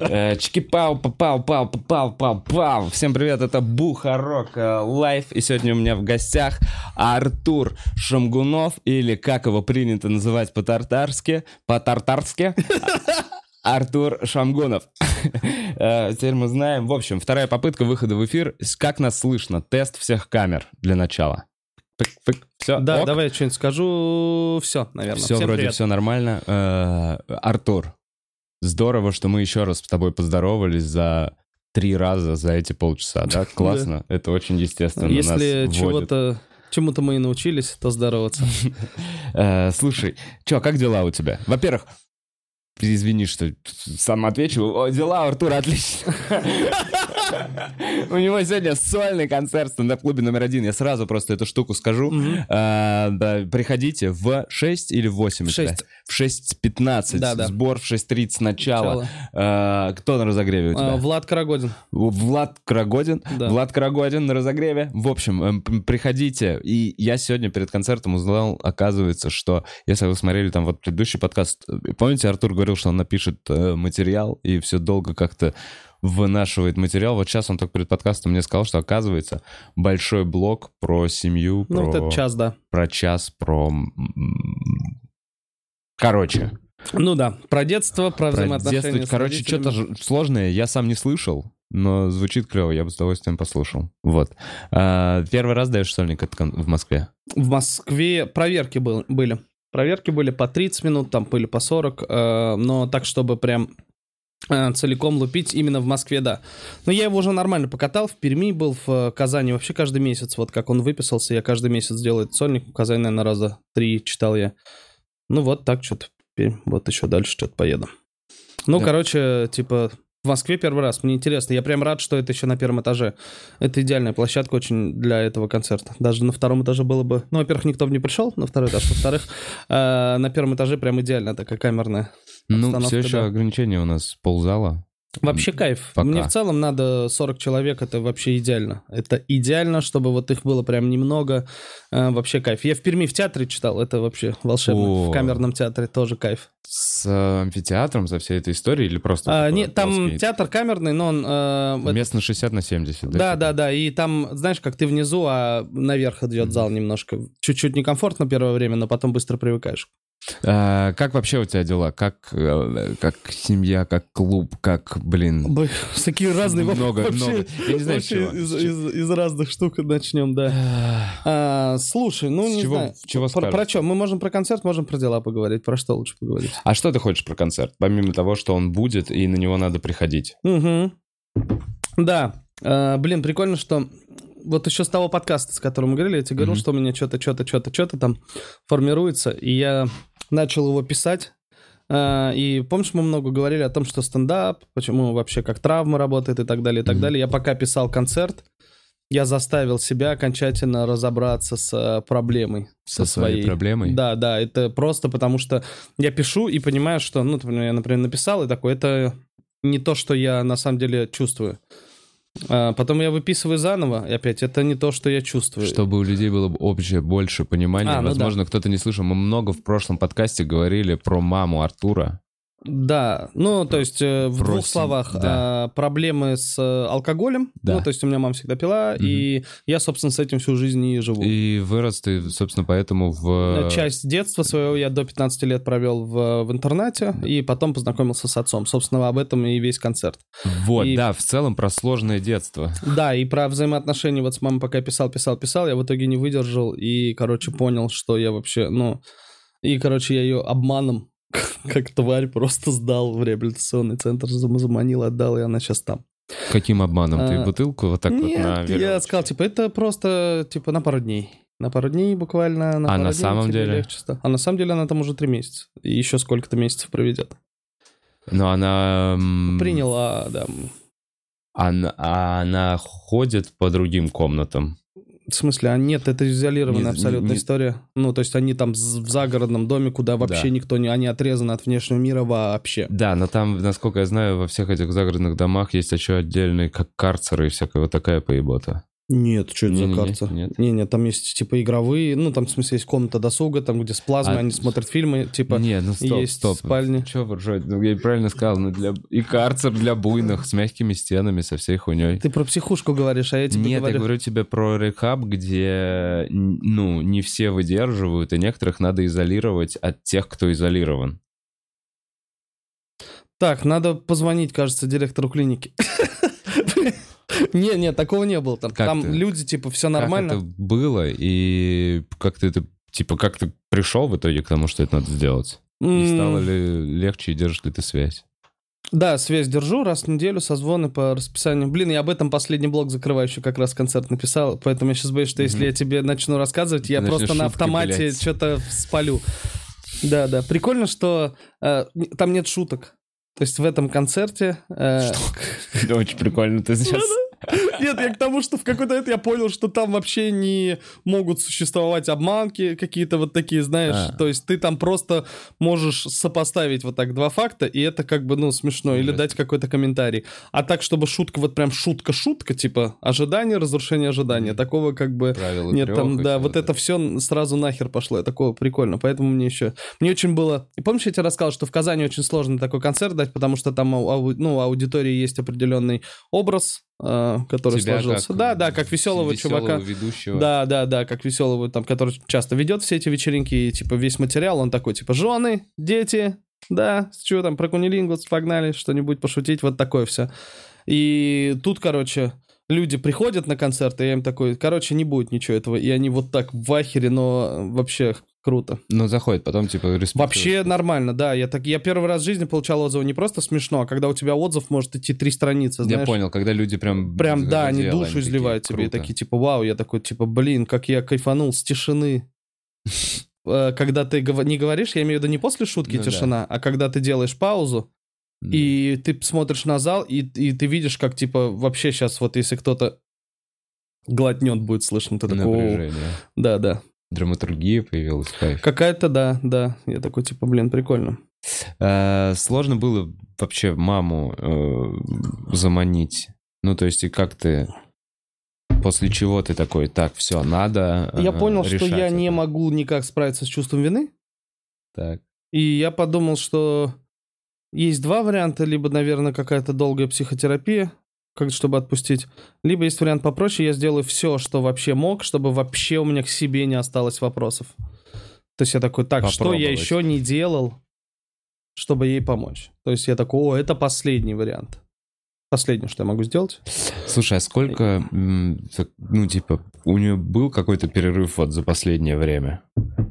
Э, Чики-пау, пау, пау, пау, пау, пау. Всем привет, это Бухарог Лайв. И сегодня у меня в гостях Артур Шамгунов, или как его принято называть по-татарски, по-татарски, Артур Шамгунов. Э, Теперь мы знаем. В общем, вторая попытка выхода в эфир. Как нас слышно? Тест всех камер для начала. Все, Да, давай я что-нибудь скажу. Все, наверное. Все Всем вроде привет. все нормально. Э, Артур, здорово, что мы еще раз с тобой поздоровались за три раза за эти полчаса, да? Классно. Это очень естественно. Если нас вводит. чего-то чему-то мы и научились, то здороваться. Э, Слушай, что, как дела у тебя? Во-первых, извини, что сам отвечу. О, дела у Артура отлично. У него сегодня сольный концерт в стендап-клубе номер один. Я сразу просто эту штуку скажу. А, приходите в 6 или в 8? В 6. В 6.15. Да, да. Сбор в 6.30 начало. А, кто на разогреве у тебя? А, Влад Карагодин. Влад Карагодин. Влад Карагодин на разогреве. В общем, эм, приходите. И я сегодня перед концертом узнал, оказывается, что если вы смотрели там вот предыдущий подкаст, э, помните, Артур говорил, что он напишет э, материал и все долго как-то вынашивает материал. Вот сейчас он только перед подкастом мне сказал, что оказывается большой блог про семью, Ну, про, вот этот час, да. про час, про... Короче, Ну да, про детство, про, про взаимоотношения детство. Короче, что-то сложное я сам не слышал, но звучит клево, я бы с удовольствием послушал. Вот. А, первый раз даешь сольник в Москве? В Москве проверки был- были. Проверки были по 30 минут, там были по 40, э, но так, чтобы прям целиком лупить именно в Москве, да. Но я его уже нормально покатал, в Перми был, в э, Казани вообще каждый месяц, вот как он выписался, я каждый месяц делаю сольник, в Казани, наверное, раза три читал я. Ну вот так что-то, вот еще дальше что-то поеду. Ну, Да. короче, типа, в Москве первый раз, мне интересно, я прям рад, что это еще на первом этаже. Это идеальная площадка очень для этого концерта. Даже на втором этаже было бы... Ну, во-первых, никто бы не пришел на второй этаж. Во-вторых, э, на первом этаже прям идеально такая камерная. Ну, все еще да. ограничения у нас ползала. Вообще кайф. Пока. Мне в целом надо 40 человек, это вообще идеально. Это идеально, чтобы вот их было прям немного. Э, вообще кайф. Я в Перми в театре читал, это вообще волшебно. О. В камерном театре тоже кайф. С э, амфитеатром, за всей этой историей или просто... А, такой нет, там плоский? театр камерный, но он... э, Мест на 60 на 70, да? Да, типа? да, да. И там, знаешь, как ты внизу, а наверх идет зал немножко. Чуть-чуть некомфортно первое время, но потом быстро привыкаешь. А, как вообще у тебя дела? Как, э, как семья, как клуб, как, блин... Такие разные Много, вообще, много. Я не знаю, вообще чего. из, из- из разных штук начнем, да. А, слушай, ну С не чего- знаю. чего про, про что? Мы можем про концерт, можем про дела поговорить. Про что лучше поговорить? А что ты хочешь про концерт? Помимо того, что он будет, и на него надо приходить. Угу. Да. А, блин, прикольно, что вот еще с того подкаста, с которым мы говорили, я тебе говорил, Мгм. что у меня что-то, что-то, что-то, что-то там формируется, и я начал его писать. А, И помнишь, мы много говорили о том, что стендап, почему вообще как травма работает и так далее, и так Мгм. далее. Я пока писал концерт, я заставил себя окончательно разобраться с э, проблемой. Со своей проблемой? Да, да, это просто потому что я пишу и понимаю, что, ну, я, например, написал, и такой, это не то, что я на самом деле чувствую. А потом я выписываю заново, и опять, это не то, что я чувствую. Чтобы у людей было бы общее больше понимания. А, ну Возможно, кто-то не слышал. Мы много в прошлом подкасте говорили про маму Артура. Да, ну, то есть э, в Про двух словах, да. а, проблемы с э, алкоголем, Да. ну, то есть у меня мама всегда пила, и я, собственно, с этим всю жизнь и живу. И вырос ты, собственно, поэтому в... Э, Часть детства своего я до 15 лет провел в, в интернате, и потом познакомился с отцом. Собственно, об этом и весь концерт. Вот, и- да, в целом про сложное детство. Да, и про взаимоотношения вот с мамой пока я писал, писал, писал, я в итоге не выдержал и, короче, понял, что я вообще, ну... И, короче, я ее обманом, как тварь, просто сдал в реабилитационный центр, зам- заманил, отдал, и она сейчас там. Каким обманом? Ты А, бутылку вот так вот на я сказал, типа, это просто, типа, на пару дней. На пару дней буквально. На А пару на дней самом деле? легче стало. А на самом деле она там уже три месяца. И еще сколько-то месяцев проведет. Но она... Приняла, да. Она, она ходит по другим комнатам. В смысле, а нет, это изолированная Не- абсолютно не- история. Ну, то есть они там в загородном доме, куда вообще Да. никто не... Они отрезаны от внешнего мира вообще. Да, но там, насколько я знаю, во всех этих загородных домах есть еще отдельные как карцеры и всякая вот такая поебота. Нет, что это за Не-не-не, карта? нет. Не, нет, там есть типа игровые, ну там в смысле есть комната досуга, там где с плазмой А, они смотрят фильмы, типа Не, ну стоп, есть стоп. спальни. Че вы ржете? Ну, я правильно сказал, ну для... И карцер для буйных, с мягкими стенами, со всей хуйней. Ты про психушку говоришь, а я тебе Нет, говорю... я говорю тебе про рехаб, где, ну, не все выдерживают, и некоторых надо изолировать от тех, кто изолирован. Так, надо позвонить, кажется, директору клиники. Не, не, такого не было там. Как Там ты? люди, типа, все Как нормально. это было, и как ты это, типа, как ты пришел в итоге к тому, что это надо сделать? И стало ли легче, и держишь ли ты связь? Да, связь держу раз в неделю, созвоны по расписанию. Блин, я об этом последний блок закрывающий как раз концерт написал, поэтому я сейчас боюсь, что если Мгм. я тебе начну рассказывать, я начнешь просто на автомате блядь. что-то спалю. Да, да. Прикольно, что э, там нет шуток. То есть в этом концерте... э, Это очень прикольно, ты сейчас... Нет, я к тому, что в какой-то момент я понял, что там вообще не могут существовать обманки какие-то вот такие, знаешь. А. То есть ты там просто можешь сопоставить вот так два факта, и это как бы, ну, смешно. Или дать какой-то комментарий. А так, чтобы шутка, вот прям шутка-шутка, типа ожидание, разрушение ожидания. Такого как бы... Правила Нет, там, да, вот это все сразу нахер пошло. Я такого прикольно. Поэтому мне еще... Мне очень было... И помнишь, я тебе рассказал, что в Казани очень сложно такой концерт дать, потому что там ну, аудитории есть определенный образ, который Тебя сложился. как да, да, как веселого, чувака. ведущего. Да, да, да, как веселого, там, который часто ведет все эти вечеринки, и, типа, весь материал, он такой, типа, жены, дети, да, что там, про кунилингус, погнали, что-нибудь пошутить, вот такое все. И тут, короче, люди приходят на концерт, и я им такой, короче, не будет ничего этого, и они вот так в ахере, но вообще круто. Ну, заходит, потом, типа, респектуешь. Вообще нормально, да. Я, так, я первый раз в жизни получал отзывы не просто смешно, а когда у тебя отзыв может идти три страницы, знаешь. Я понял, когда люди прям... Прям, да, они задело, душу такие, изливают тебе, и круто. такие, типа, вау, я такой, типа, блин, как я кайфанул с тишины. Э, Когда ты не говоришь, я имею в виду не после шутки Ну да. тишина, а когда ты делаешь паузу, Да. и ты смотришь на зал, и, и ты видишь, как, типа, вообще сейчас вот если кто-то глотнет, будет слышно, ты такой, да, да. Драматургия появилась, кайф. Какая-то, да, да. Я такой, типа, блин, прикольно. Э, Сложно было вообще маму э, заманить. Ну, то есть, и как ты... После чего ты такой, так, все, надо Я э, понял, что я не это». могу никак справиться с чувством вины, Так. И я подумал, что есть два варианта. Либо, наверное, какая-то долгая психотерапия, как чтобы отпустить. Либо есть вариант попроще, я сделаю все, что вообще мог, чтобы вообще у меня к себе не осталось вопросов. То есть я такой, так, что я еще не делал, чтобы ей помочь? То есть я такой, о, это последний вариант. Последнее, что я могу сделать. Слушай, а сколько, ну, типа, у нее был какой-то перерыв вот за последнее время?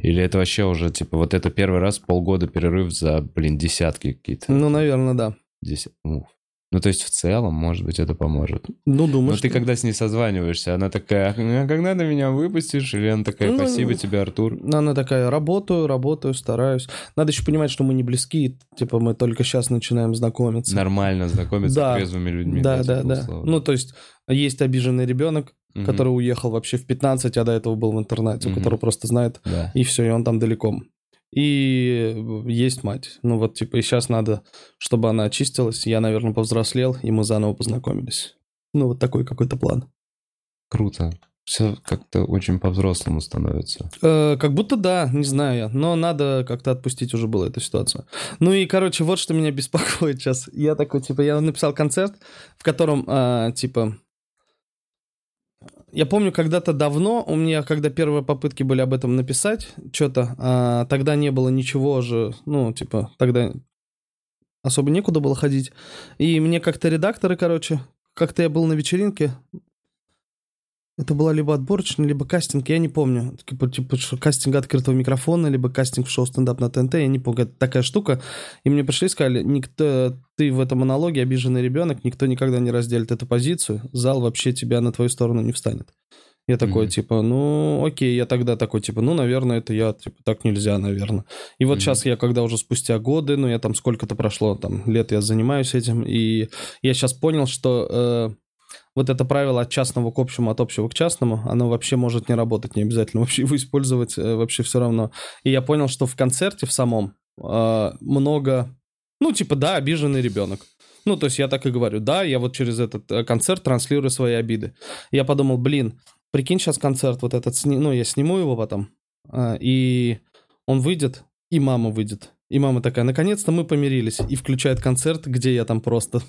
Или это вообще уже, типа, вот это первый раз полгода перерыв за, блин, десятки какие-то? Ну, наверное, да. Деся- Ну, ну, то есть в целом, может быть, это поможет. Ну, думаю, Но что... ты когда с ней созваниваешься, она такая, «А когда ты меня выпустишь? Или она такая, Ну, спасибо тебе, Артур. Она такая, работаю, работаю, стараюсь. Надо еще понимать, что мы не близки, типа мы только сейчас начинаем знакомиться. Нормально знакомиться Да. с трезвыми людьми. Да, да, да. условно. Ну, то есть, есть обиженный ребенок, который уехал вообще в 15, а до этого был в интернате, у Мгм. которого просто знает, Да. и все, и он там далеко. И есть мать. Ну вот, типа, и сейчас надо, чтобы она очистилась. Я, наверное, повзрослел, и мы заново познакомились. Ну, вот такой какой-то план. Круто. Все как-то очень по-взрослому становится. Э, как будто да, не знаю я. Но надо как-то отпустить уже было эту ситуацию. Ну и, короче, вот что меня беспокоит сейчас. Я такой, типа, я написал концерт, в котором, а, типа... Я помню, когда-то давно, у меня, когда первые попытки были об этом написать, что-то, а, тогда не было ничего же, ну, типа, тогда особо некуда было ходить. И мне как-то редакторы, короче, как-то я был на вечеринке, это была либо отборочная, либо кастинг, я не помню. Типа, типа кастинг открытого микрофона, либо кастинг в шоу стендап на ТНТ, я не помню. Это такая штука. И мне пришли и сказали, никто, ты в этом монологе обиженный ребенок, никто никогда не разделит эту позицию, зал вообще тебя на твою сторону не встанет. Я такой, Мгм. типа, ну, окей, я тогда такой, типа, ну, наверное, это я, типа, так нельзя, наверное. И вот Мгм. сейчас я, когда уже спустя годы, ну, я там сколько-то прошло, там, лет я занимаюсь этим, и я сейчас понял, что э, вот это правило от частного к общему, от общего к частному, оно вообще может не работать, не обязательно вообще его использовать, э, вообще все равно. И я понял, что в концерте в самом э, много, ну, типа, да, обиженный ребенок. Ну, то есть я так и говорю, да, я вот через этот э, концерт транслирую свои обиды. Я подумал, блин, прикинь, сейчас концерт вот этот, сни... ну, я сниму его потом, а, и он выйдет, и мама выйдет. И мама такая, наконец-то мы помирились. И включает концерт, где я там просто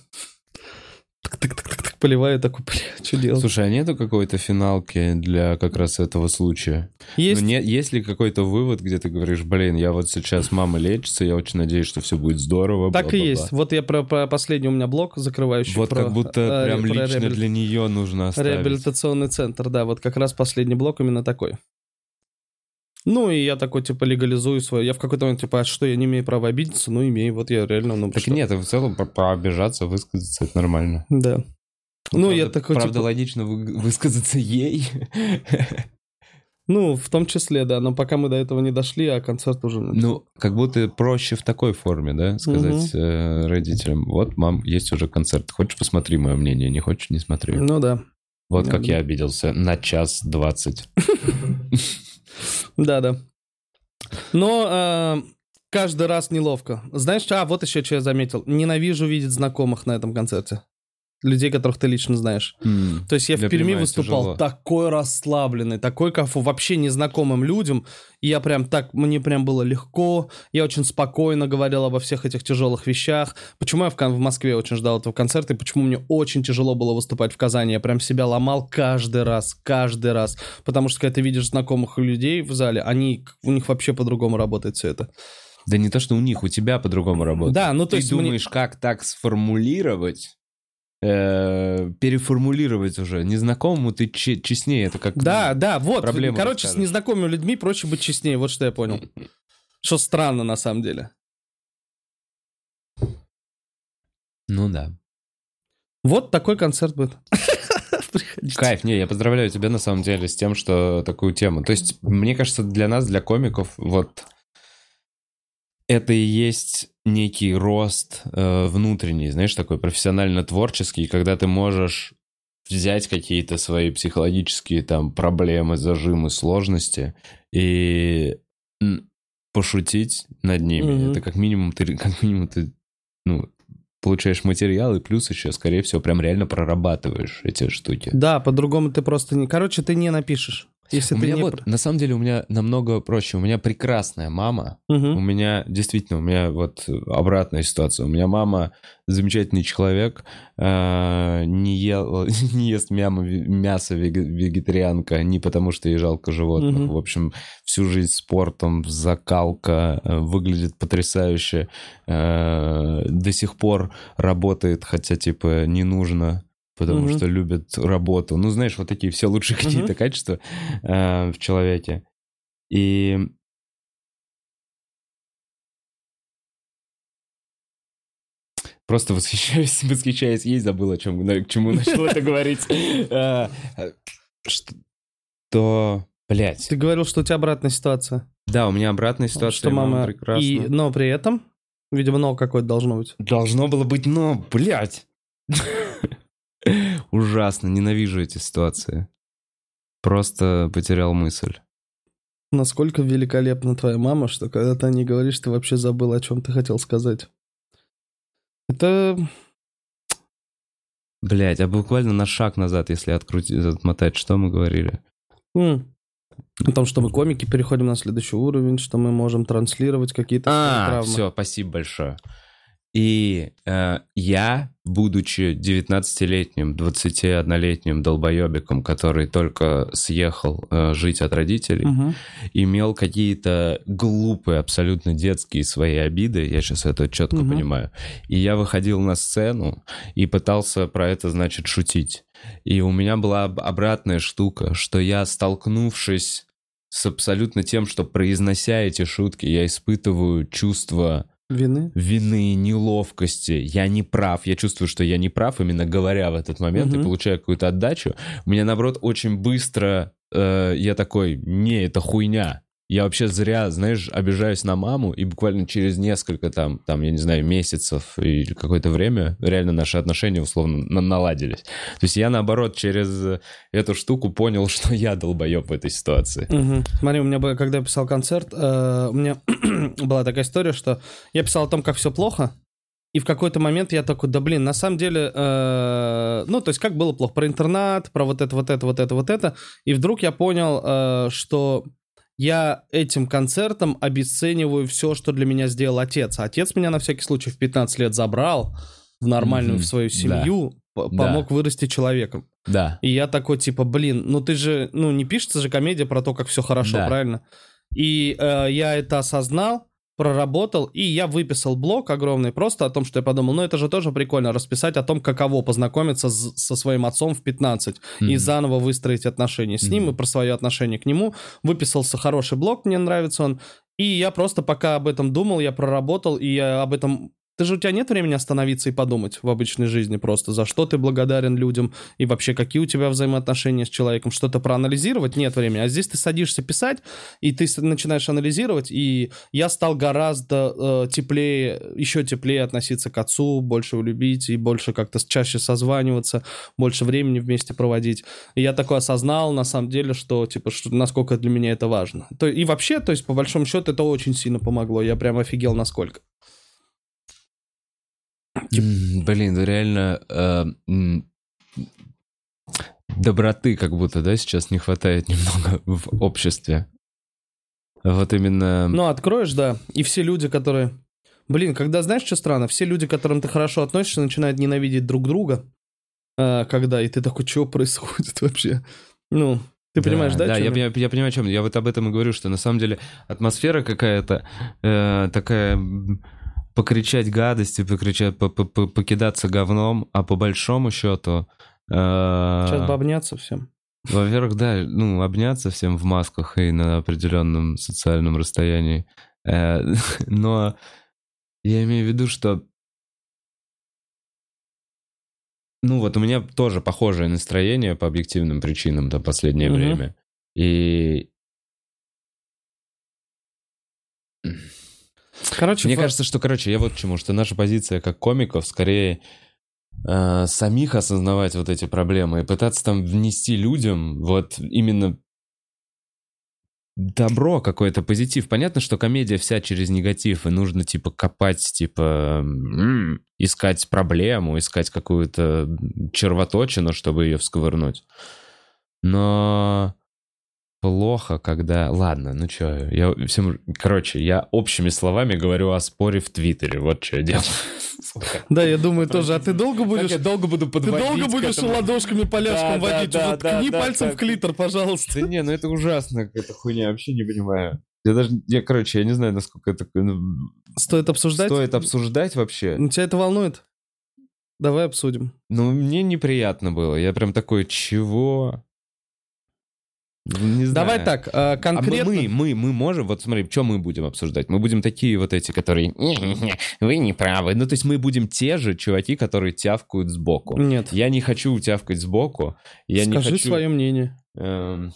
так-так-так-так поливаю, такой, бля, что делать? Слушай, а нету какой-то финалки для как раз этого случая? Есть, Ну, не, есть ли какой-то вывод, где ты говоришь, блин, я вот сейчас мама лечится, я очень надеюсь, что все будет здорово. так и бла-бла-бла». есть. Вот я про, про последний у меня блок закрывающий. Вот про, как будто э, прям про лично реабили- для нее нужно оставить. Реабилитационный центр, да, вот как раз последний блок именно такой. Ну, и я такой, типа, легализую свое. Я в какой-то момент, типа, а что, я не имею права обидеться? Ну, имею, вот я реально, ну, Так что? нет, в целом по- пообижаться, высказаться, это нормально. Да. Ну, правда, я такой, Правда, типа, логично вы- высказаться ей. ну, в том числе, да, но пока мы до этого не дошли, а концерт уже... Ну, как будто проще в такой форме, да, сказать э, родителям, вот, мам, есть уже концерт, хочешь посмотри мое мнение, не хочешь, не смотри. Ну, да. Вот да, как да. я обиделся на час двадцать. Да, да. Но э, каждый раз неловко. Знаешь, а вот еще что я заметил. Ненавижу видеть знакомых на этом концерте. Людей, которых ты лично знаешь. То есть я в Я Перми понимаю, выступал тяжело. такой расслабленный, такой кайфу, вообще незнакомым людям. И я прям так, мне прям было легко. Я очень спокойно говорил обо всех этих тяжелых вещах. Почему я в, в Москве очень ждал этого концерта, и почему мне очень тяжело было выступать в Казани. Я прям себя ломал каждый раз, каждый раз. Потому что когда ты видишь знакомых людей в зале, они, у них вообще по-другому работает все это. Да не то, что у них, у тебя по-другому работает. Да, ну то Ты есть мне- думаешь, как так сформулировать, э, переформулировать уже. Незнакомому ты че- честнее, это как... Да, да, вот. Короче, с незнакомыми людьми проще быть честнее. Вот что я понял. Что странно на самом деле. Ну да. Вот такой концерт будет. Приходите. Кайф, не, я поздравляю тебя на самом деле с тем, что такую тему. То есть, мне кажется, для нас, для комиков, вот это и есть некий рост э, внутренний, знаешь, такой профессионально-творческий, когда ты можешь взять какие-то свои психологические там проблемы, зажимы, сложности и пошутить над ними. Мгм. Это как минимум ты, как минимум ты, ну, получаешь материал, и плюс еще, скорее всего, прям реально прорабатываешь эти штуки. Да, по-другому ты просто не... Короче, ты не напишешь. Если У ты меня не... вот, на самом деле, у меня намного проще. У меня прекрасная мама. Мгм. У меня, действительно, у меня вот обратная ситуация. У меня мама замечательный человек, э, не, ел, не ест мямо- мясо вегетарианка, не потому что ей жалко животных. Мгм. В общем, всю жизнь спортом, закалка, э, выглядит потрясающе. э, до сих пор работает, хотя, типа, не нужно потому Мгм. что любит работу. Ну, знаешь, вот такие все лучшие какие-то качества э, в человеке. И просто восхищаюсь, восхищаюсь ей, забыл, о чем, к чему начал это говорить. Э, э, Что, блядь, Ты говорил, что у тебя обратная ситуация. да, у меня обратная ситуация, что мама прекрасна. И... Но при этом, видимо, но какое-то должно быть. Должно было быть, но, блядь. Ужасно, ненавижу эти ситуации. Просто потерял мысль. Насколько великолепна твоя мама, что когда ты о ней говоришь, ты вообще забыл, о чем ты хотел сказать. Это... Блять, а буквально на шаг назад, если открутить, отмотать, что мы говорили? м, О том, что мы комики переходим на следующий уровень, что мы можем транслировать какие-то А, травмы. все, спасибо большое. И э, я, будучи 19-летним, 21-летним долбоебиком, который только съехал э, жить от родителей, Мгм. имел какие-то глупые, абсолютно детские свои обиды, я сейчас это четко Мгм. понимаю. И я выходил на сцену и пытался про это, значит, шутить. И у меня была об- обратная штука, что я, столкнувшись с абсолютно тем, что произнося эти шутки, я испытываю чувство Вины? вины, неловкости, я не прав, я чувствую, что я не прав, именно говоря в этот момент Мгм. и получая какую-то отдачу, у меня, наоборот, очень быстро э, я такой, не, это хуйня. Я вообще зря, знаешь, обижаюсь на маму, и буквально через несколько там, там, я не знаю, месяцев или какое-то время реально наши отношения условно на- наладились. То есть я, наоборот, через эту штуку понял, что я долбоеб в этой ситуации. Мгм. Смотри, у меня когда я писал концерт, э, у меня была такая история, что я писал о том, как все плохо, И в какой-то момент я такой, да блин, на самом деле, э, ну, то есть как было плохо про интернат, про вот это, вот это, вот это, вот это. И вдруг я понял, э, что я этим концертом обесцениваю все, что для меня сделал отец. А отец меня на всякий случай в 15 лет забрал в нормальную Мгм. в свою семью, п- помог вырасти человеком. Да. И я такой, типа, блин, ну ты же, ну не пишется же комедия про то, как все хорошо, Да. правильно? И э, я это осознал, проработал, и я выписал блог огромный просто о том, что я подумал, ну это же тоже прикольно, расписать о том, каково познакомиться с- со своим отцом в 15 и Мгм. заново выстроить отношения с ним Мгм. и про свое отношение к нему. Выписался хороший блог, мне нравится он. И я просто пока об этом думал, я проработал, и я об этом... Ты же у тебя нет времени остановиться и подумать в обычной жизни просто, за что ты благодарен людям и вообще какие у тебя взаимоотношения с человеком, что-то проанализировать нет времени. А здесь ты садишься писать, и ты начинаешь анализировать, и я стал гораздо э, теплее, еще теплее относиться к отцу, больше любить и больше как-то чаще созваниваться, больше времени вместе проводить. И я такой осознал, на самом деле, что, типа, что, насколько для меня это важно. То, и вообще, то есть, по большому счету, это очень сильно помогло. Я прям офигел, насколько. Блин, ну реально э, доброты как будто, да, сейчас не хватает немного в обществе. Вот именно... Ну, откроешь, да, и все люди, которые... Блин, когда, знаешь, что странно? Все люди, к которым ты хорошо относишься, начинают ненавидеть друг друга. А, когда, и ты такой, что происходит вообще? Ну, ты понимаешь, да? Да, чём я, я- я понимаю, о чем. Я вот об этом и говорю, что на самом деле атмосфера какая-то э, такая покричать гадости, покричать, по- по- по- покидаться говном, а по большому счету... э, Сейчас бы обняться всем. Во-первых, да, ну, обняться всем в масках и на определенном социальном расстоянии. Э, Но я имею в виду, что... Ну, вот у меня тоже похожее настроение по объективным причинам до последнее Мгм. время. И Короче, мне в- кажется, что, короче, я вот к чему, что наша позиция как комиков скорее э, самих осознавать вот эти проблемы и пытаться там внести людям вот именно добро какой-то позитив. Понятно, что комедия вся через негатив, и нужно, типа, копать, типа, искать проблему, искать какую-то червоточину, чтобы ее всковырнуть. Но плохо, когда... Ладно, ну что, я всем... Короче, я общими словами говорю о споре в Твиттере. Вот что я делаю. Да, я думаю тоже. А ты долго будешь... Я долго буду Ты подводить долго к будешь ладошками по ляжкам Да, да, водить? ткни пальцем в клитор, пожалуйста. Да не, ну это ужасно, какая-то хуйня, вообще не понимаю. Я даже, я, короче, я не знаю, насколько это ну, Стоит обсуждать? стоит обсуждать вообще. Ну, Тебя это волнует? Давай обсудим. Ну, мне неприятно было. Я прям такой, чего? Не знаю. Давай так, э, А мы, конкретно... мы, мы, мы можем, вот смотри, что мы будем обсуждать? Мы будем такие вот эти, которые, «Не-не-не, вы не правы. Ну, то есть мы будем те же чуваки, которые тявкают сбоку. Нет. Я не хочу тявкать сбоку. Я не Скажи хочу... свое мнение. Эм,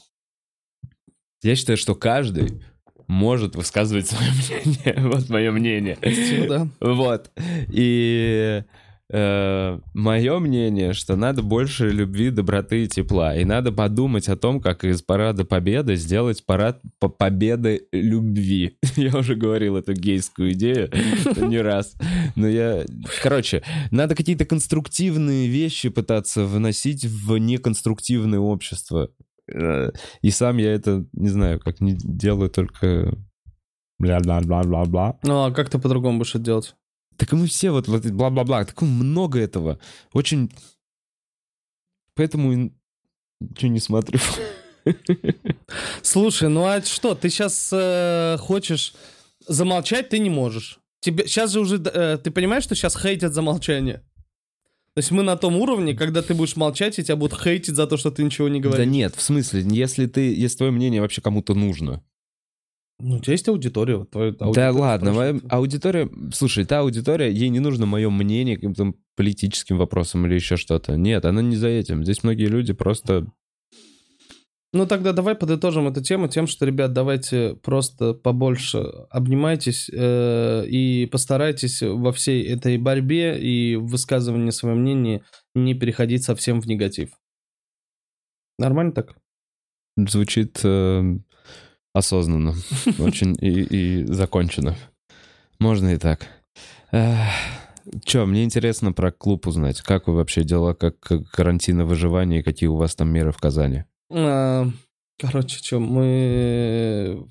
Я считаю, что каждый может высказывать свое мнение. Вот мое мнение. Да. Вот. И мое мнение, что надо больше любви, доброты и тепла. И надо подумать о том, как из парада победы сделать парад по победы любви. Я уже говорил эту гейскую идею не раз. Но я... Короче, надо какие-то конструктивные вещи пытаться вносить в неконструктивное общество. Э, И сам я это, не знаю, как не делаю, только бла-бла-бла-бла-бла. Ну, а как ты по-другому будешь это делать? Так и мы все вот, вот бла-бла-бла, так много этого. Очень... Поэтому ничего не смотрю. Слушай, ну а что, ты сейчас хочешь замолчать, ты не можешь. Тебе сейчас же уже, э, ты понимаешь, что сейчас хейтят за молчание? То есть мы на том уровне, когда ты будешь молчать, и тебя будут хейтить за то, что ты ничего не Да говоришь. нет, в смысле, если ты, если твое мнение вообще кому-то нужно. Ну, у тебя есть аудитория. вот твоя да аудитория ладно, моя аудитория, слушай, та аудитория, ей не нужно мое мнение каким-то политическим вопросам или еще что-то. Нет, она не за этим. Здесь многие люди просто... Ну тогда давай подытожим эту тему тем, что, ребят, давайте просто побольше обнимайтесь э, и постарайтесь во всей этой борьбе и в высказывании своего мнения не переходить совсем в негатив. Нормально так? Звучит э, осознанно. Очень и, и закончено. Можно и так. Че, мне интересно про клуб узнать. Как вы вообще дела, как как карантина выживания, и какие у вас там меры в Казани? А, Короче, что, мы...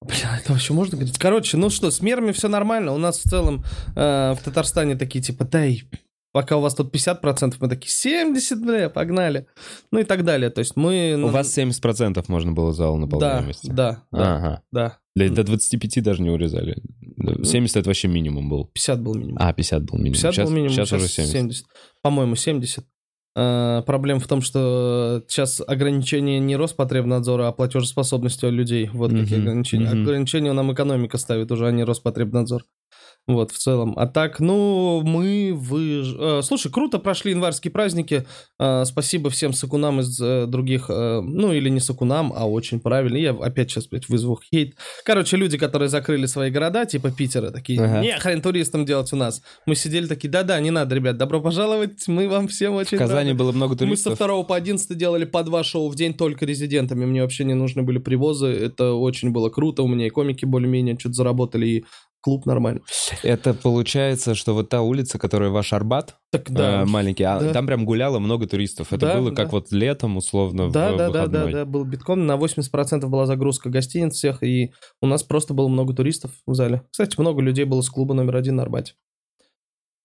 Бля, это вообще можно говорить? Короче, ну что, с мерами все нормально. У нас в целом э, в Татарстане такие типа, дай, пока у вас тут 50%, мы такие 70, бля, погнали. Ну и так далее. То есть мы... У вас 70% можно было зал Да, наполняемости. да, да, Ага. да. Для- До 25 даже не урезали. 70 это вообще минимум был. 50 был минимум. А, 50 был минимум. 50 сейчас, был минимум, сейчас уже 70. По-моему, 70. Э, проблема в том, что сейчас ограничение не Роспотребнадзора, а платежеспособности людей. Вот какие Мгм, ограничения. мгм. Ограничения нам экономика ставит уже, а не Роспотребнадзор. Вот, в целом. А так, ну, мы вы... э, слушай, круто прошли январские праздники. Э, спасибо всем сакунам из э, других... ну, или не сакунам, а очень правильно. Я опять сейчас, блядь, вызову хейт. Короче, люди, которые закрыли свои города, типа Питера, такие, Ага. не хрен туристам делать у нас. Мы сидели такие, да-да, не надо, ребят, добро пожаловать, мы вам всем очень В Казани рады». было много Мы со туристов. 2 по 11 делали по два шоу в день только резидентами. Мне вообще не нужны были привозы. Это очень было круто. У меня и комики более-менее что-то заработали, и клуб нормально. Это получается, что вот та улица, которая ваш Арбат, Так э, да. маленький, а Да. там прям гуляло много туристов. Это Да, было да. как вот летом, условно, в Да, да, да, да, выходной. да, был битком. На 80% была загрузка гостиниц всех, и у нас просто было много туристов в зале. Кстати, много людей было с клуба номер один на Арбате.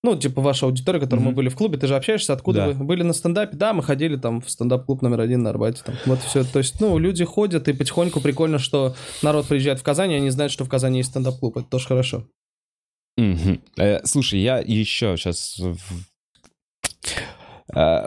Ну, типа ваша аудитория, которой мы Мгм. были в клубе, ты же общаешься, откуда Да. вы были на стендапе? Да, мы ходили там в стендап-клуб номер один на Арбате. Там. Вот все. То есть, ну, люди ходят, и потихоньку прикольно, что народ приезжает в Казань, и они знают, что в Казани есть стендап-клуб. Это тоже хорошо. Мгм. Э, Слушай, я еще сейчас...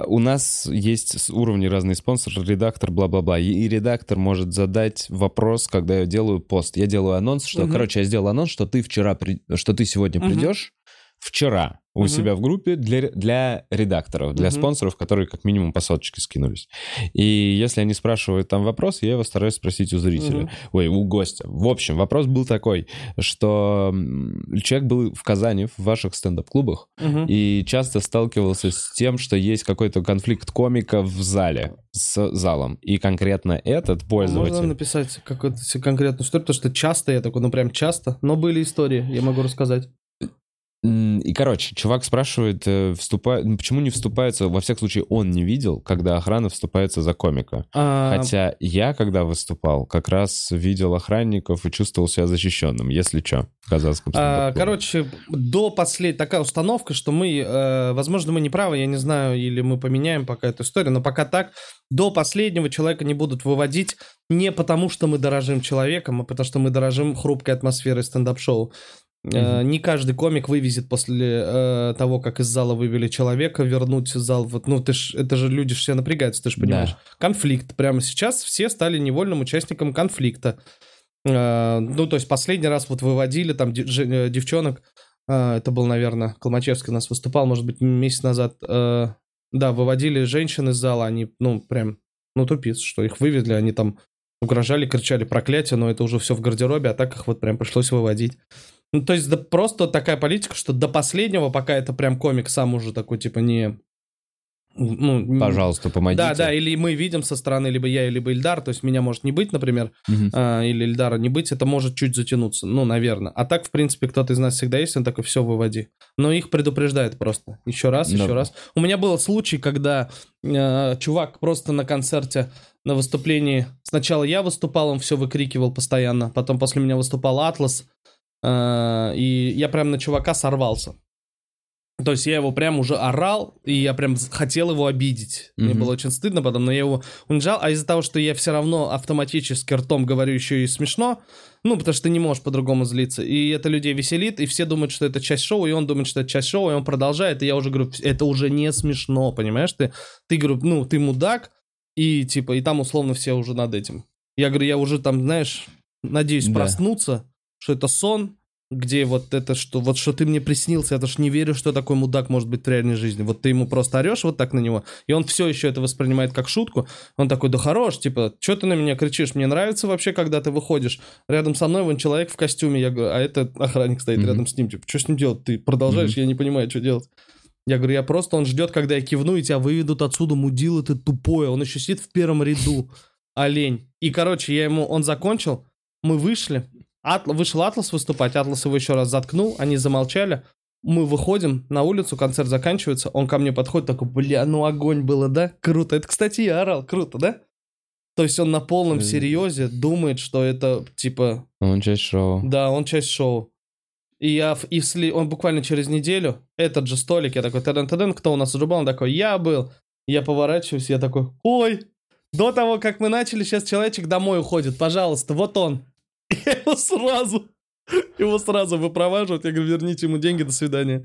У нас есть уровни разные спонсоры, редактор, бла-бла-бла. И и редактор может задать вопрос, когда я делаю пост. Я делаю анонс, что... Мгм. Короче, я сделал анонс, что ты вчера... при- Что ты сегодня Мгм. придешь вчера у Мгм. себя в группе для, для редакторов, для Мгм. спонсоров, которые как минимум по соточке скинулись. И если они спрашивают там вопрос, я его стараюсь спросить у зрителя. Мгм. Ой, у гостя. В общем, вопрос был такой, что человек был в Казани, в ваших стендап-клубах, Мгм. и часто сталкивался с тем, что есть какой-то конфликт комика в зале с залом. И конкретно этот Можно пользователь... написать какую-то конкретную историю, потому что часто я такой, ну прям часто, но были истории, я могу рассказать. И, короче, чувак спрашивает, э, вступа- ну, почему не вступается, во всяком случае, он не видел, когда охрана вступается за комика. А, Хотя я, когда выступал, как раз видел охранников и чувствовал себя защищенным, если что, в казахском А, короче, до последней такая установка, что мы, э, возможно, мы не правы, я не знаю, или мы поменяем пока эту историю, но пока так, до последнего человека не будут выводить не потому, что мы дорожим человеком, а потому что мы дорожим хрупкой атмосферой стендап-шоу. Э, Не каждый комик вывезет после э, того, как из зала вывели человека, вернуть зал. Вот, ну, ты ж, это же люди все напрягаются, ты же Да. понимаешь. Конфликт. Прямо сейчас все стали невольным участником конфликта. Э, ну, то есть последний раз вот выводили там де- же- э, девчонок, э, это был, наверное, Колмачевский у нас выступал, может быть, месяц назад. э, да, выводили женщин из зала, они, ну, прям, ну, тупиц, что их вывезли, они там угрожали, кричали проклятие, но это уже все в гардеробе, а так их вот прям пришлось выводить. Ну, то есть да, просто такая политика, что до последнего, пока это прям комик сам уже такой, типа, не... Ну, Пожалуйста, помогите. Да, да, или мы видим со стороны, либо я, либо Ильдар, то есть меня может не быть, например, Мгм. а, или Ильдара не быть, это может чуть затянуться, ну, наверное. А так, в принципе, кто-то из нас всегда есть, он такой, все, выводи. Но их предупреждает просто. Еще раз, Да. еще раз. У меня был случай, когда э, чувак просто на концерте, на выступлении, сначала я выступал, он все выкрикивал постоянно, потом после меня выступал Атлас, и я прям на чувака сорвался. То есть я его прям уже орал, и я прям хотел его обидеть. Мне Мгм. было очень стыдно потом, но я его унижал. А из-за того, что я все равно автоматически ртом говорю еще и смешно, ну, потому что ты не можешь по-другому злиться. И это людей веселит, и все думают, что это часть шоу, и он думает, что это часть шоу, и он продолжает. И я уже говорю, это уже не смешно, понимаешь? Ты, ты говорю, ну, ты мудак, и типа, и там условно все уже над этим. Я говорю, я уже там, знаешь, надеюсь Да. проснуться, что это сон, где вот это, что вот что ты мне приснился, я даже не верю, что такой мудак может быть в реальной жизни. Вот ты ему просто орешь вот так на него, и он все еще это воспринимает как шутку. Он такой, да хорош, типа, что ты на меня кричишь? Мне нравится вообще, когда ты выходишь. Рядом со мной вон человек в костюме, я говорю, а это охранник стоит Мгм. рядом с ним, типа, что с ним делать? Ты продолжаешь, я не понимаю, что делать. Я говорю, я просто, он ждет, когда я кивну, и тебя выведут отсюда, мудила ты тупое. Он еще сидит в первом ряду, олень. И, короче, я ему, он закончил, мы вышли, Атла- вышел Атлас выступать, Атлас его еще раз заткнул, они замолчали. Мы выходим на улицу, концерт заканчивается, он ко мне подходит, такой, бля, ну огонь было, да? Круто. Это, кстати, я орал, круто, да? То есть он на полном серьезе думает, что это, типа, Он часть шоу. да, он часть шоу. И я, в- и он буквально через неделю, этот же столик, я такой, таден таден кто у нас уже был? Он такой, я был. Я поворачиваюсь, я такой, ой, до того, как мы начали, сейчас человечек домой уходит, пожалуйста, вот он. Я его сразу, его сразу выпроваживают, я говорю, верните ему деньги, до свидания.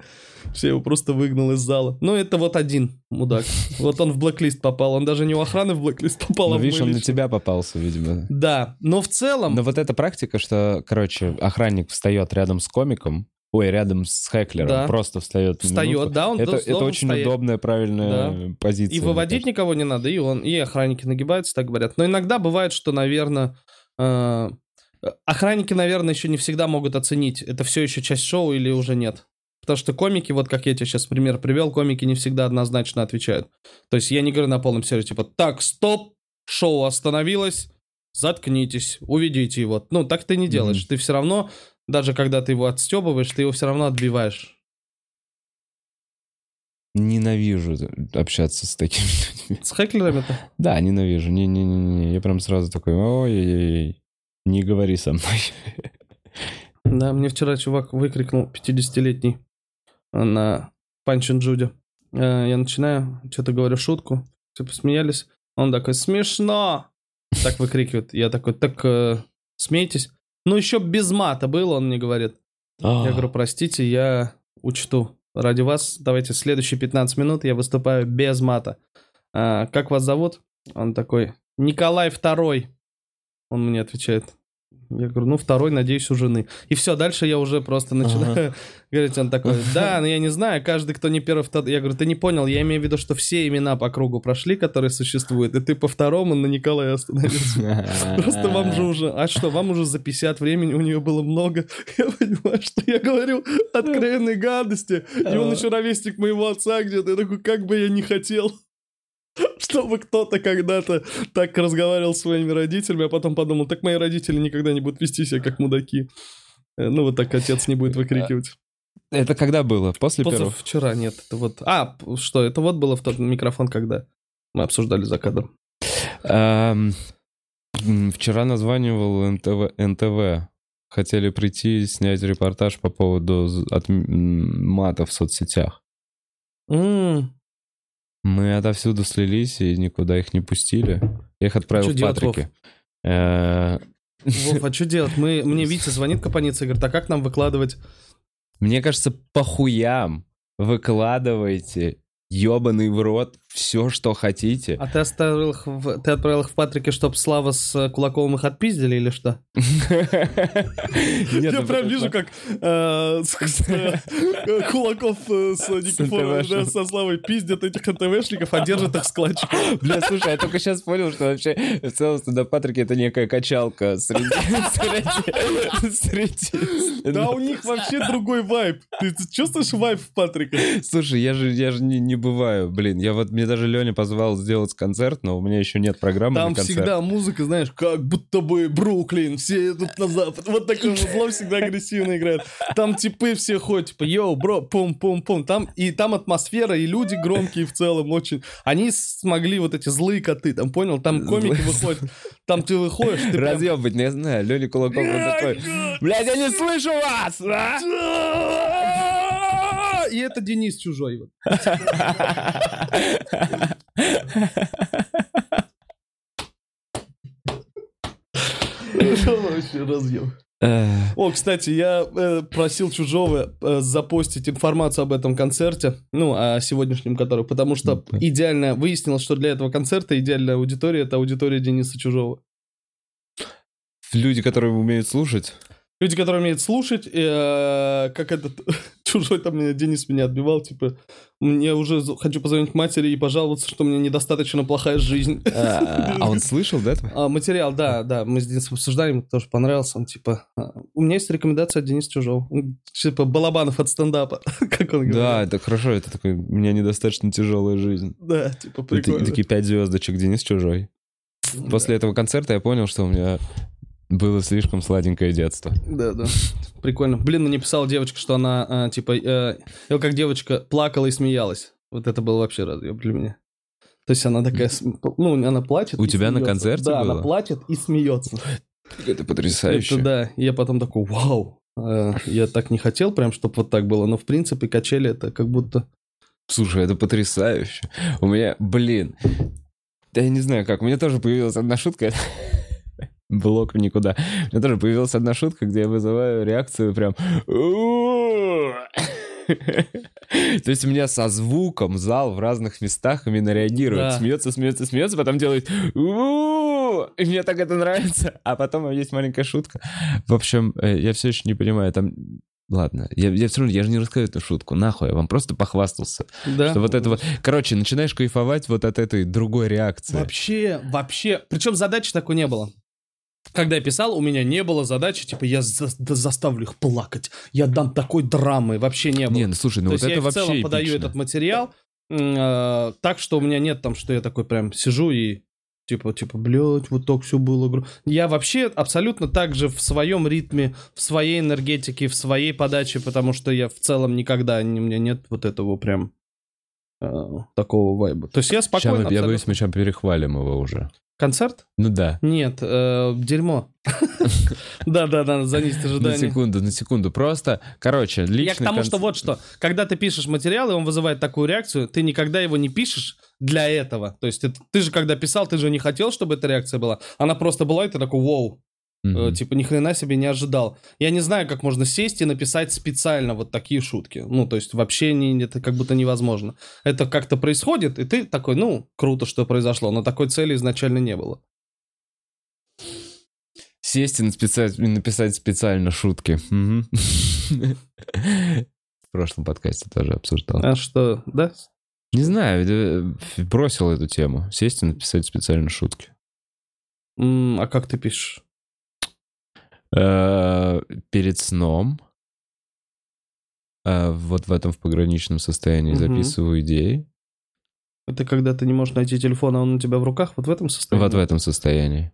Все, его просто выгнал из зала. Ну, это вот один мудак. Вот он в блэк-лист попал, он даже не у охраны в блэк-лист попал, а Ну, в видишь, он на тебя попался, видимо. Да, но в целом... Но вот эта практика, что, короче, охранник встает рядом с комиком, ой, рядом с хэклером, Да. просто встает. Встает, минутку. да, он Это, это очень стоять. удобная, правильная позиция. И выводить никого не надо, и он, и охранники нагибаются, так говорят. Но иногда бывает, что, наверное, э, охранники, наверное, еще не всегда могут оценить, это все еще часть шоу или уже нет. Потому что комики, вот как я тебе сейчас пример привел, комики не всегда однозначно отвечают. То есть я не говорю на полном серьезе, типа, так, стоп, шоу остановилось, заткнитесь, уведите его. Ну, так ты не делаешь. Мгм. Ты все равно, даже когда ты его отстебываешь, ты его все равно отбиваешь. Ненавижу общаться с такими людьми. С хэклерами-то? Да, ненавижу. Не-не-не. Я прям сразу такой, ой-ой-ой, не говори со мной. Да, мне вчера чувак выкрикнул 50-летний на Панчин Джуди. Э, Я начинаю, что-то говорю шутку, все посмеялись. Он такой, смешно! Так выкрикивает. Я такой, так э, смейтесь. Ну, еще без мата было, он мне говорит. Я говорю, простите, я учту. Ради вас, давайте следующие 15 минут я выступаю без мата. «А, как вас зовут? Он такой, Николай Второй. Он мне отвечает. Я говорю, ну, второй, надеюсь, у жены. И все, дальше я уже просто начинаю говорить. Он такой, да, но я не знаю, каждый, кто не первый, второй. Я говорю, ты не понял, я имею в виду, что все имена по кругу прошли, которые существуют, и ты по второму на Николая остановился. Просто вам же уже... А что, вам уже за 50 времени у нее было много. Я понимаю, что я говорю откровенной гадости. И он еще ровесник моего отца где-то. Я такой, как бы я не хотел, чтобы кто-то когда-то так разговаривал с своими родителями, а потом подумал, так мои родители никогда не будут вести себя как мудаки. Э, Ну, вот так отец не будет выкрикивать. Это когда было? После первого? Позавчера, нет, это вот... А, что, это вот было в тот микрофон, когда мы обсуждали за кадром. Эм, Вчера названивал НТВ, НТВ. Хотели прийти снять репортаж по поводу от, мата в соцсетях. М, Мы отовсюду слились и никуда их не пустили. Я их отправил Чё в делать, Патрике. Э, Вов, а что делать? Мы, мне Витя звонит Капаница и говорит, а как нам выкладывать? Мне кажется, по хуям выкладывайте ебаный в рот все, что хотите. А ты оставил их в... Ты отправил их в Патрике, чтобы Слава с э, Кулаковым их отпиздили или что? Я прям вижу, как э, Кулаков э, с Никифоровым, со Славой пиздят этих НТВшников, а держат их складчиков. Бля, слушай, я только сейчас понял, что вообще в целом стендап Патрики это некая качалка среди... Да, у них вообще другой вайб. Ты чувствуешь вайб в Патрика? Слушай, я же, я же не, не бываю, блин. Я вот, мне даже Леня позвал сделать концерт, но у меня еще нет программы Там всегда музыка, знаешь, как будто бы Бруклин, все идут на запад. Вот такое музло всегда агрессивно играет. Там типы все ходят, типа, йоу, бро, пум-пум-пум. Там, и там атмосфера, и люди громкие в целом очень. Они смогли вот эти злые коты, там, понял? Там комики выходят. Там ты выходишь, ты. Разъебать, я знаю, Леня Кулаков он такой, блядь, я не слышу вас! А!» И это Денис Чужой. вот. Разъем. Эх, О, кстати, я э, просил Чужого э, запостить информацию об этом концерте, ну, о сегодняшнем который, потому что идеально выяснилось, что для этого концерта идеальная аудитория — это аудитория Дениса Чужого. Люди, которые умеют слушать. Люди, которые умеют слушать, э, как этот чужой там меня, Денис меня отбивал, типа, мне уже хочу позвонить матери и пожаловаться, что у меня недостаточно плохая жизнь. А а он слышал, да? А, материал, да, да, мы с Денисом обсуждали, ему тоже понравился, он типа, а, у меня есть рекомендация от Дениса Чужого, типа, Балабанов от стендапа, как он говорит. Да, это хорошо, это такой, у меня недостаточно тяжелая жизнь. Да, типа, прикольно. такие пять звездочек, Денис Чужой. После этого концерта я понял, что у меня Было слишком сладенькое детство. Да, да. Прикольно. Блин, мне написала девочка, что она, а, типа, э, я как девочка плакала и смеялась. Вот это был вообще разъеб для меня. То есть она такая, ну, она плачет. У тебя на смеется. концерте Да, было? она плачет и смеется. Это потрясающе. Это да. И я потом такой, вау. Э, Я так не хотел прям, чтобы вот так было, но в принципе качели это как будто... Слушай, это потрясающе. У меня, блин, я не знаю как, у меня тоже появилась одна шутка. Блок в никуда. У меня тоже появилась одна шутка, где я вызываю реакцию прям... То есть у меня со звуком зал в разных местах именно реагирует. Да. Смеется, смеется, смеется, потом делает... И мне так это нравится. А потом есть маленькая шутка. В общем, э, я все еще не понимаю, там... Ладно, я, я все равно, я же не расскажу эту шутку, нахуй, я вам просто похвастался. Да. Что вот это вот... Короче, начинаешь кайфовать вот от этой другой реакции. Вообще, вообще. Причем задачи такой не было. Когда я писал, у меня не было задачи, типа, я за- да заставлю их плакать, я дам такой драмы, вообще не было. Не, ну слушай, ну То вот есть это я в вообще целом подаю эпично. этот материал э, так, что у меня нет там, что я такой прям сижу и типа, типа, блядь, вот так все было. гру-». Я вообще абсолютно так же в своем ритме, в своей энергетике, в своей подаче, потому что я в целом никогда, не- у меня нет вот этого прям э, такого вайба. То есть я спокойно... мы, я боюсь, мы сейчас перехвалим его уже. Концерт? Ну да. Нет, э, дерьмо. Да-да-да, На ожидания. секунду, на секунду. Просто, короче, личный Я к тому, что вот что, когда ты пишешь материал, и он вызывает такую реакцию, ты никогда его не пишешь для этого. То есть ты же, когда писал, ты же не хотел, чтобы эта реакция была. Она просто была, и ты такой, вау, Э, типа ни хрена себе не ожидал. Я не знаю, как можно сесть и написать специально вот такие шутки. Ну, то есть вообще не, это как будто невозможно. Это как-то происходит, и ты такой, ну, круто, что произошло, но такой цели изначально не было. Сесть и написать, написать специально шутки. В прошлом подкасте тоже обсуждал. А что, да? Не знаю, э, бросил эту тему. Сесть и написать специально шутки. А как ты пишешь? Э, Перед сном, э, вот в этом в пограничном состоянии записываю идеи. Это когда ты не можешь найти телефон, а он у тебя в руках, вот в этом состоянии? Вот в этом состоянии.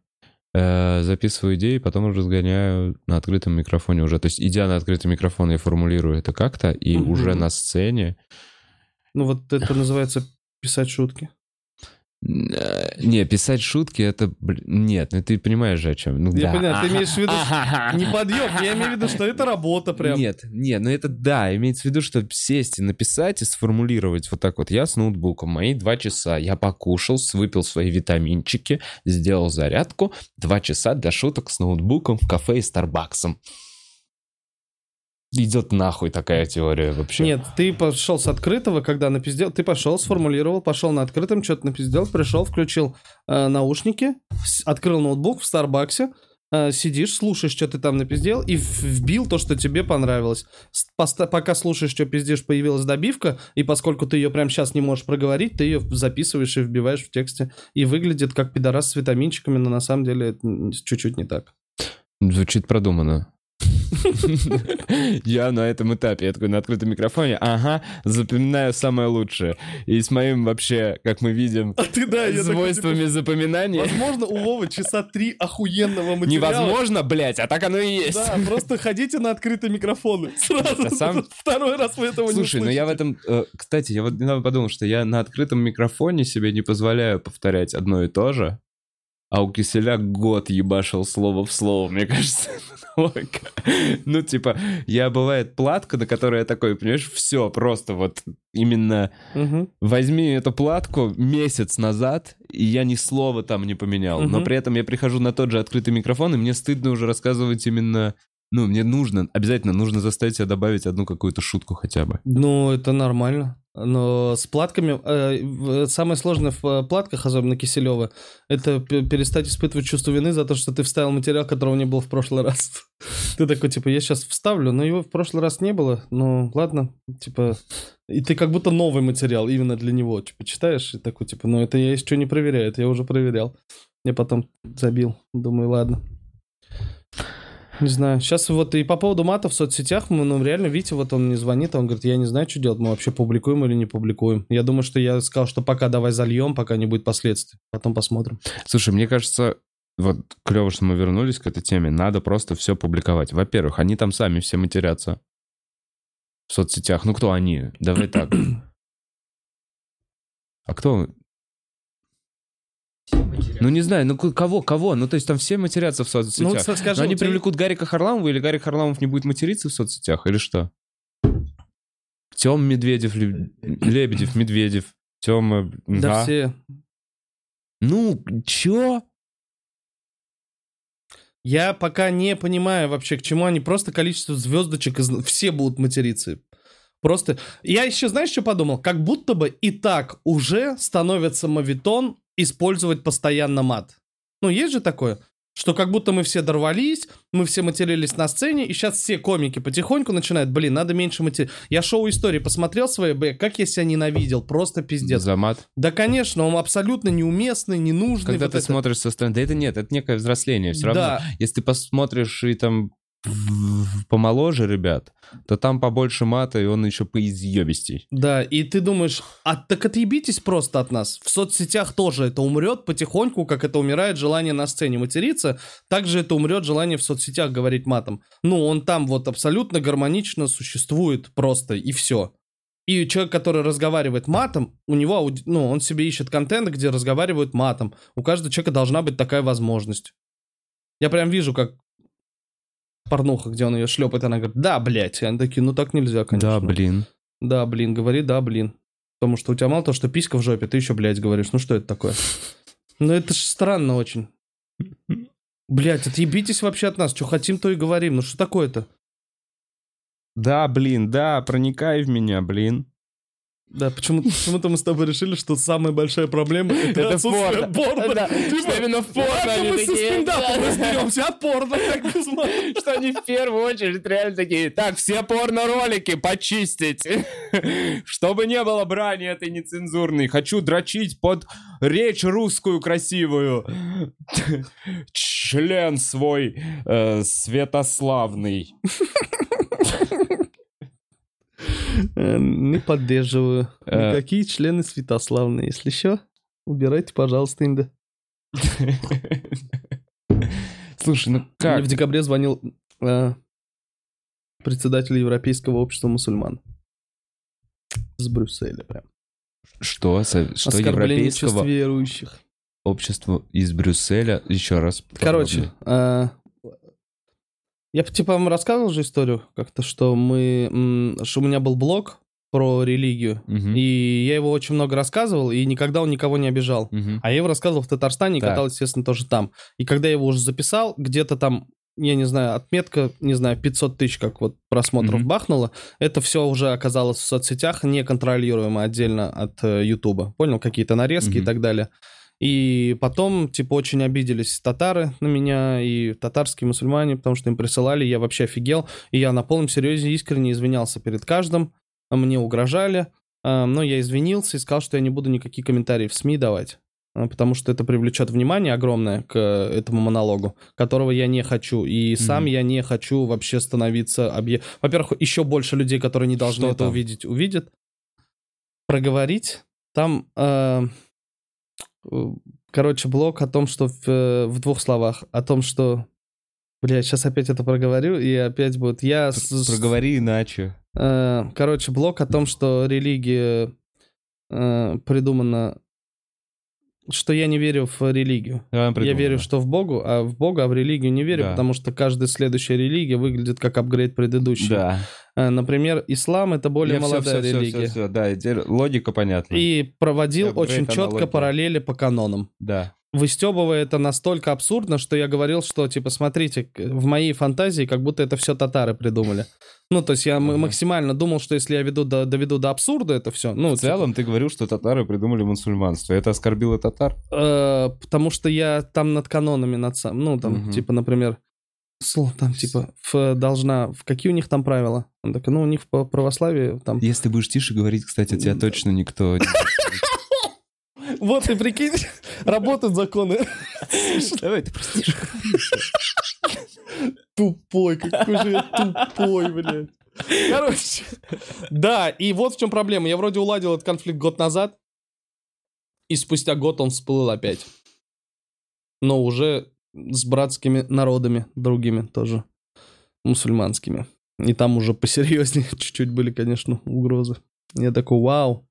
Э, Записываю идеи, потом уже разгоняю на открытом микрофоне уже. То есть, идя на открытый микрофон, я формулирую это как-то, и уже на сцене... Ну вот это называется писать шутки. Э, Не, писать шутки, это... Нет, ну ты понимаешь же о чем. Ну, Я да. понимаю, ты имеешь в виду. Не подъем, я имею в виду, что это работа прям. Нет, нет, ну это да, имеется в виду, что сесть и написать и сформулировать вот так вот. Я с ноутбуком, мои два часа, я покушал, выпил свои витаминчики, сделал зарядку, два часа для шуток с ноутбуком в кафе и Старбаксом. Идет нахуй такая теория вообще. Нет, ты пошел с открытого, когда напиздел, ты пошел, сформулировал, пошел на открытом, что-то напиздел, пришел, включил э, наушники, открыл ноутбук в Старбаксе, э, сидишь, слушаешь, что ты там напиздел, и вбил то, что тебе понравилось. Поста- пока слушаешь, что пиздишь, появилась добивка, и поскольку ты ее прямо сейчас не можешь проговорить, ты ее записываешь и вбиваешь в тексте. И выглядит как пидорас с витаминчиками, но на самом деле это чуть-чуть не так. Звучит продуманно. Я на этом этапе, я такой на открытом микрофоне, ага, запоминаю самое лучшее. И с моим вообще, как мы видим, А ты, да, я такой, свойствами типа, запоминания. Возможно, у Вовы часа три охуенного материала. Невозможно, блядь, а так оно и есть. Да, просто ходите на открытые микрофоны. Сразу. Самом- Второй раз вы этого Слушай, не ну я в этом... э, Кстати, я вот недавно подумал, что я на открытом микрофоне себе не позволяю повторять одно и то же, а у Киселя год ебашил слово в слово, мне кажется. Ну, типа, я бывает платка, на которой я такой, понимаешь, все, просто вот именно возьми эту платку месяц назад, и я ни слова там не поменял. Но при этом я прихожу на тот же открытый микрофон, и мне стыдно уже рассказывать именно... Ну, мне нужно, обязательно нужно заставить себя добавить одну какую-то шутку хотя бы. Ну, это нормально. Но с платками... э, самое сложное в э, платках, особенно Киселева, это перестать испытывать чувство вины за то, что ты вставил материал, которого не было в прошлый раз. Ты такой, типа, я сейчас вставлю, но его в прошлый раз не было. Ну, ладно, типа... И ты как будто новый материал именно для него, типа, читаешь, и такой, типа, ну, это я еще не проверяю, это я уже проверял. Я потом забил. Думаю, ладно. Не знаю. Сейчас вот и по поводу мата в соцсетях, мы, ну, реально, Витя, вот он мне звонит, он говорит, я не знаю, что делать, мы вообще публикуем или не публикуем. Я думаю, что я сказал, что пока давай зальем, пока не будет последствий. Потом посмотрим. Слушай, мне кажется, вот клево, что мы вернулись к этой теме. Надо просто все публиковать. Во-первых, они там сами все матерятся в соцсетях. Ну, кто они? Давай так. А кто? Ну, не знаю, ну кого, кого? Ну, то есть там все матерятся в соцсетях. Ну, вот скажи, Но они тебя- привлекут Гарика Харламова, или Гарик Харламов не будет материться в соцсетях, или что? Тем Медведев, Ле- Лебедев, Медведев, Тема... Да все. Ну, чё? Я пока не понимаю вообще, к чему они просто количество звездочек, из- все будут материться. Просто. Я еще, знаешь, что подумал? Как будто бы и так уже становится мавитон использовать постоянно мат. Ну, есть же такое? Что как будто мы все дорвались, мы все матерились на сцене, и сейчас все комики потихоньку начинают, блин, надо меньше материть. Я шоу истории посмотрел свои, бля, как я себя ненавидел, просто пиздец. За мат. Да, конечно, он абсолютно неуместный, ненужный. Когда вот ты это. смотришь со стороны, да это нет, это некое взросление. Все равно, Да. если ты посмотришь и там помоложе ребят, то там побольше мата, и он еще поизъебистей. Да, и ты думаешь, а так отъебитесь просто от нас. В соцсетях тоже это умрет потихоньку, как это умирает желание на сцене материться, также это умрет желание в соцсетях говорить матом. Ну, он там вот абсолютно гармонично существует просто, и все. И человек, который разговаривает матом, у него, ну, он себе ищет контент, где разговаривают матом. У каждого человека должна быть такая возможность. Я прям вижу, как порнуха, где он ее шлепает, она говорит, да, блядь. И они такие, ну так нельзя, конечно. Да, блин. Да, блин, говори, да, блин. Потому что у тебя мало того, что писька в жопе, ты еще, блядь, говоришь. Ну что это такое? Ну это ж странно очень. Блядь, отъебитесь вообще от нас. Что хотим, то и говорим. Ну что такое-то? Да, блин, да, проникай в меня, блин. Да, почему- почему-то мы с тобой решили, что самая большая проблема это, Это отсутствие порно. порно. Да, Типа, что именно в порно они мы со такие. стендапом разберемся, от порно как без мата. Что они в первую очередь реально такие, так, все порно-ролики почистить, чтобы не было брани этой нецензурной. Хочу дрочить под речь русскую красивую. Член свой э, святославный. Э, Не поддерживаю. Э. Никакие члены Святославные. Если что, убирайте, пожалуйста, инда. Слушай, ну Мне как? в декабре звонил э, председатель Европейского общества мусульман. С Брюсселя прям. Что? со- Что европейского верующих. общества из Брюсселя? Еще раз. Короче, э, я типа вам рассказывал же историю как-то, что мы, что у меня был блог про религию, Мгм. и я его очень много рассказывал, и никогда он никого не обижал. Мгм. А я его рассказывал в Татарстане и Так. катал, естественно, тоже там. И когда я его уже записал, где-то там, я не знаю, отметка, не знаю, 500 тысяч, как вот просмотров Мгм. бахнуло, это все уже оказалось в соцсетях, неконтролируемо отдельно от э, Ютуба. Понял? Какие-то нарезки и Мгм. так далее. И потом, типа, очень обиделись татары на меня и татарские мусульмане, потому что им присылали, я вообще офигел. И я на полном серьезе искренне извинялся перед каждым. Мне угрожали, а, но я извинился и сказал, что я не буду никакие комментарии в СМИ давать. а, Потому что это привлечет внимание огромное к э, этому монологу, которого я не хочу. И сам Мгм. я не хочу вообще становиться объект. Во-первых, еще больше людей, которые не должны Что это там? увидеть, увидят. Проговорить. Там, э, короче, блог о том, что в, э, в двух словах, о том, что... Бля, сейчас опять это проговорю, и опять будет... Я... Проговори иначе. Э, Короче, блок о том, что религия э, придумана, что я не верю в религию. Я верю, что в Богу, а в Бога, а в религию не верю, Да. потому что каждая следующая религия выглядит как апгрейд предыдущей. Да. Э, Например, ислам это более Я молодая всё, всё, религия. всё, всё, да, теперь логика понятна. И проводил Апгрейд очень четко аналогия. параллели по канонам. Да. Выстебывая это настолько абсурдно, что я говорил, что, типа, смотрите, в моей фантазии как будто это все татары придумали. Ну, то есть я Ага. максимально думал, что если я веду до, доведу до абсурда это все, ну, В целом ты говорил, что татары придумали мусульманство. Это оскорбило татар? Э, потому что я там над канонами, над сам, ну, там, Мгм. типа, например, слово там, типа, в, должна, в какие у них там правила? Он такой, ну, у них по православию там... Если ты будешь тише говорить, кстати, тебя точно никто... Вот ты прикинь, работают законы. Давай, ты просто тише Тупой, какой же я тупой, блядь. Короче, да, и вот в чем проблема. Я вроде уладил этот конфликт год назад, и спустя год он всплыл опять. Но уже с братскими народами другими тоже, мусульманскими. И там уже посерьезнее чуть-чуть были, конечно, угрозы. Я такой, вау.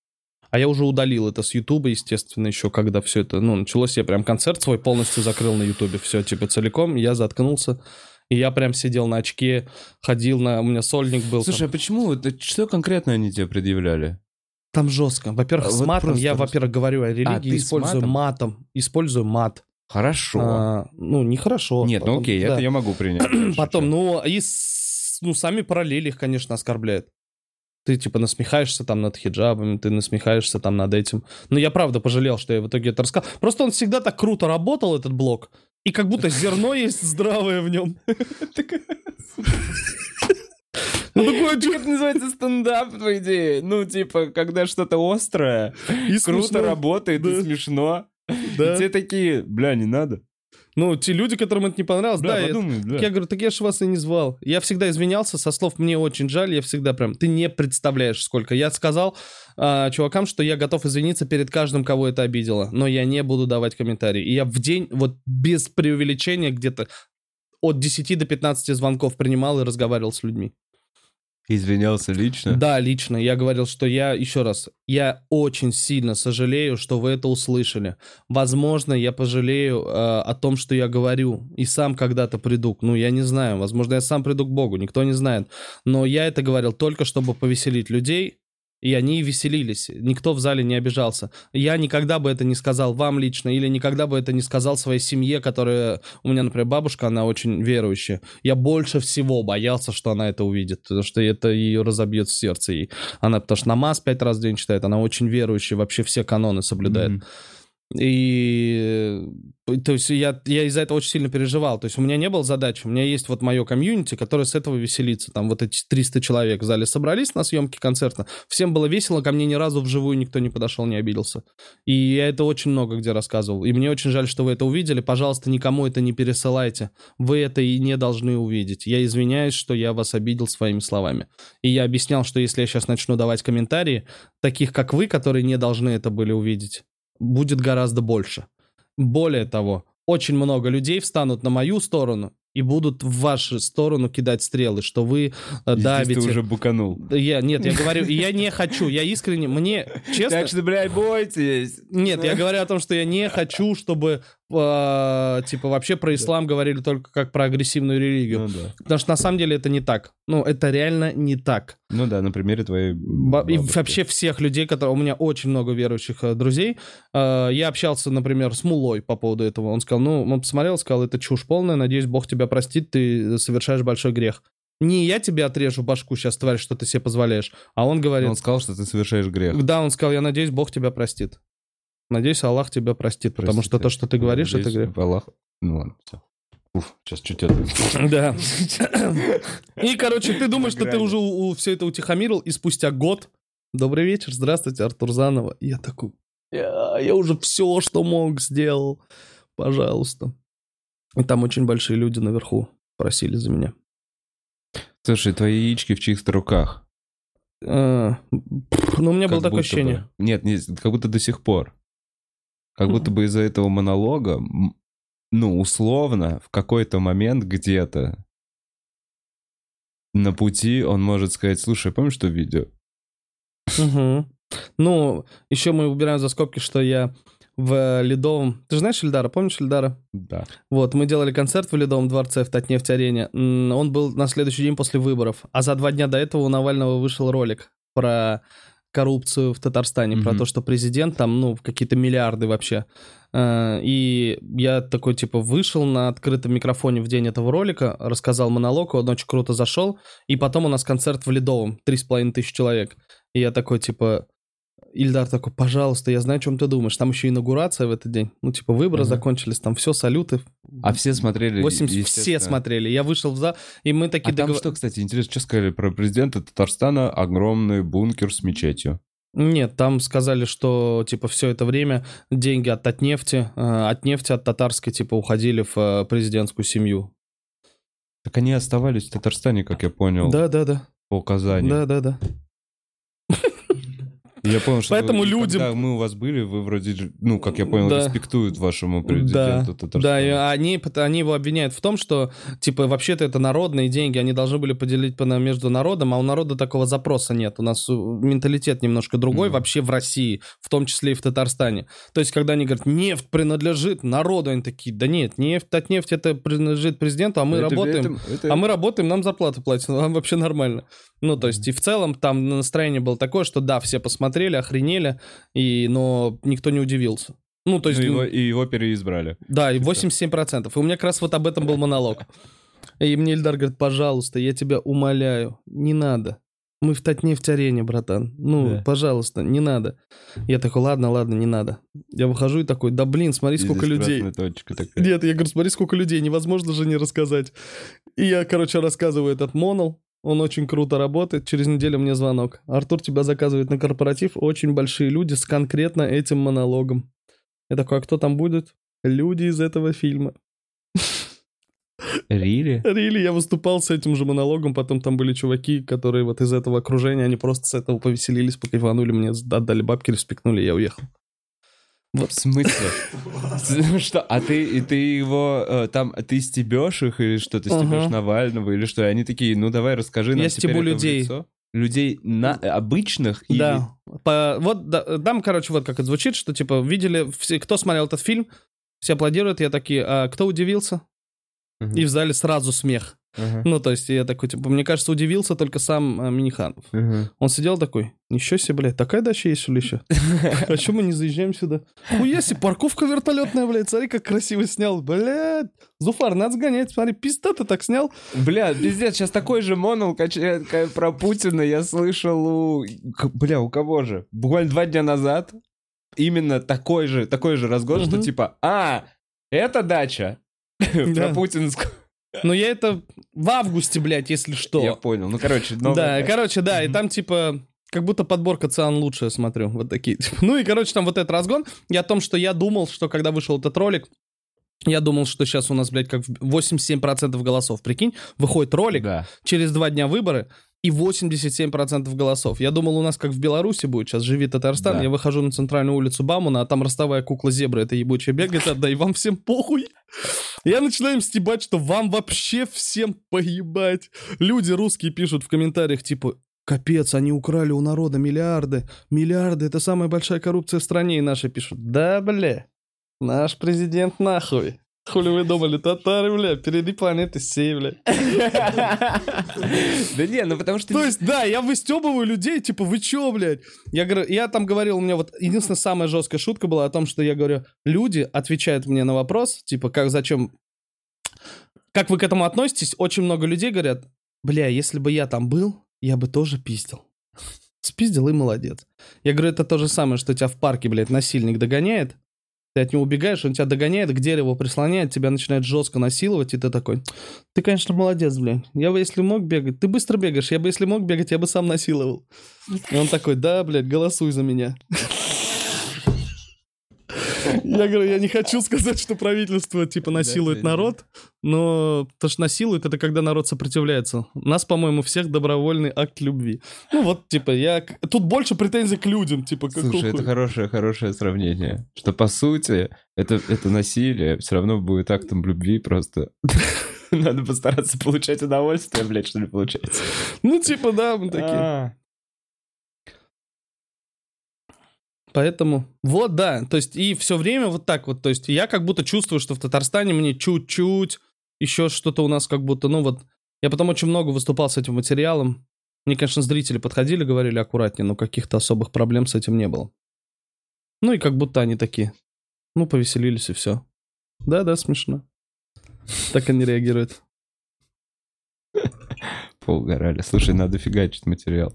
А я уже удалил это с Ютуба, естественно, еще когда все это, ну, началось, я прям концерт свой полностью закрыл на Ютубе, все, типа, целиком, я заткнулся, и я прям сидел на очке, ходил на, у меня сольник был. Слушай, там. а почему? Это что конкретно они тебе предъявляли? Там жестко. Во-первых, А с вот матом. просто Я, во-первых, говорю о религии, ты с использую матом? матом. Использую мат. Хорошо. А, ну, нехорошо. Нет, ну Потом- окей, да. это я могу принять. Потом, ну, и с- ну, сами параллели их, конечно, оскорбляют. Ты, типа, насмехаешься там над хиджабами, ты насмехаешься там над этим. Но я правда пожалел, что я в итоге это рассказал. Просто он всегда так круто работал, этот блок. И как будто зерно есть здравое в нем. Ну, такое, Так это называется стендап, по идее. Ну, типа, когда что-то острое, и круто смешно. работает, и Да. смешно. Да. И те такие, бля, не надо. Ну, те люди, которым это не понравилось, Бля, да, я- подумай, бля. Так я говорю, так я же вас и не звал. Я всегда извинялся со слов «мне очень жаль», я всегда прям, ты не представляешь сколько. Я сказал а, чувакам, что я готов извиниться перед каждым, кого это обидело, но я не буду давать комментарии. И я в день, вот без преувеличения, где-то от 10 до 15 звонков принимал и разговаривал с людьми. Извинялся лично? Да, лично. Я говорил, что я, еще раз, я очень сильно сожалею, что вы это услышали. Возможно, я пожалею э, о том, что я говорю, и сам когда-то приду. Ну, я не знаю. Возможно, я сам приду к Богу, никто не знает. Но я это говорил только, чтобы повеселить людей, и они веселились. Никто в зале не обижался. Я никогда бы это не сказал вам лично, или никогда бы это не сказал своей семье, которая... У меня, например, бабушка, она очень верующая. Я больше всего боялся, что она это увидит, потому что это ее разобьет в сердце. И она, потому что намаз пять раз в день читает, она очень верующая, вообще все каноны соблюдает. Мгм. И э, то есть я, я из-за этого очень сильно переживал. То есть у меня не было задачи. У меня есть вот мое комьюнити, которое с этого веселится. Там вот эти 300 человек в зале собрались на съемке концерта. Всем было весело, ко мне ни разу вживую никто не подошел, не обиделся. И я это очень много где рассказывал. И мне очень жаль, что вы это увидели. Пожалуйста, никому это не пересылайте. Вы это и не должны увидеть. Я извиняюсь, что я вас обидел своими словами. И я объяснял, что если я сейчас начну давать комментарии, таких как вы, которые не должны это были увидеть, будет гораздо больше. Более того, очень много людей встанут на мою сторону и будут в вашу сторону кидать стрелы, что вы э, давите. ты уже буканул. Я, нет, я говорю, я не хочу, я искренне, мне, честно... Так что, блядь, бойтесь. Нет, я говорю о том, что я не хочу, чтобы, э, типа, вообще про ислам говорили только как про агрессивную религию. Ну да. Потому что на самом деле это не так. Ну, это реально не так. Ну да, на примере твоей И вообще всех людей, которые... У меня очень много верующих э, друзей. Э, Я общался, например, с Мулой по поводу этого. Он сказал, ну, он посмотрел, сказал, это чушь полная, надеюсь, Бог тебя простит, ты совершаешь большой грех. Не я тебе отрежу башку сейчас, тварь, что ты себе позволяешь, а он говорит... Он сказал, что ты совершаешь грех. Да, он сказал, я надеюсь, Бог тебя простит. Надеюсь, Аллах тебя простит, потому Простите. что то, что ты говоришь, это Надеюсь, грех. Аллах. Ну ладно, все. Уф, сейчас чуть это... Да. И, короче, ты думаешь, что ты уже все это утихомирил, и спустя год... Добрый вечер, здравствуйте, Артур Занова. Я такой, я, уже все, что мог, сделал. Пожалуйста. И там очень большие люди наверху просили за меня. Слушай, твои яички в чьих-то руках. А, Ну, у меня было такое ощущение. Нет, не, как будто до сих пор. Как будто бы из-за этого монолога, ну, условно, в какой-то момент где-то на пути он может сказать, слушай, помнишь что видео? Мгм. Ну, еще мы убираем за скобки, что я в Ледовом... Ты же знаешь Ильдара? Помнишь Ильдара? Да. Вот, мы делали концерт в Ледовом дворце в Татнефть-арене. Он был на следующий день после выборов. А за два дня до этого у Навального вышел ролик про коррупцию в Татарстане, про Мгм. то, что президент там, ну, какие-то миллиарды вообще. Э, И я такой, типа, вышел на открытом микрофоне в день этого ролика, рассказал монолог, он очень круто зашел, и потом у нас концерт в Ледовом, три с половиной тысячи человек. И я такой, типа, Ильдар такой, пожалуйста, я знаю, о чем ты думаешь. Там еще инаугурация в этот день. Ну, типа, выборы Ага. закончились, там все, салюты. А все смотрели... 80, все смотрели. Я вышел в зал, и мы А такие там договор- что, кстати, интересно, что сказали про президента Татарстана? Огромный бункер с мечетью. Нет, там сказали, что, типа, все это время деньги от Татнефти, э, от нефти, от татарской, типа, уходили в э, президентскую семью. Так они оставались в Татарстане, как я понял, Да, да, да. по указанию. Да, да, да. Я понял, что Поэтому вы- людям- Когда мы у вас были, вы вроде, ну, как я понял, Да. респектуют вашему Да, президенту Татарстана. да, и они, они его обвиняют в том, что, типа, вообще-то это народные деньги, они должны были поделить по- между народом, а у народа такого запроса нет. У нас менталитет немножко другой Мгм. вообще в России, в том числе и в Татарстане. То есть, когда они говорят, нефть принадлежит народу, они такие, да нет, нефть от нефти это принадлежит президенту, а мы Это- работаем. это- это- А мы работаем, нам зарплату платят, нам вообще нормально. Ну, то есть, и в целом там настроение было такое, что да, все посмотрели, охренели, и, но никто не удивился. Ну, то есть, Ну, его, и его переизбрали. да, и 87%. И у меня как раз вот об этом был монолог. И мне Ильдар говорит, пожалуйста, я тебя умоляю, не надо. Мы в Татнефть-арене, братан. Ну, Да. пожалуйста, не надо. Я такой, ладно, ладно, не надо. Я выхожу и такой, да блин, смотри, И сколько людей. Нет, я говорю, смотри, сколько людей, невозможно же не рассказать. И я, короче, рассказываю этот монол, он очень круто работает, через неделю мне звонок. Артур тебя заказывает на корпоратив, очень большие люди с конкретно этим монологом. Я такой, а кто там будет? Люди из этого фильма. Рили? Рили, я выступал с этим же монологом, потом там были чуваки, которые вот из этого окружения, они просто с этого повеселились, покайфанули, мне отдали бабки, респектнули, я уехал. В смысле? Ну Что, а ты, и ты его, э, там, ты стебешь их, или что, ты стебешь. Навального, или что? И они такие, ну давай расскажи нам Я стебу людей. лицо». Людей на, обычных? или- Да. По- вот да, там, короче, вот как это звучит, что типа видели, все, кто смотрел этот фильм, все аплодируют, я такие, а кто удивился? Мгм. И в зале сразу смех. Ну, то есть я такой, типа, мне кажется, удивился только сам а, Миниханов. Он сидел такой, ничего себе, блядь, такая дача есть, что ли, еще? А что мы не заезжаем сюда? Хуя себе, парковка вертолетная, блядь, смотри, как красиво снял, блядь. Зуфар, надо сгонять, смотри, пизда ты так снял. Бля, пиздец, сейчас такой же монол качает ка- про Путина я слышал у... Бля, у кого же? Буквально два дня назад именно такой же, такой же разгон, что типа, а, это дача про путинскую. Но я это в августе, блядь, если что. Я понял. Ну, короче, Да, новая- короче, да, и там типа как будто подборка циан лучше, я смотрю, вот такие. типа. Ну и, короче, там вот этот разгон. И о том, что я думал, что когда вышел этот ролик, я думал, что сейчас у нас, блядь, как в 87% голосов. Прикинь, выходит ролик, Да. через два дня выборы, и 87% голосов. Я думал, у нас как в Беларуси будет, сейчас живи Татарстан, Да. я выхожу на центральную улицу Бамуна, а там ростовая кукла зебра, это ебучая бегает, да и вам всем похуй. Я начинаю им стебать, что вам вообще всем поебать. Люди русские пишут в комментариях, типа, капец, они украли у народа миллиарды, миллиарды, это самая большая коррупция в стране, и наши пишут, да, бля, наш президент нахуй. Хули вы думали, татары, бля, впереди планеты сей, бля. Да не, ну потому что... То есть, да, я выстебываю людей, типа, вы чё, блядь? Я, говорю, я там говорил, у меня вот единственная самая жесткая шутка была о том, что я говорю, люди отвечают мне на вопрос, типа, как, зачем, как вы к этому относитесь? Очень много людей говорят, бля, если бы я там был, я бы тоже пиздил. Спиздил и молодец. Я говорю, это то же самое, что тебя в парке, блядь, насильник догоняет, ты от него убегаешь, он тебя догоняет, к дереву прислоняет, тебя начинает жестко насиловать, и ты такой, ты, конечно, молодец, блин. Я бы, если мог бегать, ты быстро бегаешь, я бы, если мог бегать, я бы сам насиловал. И он такой, да, блядь, голосуй за меня. Я говорю, я не хочу сказать, что правительство, типа, насилует народ, но то, что насилует, это когда народ сопротивляется. У нас, по-моему, всех добровольный акт любви. Ну вот, типа, я... Тут больше претензий к людям, типа, какого Слушай, это хорошее, хорошее сравнение. Что, по сути, это, это насилие все равно будет актом любви просто. Надо постараться получать удовольствие, блядь, что ли, получается. Ну, типа, да, мы такие. А, Поэтому, вот, да, то есть и все время вот так вот, то есть я как будто чувствую, что в Татарстане мне чуть-чуть еще что-то у нас как будто, ну вот, я потом очень много выступал с этим материалом. Мне, конечно, зрители подходили, говорили аккуратнее, но каких-то особых проблем с этим не было. Ну и как будто они такие, ну, повеселились и все. Да-да, смешно. Так они реагируют. Поугорали. Слушай, надо фигачить материал.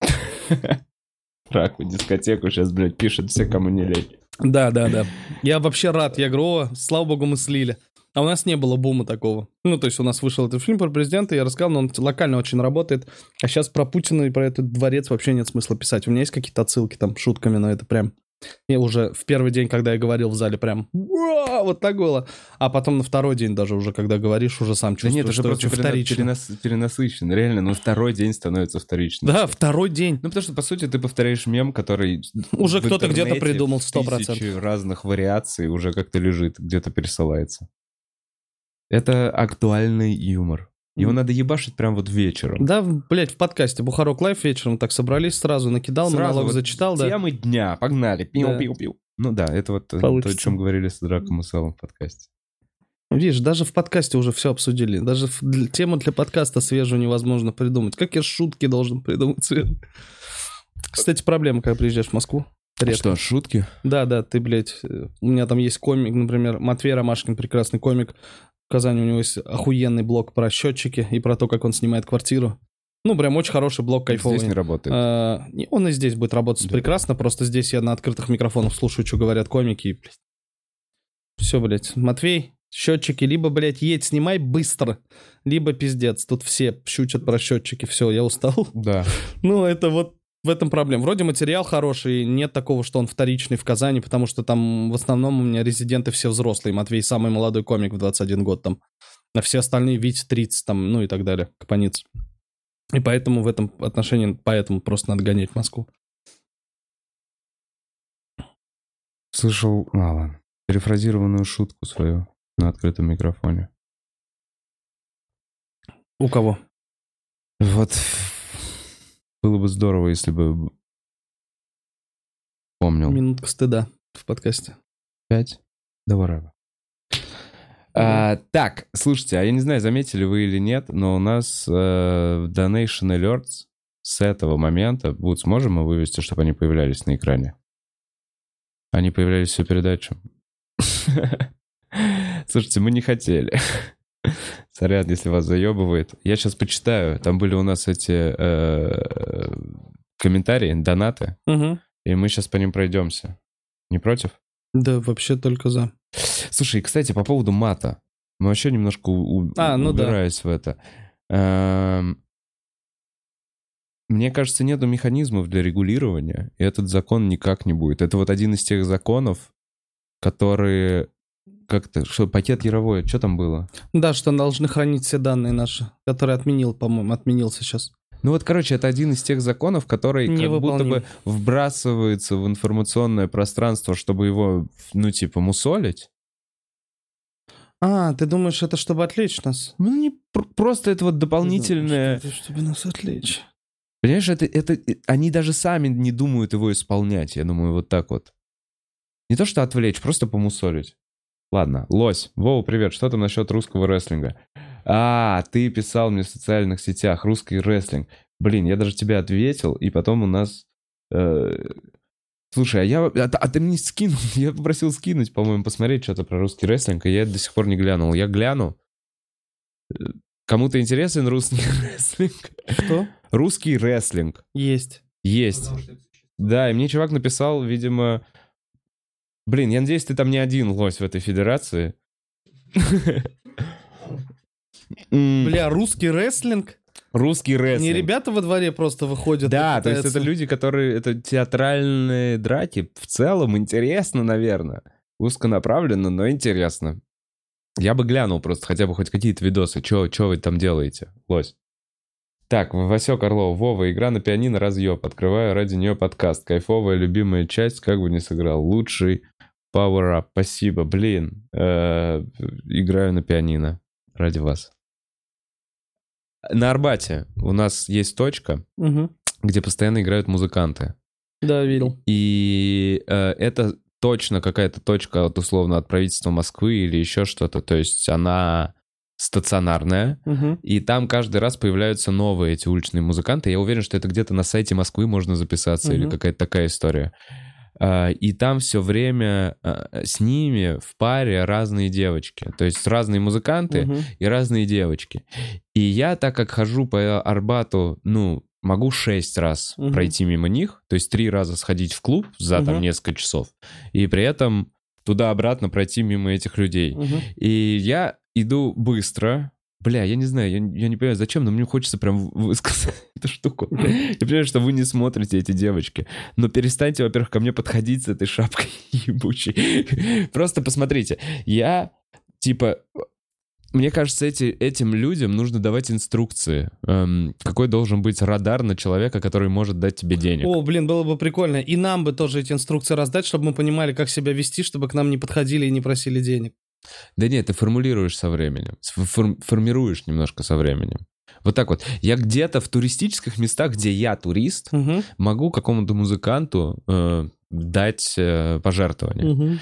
Раку, дискотеку сейчас, блядь, пишут все, кому не лень. Да, да, да. Я вообще рад. Я о, слава богу, мы слили. А у нас не было бума такого. Ну, то есть у нас вышел этот фильм про президента, я рассказал, но он локально очень работает. А сейчас про Путина и про этот дворец вообще нет смысла писать. У меня есть какие-то отсылки там шутками, но это прям Я уже в первый день, когда я говорил в зале, прям вот так было. А потом на второй день даже уже, когда говоришь, уже сам Да чувствуешь, нет, уже что просто это вторично. перенас- перенасыщен. Реально, ну второй день становится вторичным. Да, второй день. Ну, потому что, по сути, ты повторяешь мем, который... Уже кто-то где-то придумал в 100%. тысячи разных вариаций уже как-то лежит, где-то пересылается. Это актуальный юмор. Его надо ебашить прям вот вечером. Да, блядь, в подкасте Бухарог Лайв вечером так собрались, сразу накидал, Сразу монолог вот зачитал, да. Темы дня, погнали. Да. Пиу-пиу-пиу. Ну да, это вот э, то, о Получится. чем говорили с Драком и Селом в подкасте. Видишь, даже в подкасте уже все обсудили. Даже для- тему для подкаста свежую невозможно придумать. Как я шутки должен придумать свежие? Кстати, проблема, когда приезжаешь в Москву. Редко. Что, шутки? Да, да, ты, блядь, э, у меня там есть комик, например, Матвей Ромашкин, прекрасный комик. Казани у него есть охуенный блог про счетчики и про то, как он снимает квартиру. Ну, прям очень хороший блог, кайфовый. Здесь не работает. А, не, он и здесь будет работать Да. прекрасно, просто здесь я на открытых микрофонах слушаю, что говорят комики. и, блядь. Все, блядь, Матвей, счетчики, либо, блядь, едь, снимай быстро, либо пиздец. Тут все шутят про счетчики, все, я устал. Да. Ну, это вот в этом проблема. Вроде материал хороший, нет такого, что он вторичный в Казани, потому что там в основном у меня резиденты все взрослые. Матвей самый молодой комик в 21 год там. А все остальные Вить 30 там, ну и так далее, Капаниц. И поэтому в этом отношении, поэтому просто надо гонять в Москву. Слышал, ладно, перефразированную шутку свою на открытом микрофоне. У кого? Вот было бы здорово, если бы помнил. Минутка стыда в подкасте. Пять? Давай рада. А, так, слушайте, а я не знаю, заметили вы или нет, но у нас э, Donation Alerts с этого момента будут, сможем мы вывести, чтобы они появлялись на экране? Они появлялись всю передачу. Слушайте, мы не хотели. Сорян, если вас заебывает. Я сейчас почитаю. Там были у нас эти э, комментарии, донаты, Угу. и мы сейчас по ним пройдемся. Не против? Да, вообще только за. Слушай, кстати, по поводу мата. Мы вообще немножко у- А, ну да. убираясь в это. Эм, Мне кажется, нету механизмов для регулирования, и этот закон никак не будет. Это вот один из тех законов, которые как-то... Что, пакет Яровой, что там было? Да, что должны хранить все данные наши, который отменил, по-моему, отменился сейчас. Ну вот, короче, это один из тех законов, который как будто Невыполним. бы вбрасывается в информационное пространство, чтобы его, ну, типа, мусолить. А, ты думаешь, это чтобы отвлечь нас? Ну, не пр- просто это вот дополнительное... Это чтобы нас отвлечь. Понимаешь, это, это, они даже сами не думают его исполнять, я думаю, вот так вот. Не то, что отвлечь, просто помусолить. Ладно, лось. Вова, привет, что там насчет русского рестлинга? А, ты писал мне в социальных сетях русский рестлинг. Блин, я даже тебе ответил, и потом у нас... э, Слушай, а я... А, а ты мне скинул, я попросил скинуть, по-моему, посмотреть что-то про русский рестлинг, и я до сих пор не глянул. Я гляну. Э, Кому-то интересен русский рестлинг? Что? Русский рестлинг. Есть. Есть. Да, и мне чувак написал, видимо... Блин, я надеюсь, ты там не один лось в этой федерации. Бля, русский рестлинг? Русский рестлинг. Не ребята во дворе просто выходят. Да, то есть это люди, которые... Это театральные драки. В целом интересно, наверное. Узконаправленно, но интересно. Я бы глянул просто хотя бы хоть какие-то видосы. Че вы там делаете, лось? Так, Васек Орлов, Вова, игра на пианино разъеб. Открываю ради нее подкаст. Кайфовая, любимая часть, как бы не сыграл. Лучший Power Up. Спасибо, блин. Э, Играю на пианино ради вас. На Арбате у нас есть точка, где постоянно играют музыканты. Да, видел. И э, это точно какая-то точка от условно от правительства Москвы или еще что-то. То есть она стационарная, Мгм. и там каждый раз появляются новые эти уличные музыканты. Я уверен, что это где-то на сайте Москвы можно записаться или Мгм. какая-то такая история. А, И там все время а, с ними в паре разные девочки. То есть разные музыканты, Мгм. и разные девочки. И я, так как хожу по Арбату, ну, могу шесть раз Мгм. пройти мимо них, то есть три раза сходить в клуб за там Мгм. несколько часов, и при этом туда-обратно пройти мимо этих людей. Мгм. И я иду быстро, Бля, я не знаю, я, я не понимаю, зачем, но мне хочется прям высказать эту штуку. Я понимаю, что вы не смотрите эти девочки, но перестаньте, во-первых, ко мне подходить с этой шапкой ебучей. Просто посмотрите, я, типа, мне кажется, эти, этим людям нужно давать инструкции. Эм, какой должен быть радар на человека, который может дать тебе денег. О, блин, было бы прикольно. И нам бы тоже эти инструкции раздать, чтобы мы понимали, как себя вести, чтобы к нам не подходили и не просили денег. Да нет, ты формулируешь со временем. Фор- формируешь немножко со временем. Вот так вот. Я где-то в туристических местах, где я турист, Угу. могу какому-то музыканту э, дать э, пожертвование. Угу.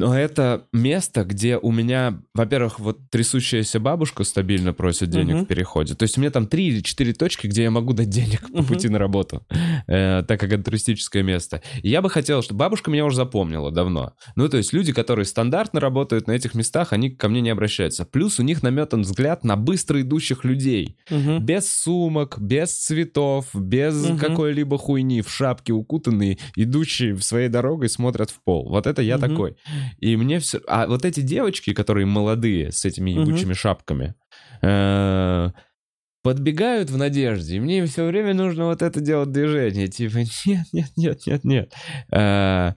Но это место, где у меня, во-первых, вот трясущаяся бабушка стабильно просит денег Мгм. в переходе. То есть у меня там три или четыре точки, где я могу дать денег по Мгм. пути на работу, э, так как это туристическое место. И я бы хотел, чтобы бабушка меня уже запомнила давно. Ну, то есть люди, которые стандартно работают на этих местах, они ко мне не обращаются. Плюс у них наметан взгляд на быстро идущих людей. Угу. Без сумок, без цветов, без Мгм. какой-либо хуйни, в шапке укутанные, идущие в своей дорогой, смотрят в пол. Вот это я Мгм. такой. И мне все... А вот эти девочки, которые молодые, с этими ебучими шапками, э, подбегают в надежде, и мне все время нужно вот это делать движение. Типа, нет, нет, нет, нет, нет. Э,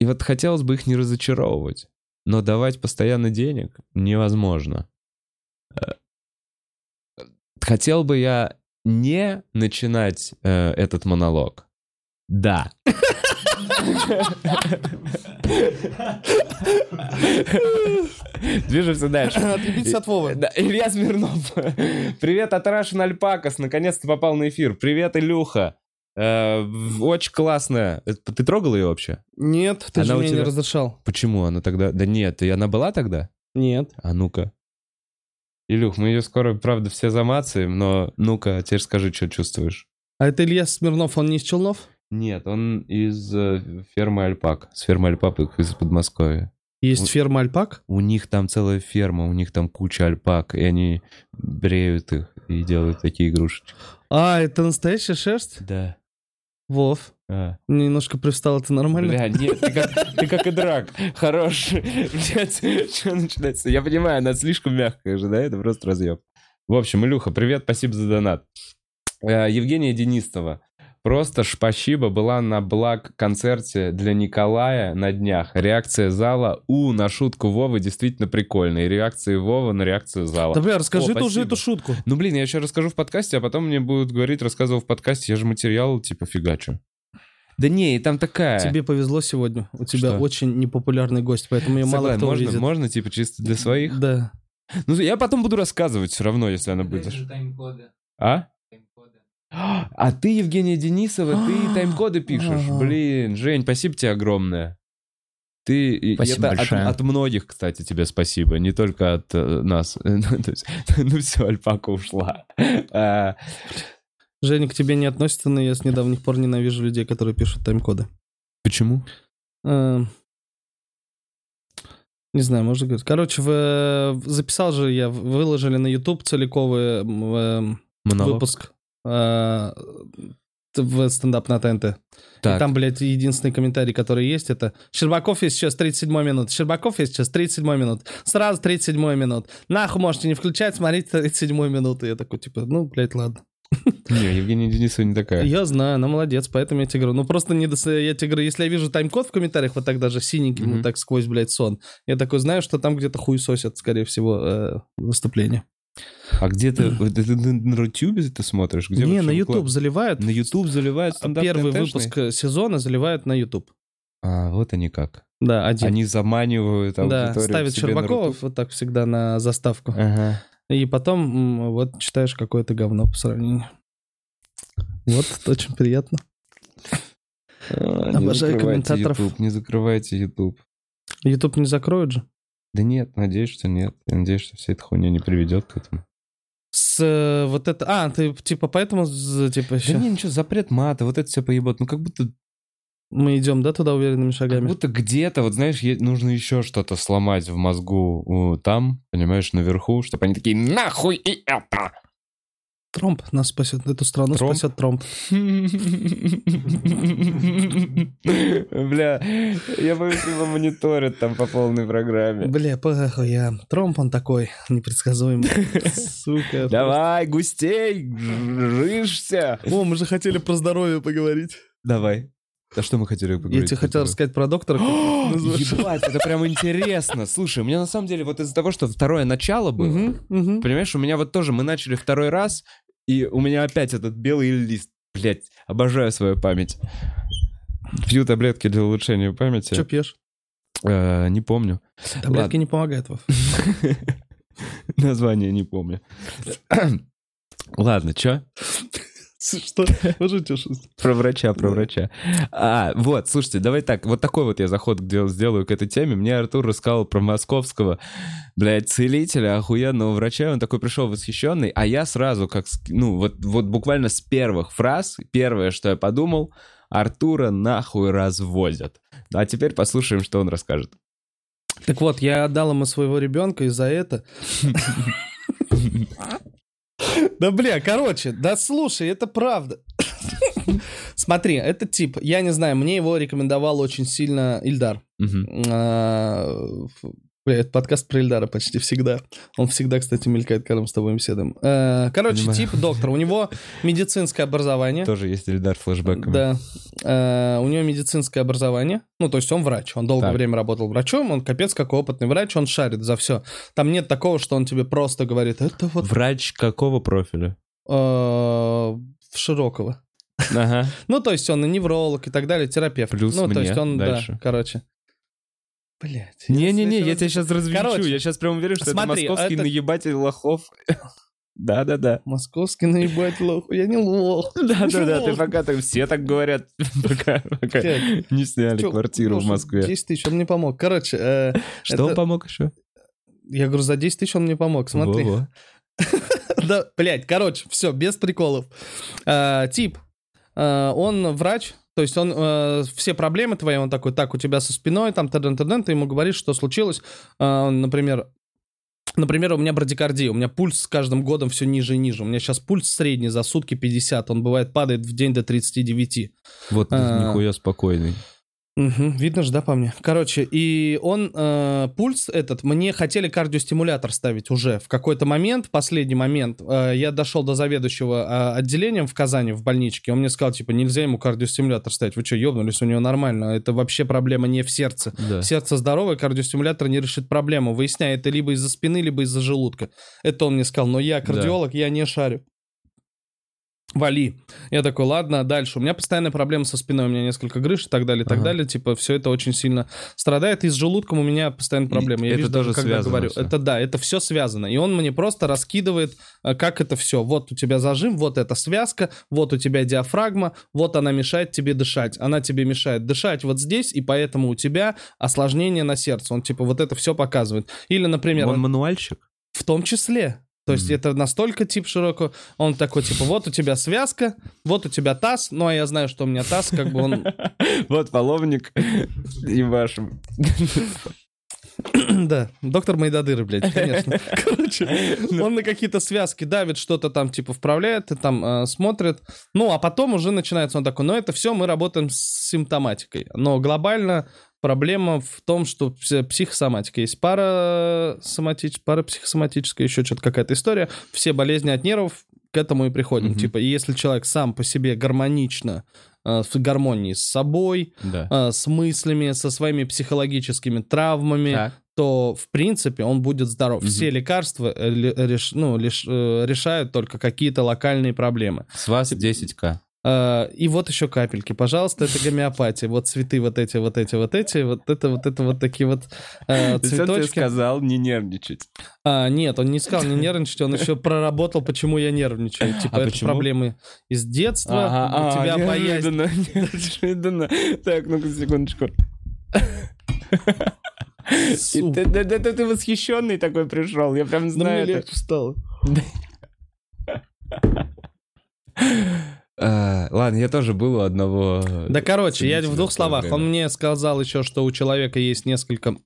И вот хотелось бы их не разочаровывать, но давать постоянно денег невозможно. Э, Хотел бы я не начинать э, этот монолог. Да. Движемся дальше. Отъебитесь от Вовы. Да, Илья Смирнов. Привет Russian Alpacas. Наконец-то попал на эфир. Привет, Илюха. Э, Очень классная. Э, Ты трогал ее вообще? Нет, ты Она же мне не тебя- разрешал. Почему она тогда... Да нет, и она была тогда? Нет. А ну-ка. Илюх, мы ее скоро, правда, все замацаем, но ну-ка, теперь скажи, что чувствуешь. А это Илья Смирнов, он не из Челнов? Нет, он из э, фермы Альпак. С фермы Альпак из Подмосковья. Есть Вот. ферма Альпак? У них там целая ферма, у них там куча альпак, и они бреют их и делают такие игрушечки. А, это настоящая шерсть? Да. Вов, А. немножко привстал, это нормально? Бля, нет, ты как, ты как и драк. Хорош. Блядь, что начинается? Я понимаю, она слишком мягкая же, да? Это просто разъем. В общем, Илюха, привет, спасибо за донат. Э, Евгения Денистова. Просто шпасибо была на благ-концерте для Николая на днях. Реакция зала «У» на шутку Вовы действительно прикольная. И реакция Вова на реакцию зала. Да, бля, расскажи О, ты уже эту шутку. Ну, блин, я еще расскажу в подкасте, а потом мне будут говорить, рассказывал в подкасте, я же материал, типа, фигачу. Да не, и там такая... Тебе повезло сегодня. У тебя Что? очень непопулярный гость, поэтому ее мало кто можно, увидит. можно, типа, чисто для своих? Да. Ну, я потом буду рассказывать все равно, если она будет. А? А ты, Евгения Денисова, ты тайм-коды пишешь. Блин, Жень, спасибо тебе огромное. Ты... Спасибо это от- большое. От, многих, кстати, тебе спасибо, не только от э, нас. Ну, все, альпака ушла. А, Женя, к тебе не относится, но я с недавних пор ненавижу людей, которые пишут тайм-коды. Почему? Эм, Не знаю, можно говорить. Короче, в- записал же я, выложили на YouTube целиковый Монолог? выпуск э, в стендап на ТНТ. И Так. там, блядь, единственный комментарий, который есть, это «Щербаков есть сейчас 37 минут». «Щербаков есть сейчас 37 минут». Сразу 37 минут. Нахуй можете не включать, смотрите 37 минуты. Я такой, типа, ну, блядь, ладно. Не, Евгения Денисова не такая. Я знаю, она молодец, поэтому я тебе говорю. Ну, просто не дос... я тебе говорю, если я вижу тайм-код в комментариях, вот так даже синеньким, Мгм. вот так сквозь, блядь, сон, я такой знаю, что там где-то хуесосят, скорее всего, э, выступление. А где ты, ты, на Рутюбе ты смотришь? Где не, на YouTube заливают. На YouTube заливают стендап Первый выпуск э, сезона заливают на YouTube. А, вот они как. Да, один. Они заманивают да, аудиторию ставят себе на Щербакова вот так всегда на заставку. Ага. И потом вот читаешь какое-то говно по сравнению. Вот, это очень приятно. А, Обожаю комментаторов. YouTube, не закрывайте YouTube. YouTube не закроют же. Да нет, надеюсь, что нет. Я надеюсь, что вся эта хуйня не приведет к этому. С э, вот это... А, ты типа поэтому, типа, Да ща- не, ничего, запрет мата, вот это все поебот. Ну, как будто, мы идем, да, туда уверенными как шагами? будто где-то, вот знаешь, нужно еще что-то сломать в мозгу там, понимаешь, наверху, чтобы они такие, нахуй и это! Тромп нас спасет, эту страну Тромп? спасет Тромп. Бля, я боюсь, его мониторят там по полной программе. Бля, похуй, я. Тромп он такой непредсказуемый. Сука. Давай, густей, жишься. О, мы же хотели про здоровье поговорить. Давай. А что мы хотели поговорить? Я тебе хотел рассказать про доктора. Ебать, это прям интересно. Слушай, у меня на самом деле вот из-за того, что второе начало было, понимаешь, у меня вот тоже, мы начали второй раз, и у меня опять этот белый лист. Блять, обожаю свою память. Пью таблетки для улучшения памяти. Что пьешь? Э, не помню. Таблетки не помогают, Вов. Название не помню. Ладно, чё? Что? Пошутишь? Про врача, про врача. А, вот, слушайте, давай так, вот такой вот я заход дел- сделаю к этой теме. Мне Артур рассказал про московского, блядь, целителя, охуенного врача. Он такой пришел восхищенный, а я сразу, как, ну, вот, вот буквально с первых фраз, первое, что я подумал, Артура нахуй развозят. А теперь послушаем, что он расскажет. Так вот, я отдал ему своего ребенка, и за это... Да бля, короче, да слушай, это правда. Смотри, это тип, я не знаю, мне его рекомендовал очень сильно Ильдар. Бля, это подкаст про Ильдара почти всегда. Он всегда, кстати, мелькает, когда мы с тобой беседуем. Э, Короче, Понимаю. тип доктор. У него медицинское образование. Тоже есть Эльдар флешбэками. Да. Э, У него медицинское образование. Ну, то есть он врач. Он долгое Так. время работал врачом. Он капец какой опытный врач. Он шарит за все. Там нет такого, что он тебе просто говорит, это вот Врач какого профиля? э, в широкого. Ага. Ну, то есть он и невролог и так далее, терапевт. Плюс ну, то мне есть он, дальше. да, короче. Блять. Не-не-не, я тебя сейчас. Короче, я сейчас прям уверен, что смотри, это московский это- наебатель лохов. Да-да-да. Московский наебать лох. Я не лох. Да-да-да, ты пока так все так говорят, пока, пока не сняли чё, квартиру в Москве. 10 тысяч, он мне помог. Короче, э, Что это- помог еще? я говорю, за 10 тысяч он мне помог. Смотри. Да, блядь, короче, все, без приколов. Э, тип, э, он врач, то есть он э, все проблемы твои, он такой, так, у тебя со спиной, там, тадын тадын ты ему говоришь, что случилось. Э, например, Например, у меня брадикардия, у меня пульс с каждым годом все ниже и ниже. У меня сейчас пульс средний за сутки 50, он бывает падает в день до 39. Вот А. нихуя спокойный. Мгм, видно же, да, по мне? Короче, и он, э, пульс этот, мне хотели кардиостимулятор ставить уже. В какой-то момент, последний момент, э, я дошел до заведующего э, отделением в Казани, в больничке. Он мне сказал, типа, нельзя ему кардиостимулятор ставить. Вы что, ёбнулись? У него нормально. Это вообще проблема не в сердце. Да. Сердце здоровое, кардиостимулятор не решит проблему. Выясняй, это либо из-за спины, либо из-за желудка. Это он мне сказал. Но я кардиолог, я не шарю. Вали. Я такой, ладно, дальше. У меня постоянная проблема со спиной, у меня несколько грыж и так далее, и так Ага. далее. Типа, все это очень сильно страдает. И с желудком у меня постоянно проблемы. Я это вижу, даже когда говорю. всё. Это да, это все связано. И он мне просто раскидывает, э, как это все. Вот у тебя зажим, вот эта связка, вот у тебя диафрагма, вот она мешает тебе дышать. Она тебе мешает дышать вот здесь, и поэтому у тебя осложнение на сердце. Он типа вот это все показывает. Или, например, Он мануальщик? в том числе. То есть Мгм. это настолько тип широко. Он такой, типа, вот у тебя связка, вот у тебя таз. Ну, а я знаю, что у меня таз, как бы он... Вот половник и вашим. Да, доктор Майдадыры, блядь, конечно. Короче, он на какие-то связки давит, что-то там, типа, вправляет, и там э, смотрит. Ну, а потом уже начинается он такой, ну, это все мы работаем с симптоматикой. Но глобально проблема в том, что пси- психосоматика есть парасоматич... парапсихосоматическая, еще что-то какая-то история. Все болезни от нервов к этому и приходим. Мгм. Типа, если человек сам по себе гармонично, э, в гармонии с собой, Да. э, с мыслями, со своими психологическими травмами, Так. то, в принципе, он будет здоров. Мгм. Все лекарства э, ле- реш- ну, лиш- э, решают только какие-то локальные проблемы. С вас 10к. Э, И вот еще капельки, пожалуйста, это гомеопатия. Вот цветы вот эти, вот эти, вот эти, вот это, вот это, вот такие вот э, То есть он тебе цветочки. сказал не нервничать. А, нет, он не сказал не нервничать, он еще проработал, почему я нервничаю. Типа, А это почему? проблемы из детства, Ага, у тебя а, боязнь. неожиданно, неожиданно. Так, ну-ка, секундочку. И ты, да- да ты восхищенный такой пришел, я прям да мне знаю. легче стало. А, Ладно, я тоже был у одного... Да, короче, я в двух словах. время. Он мне сказал еще, что у человека есть несколько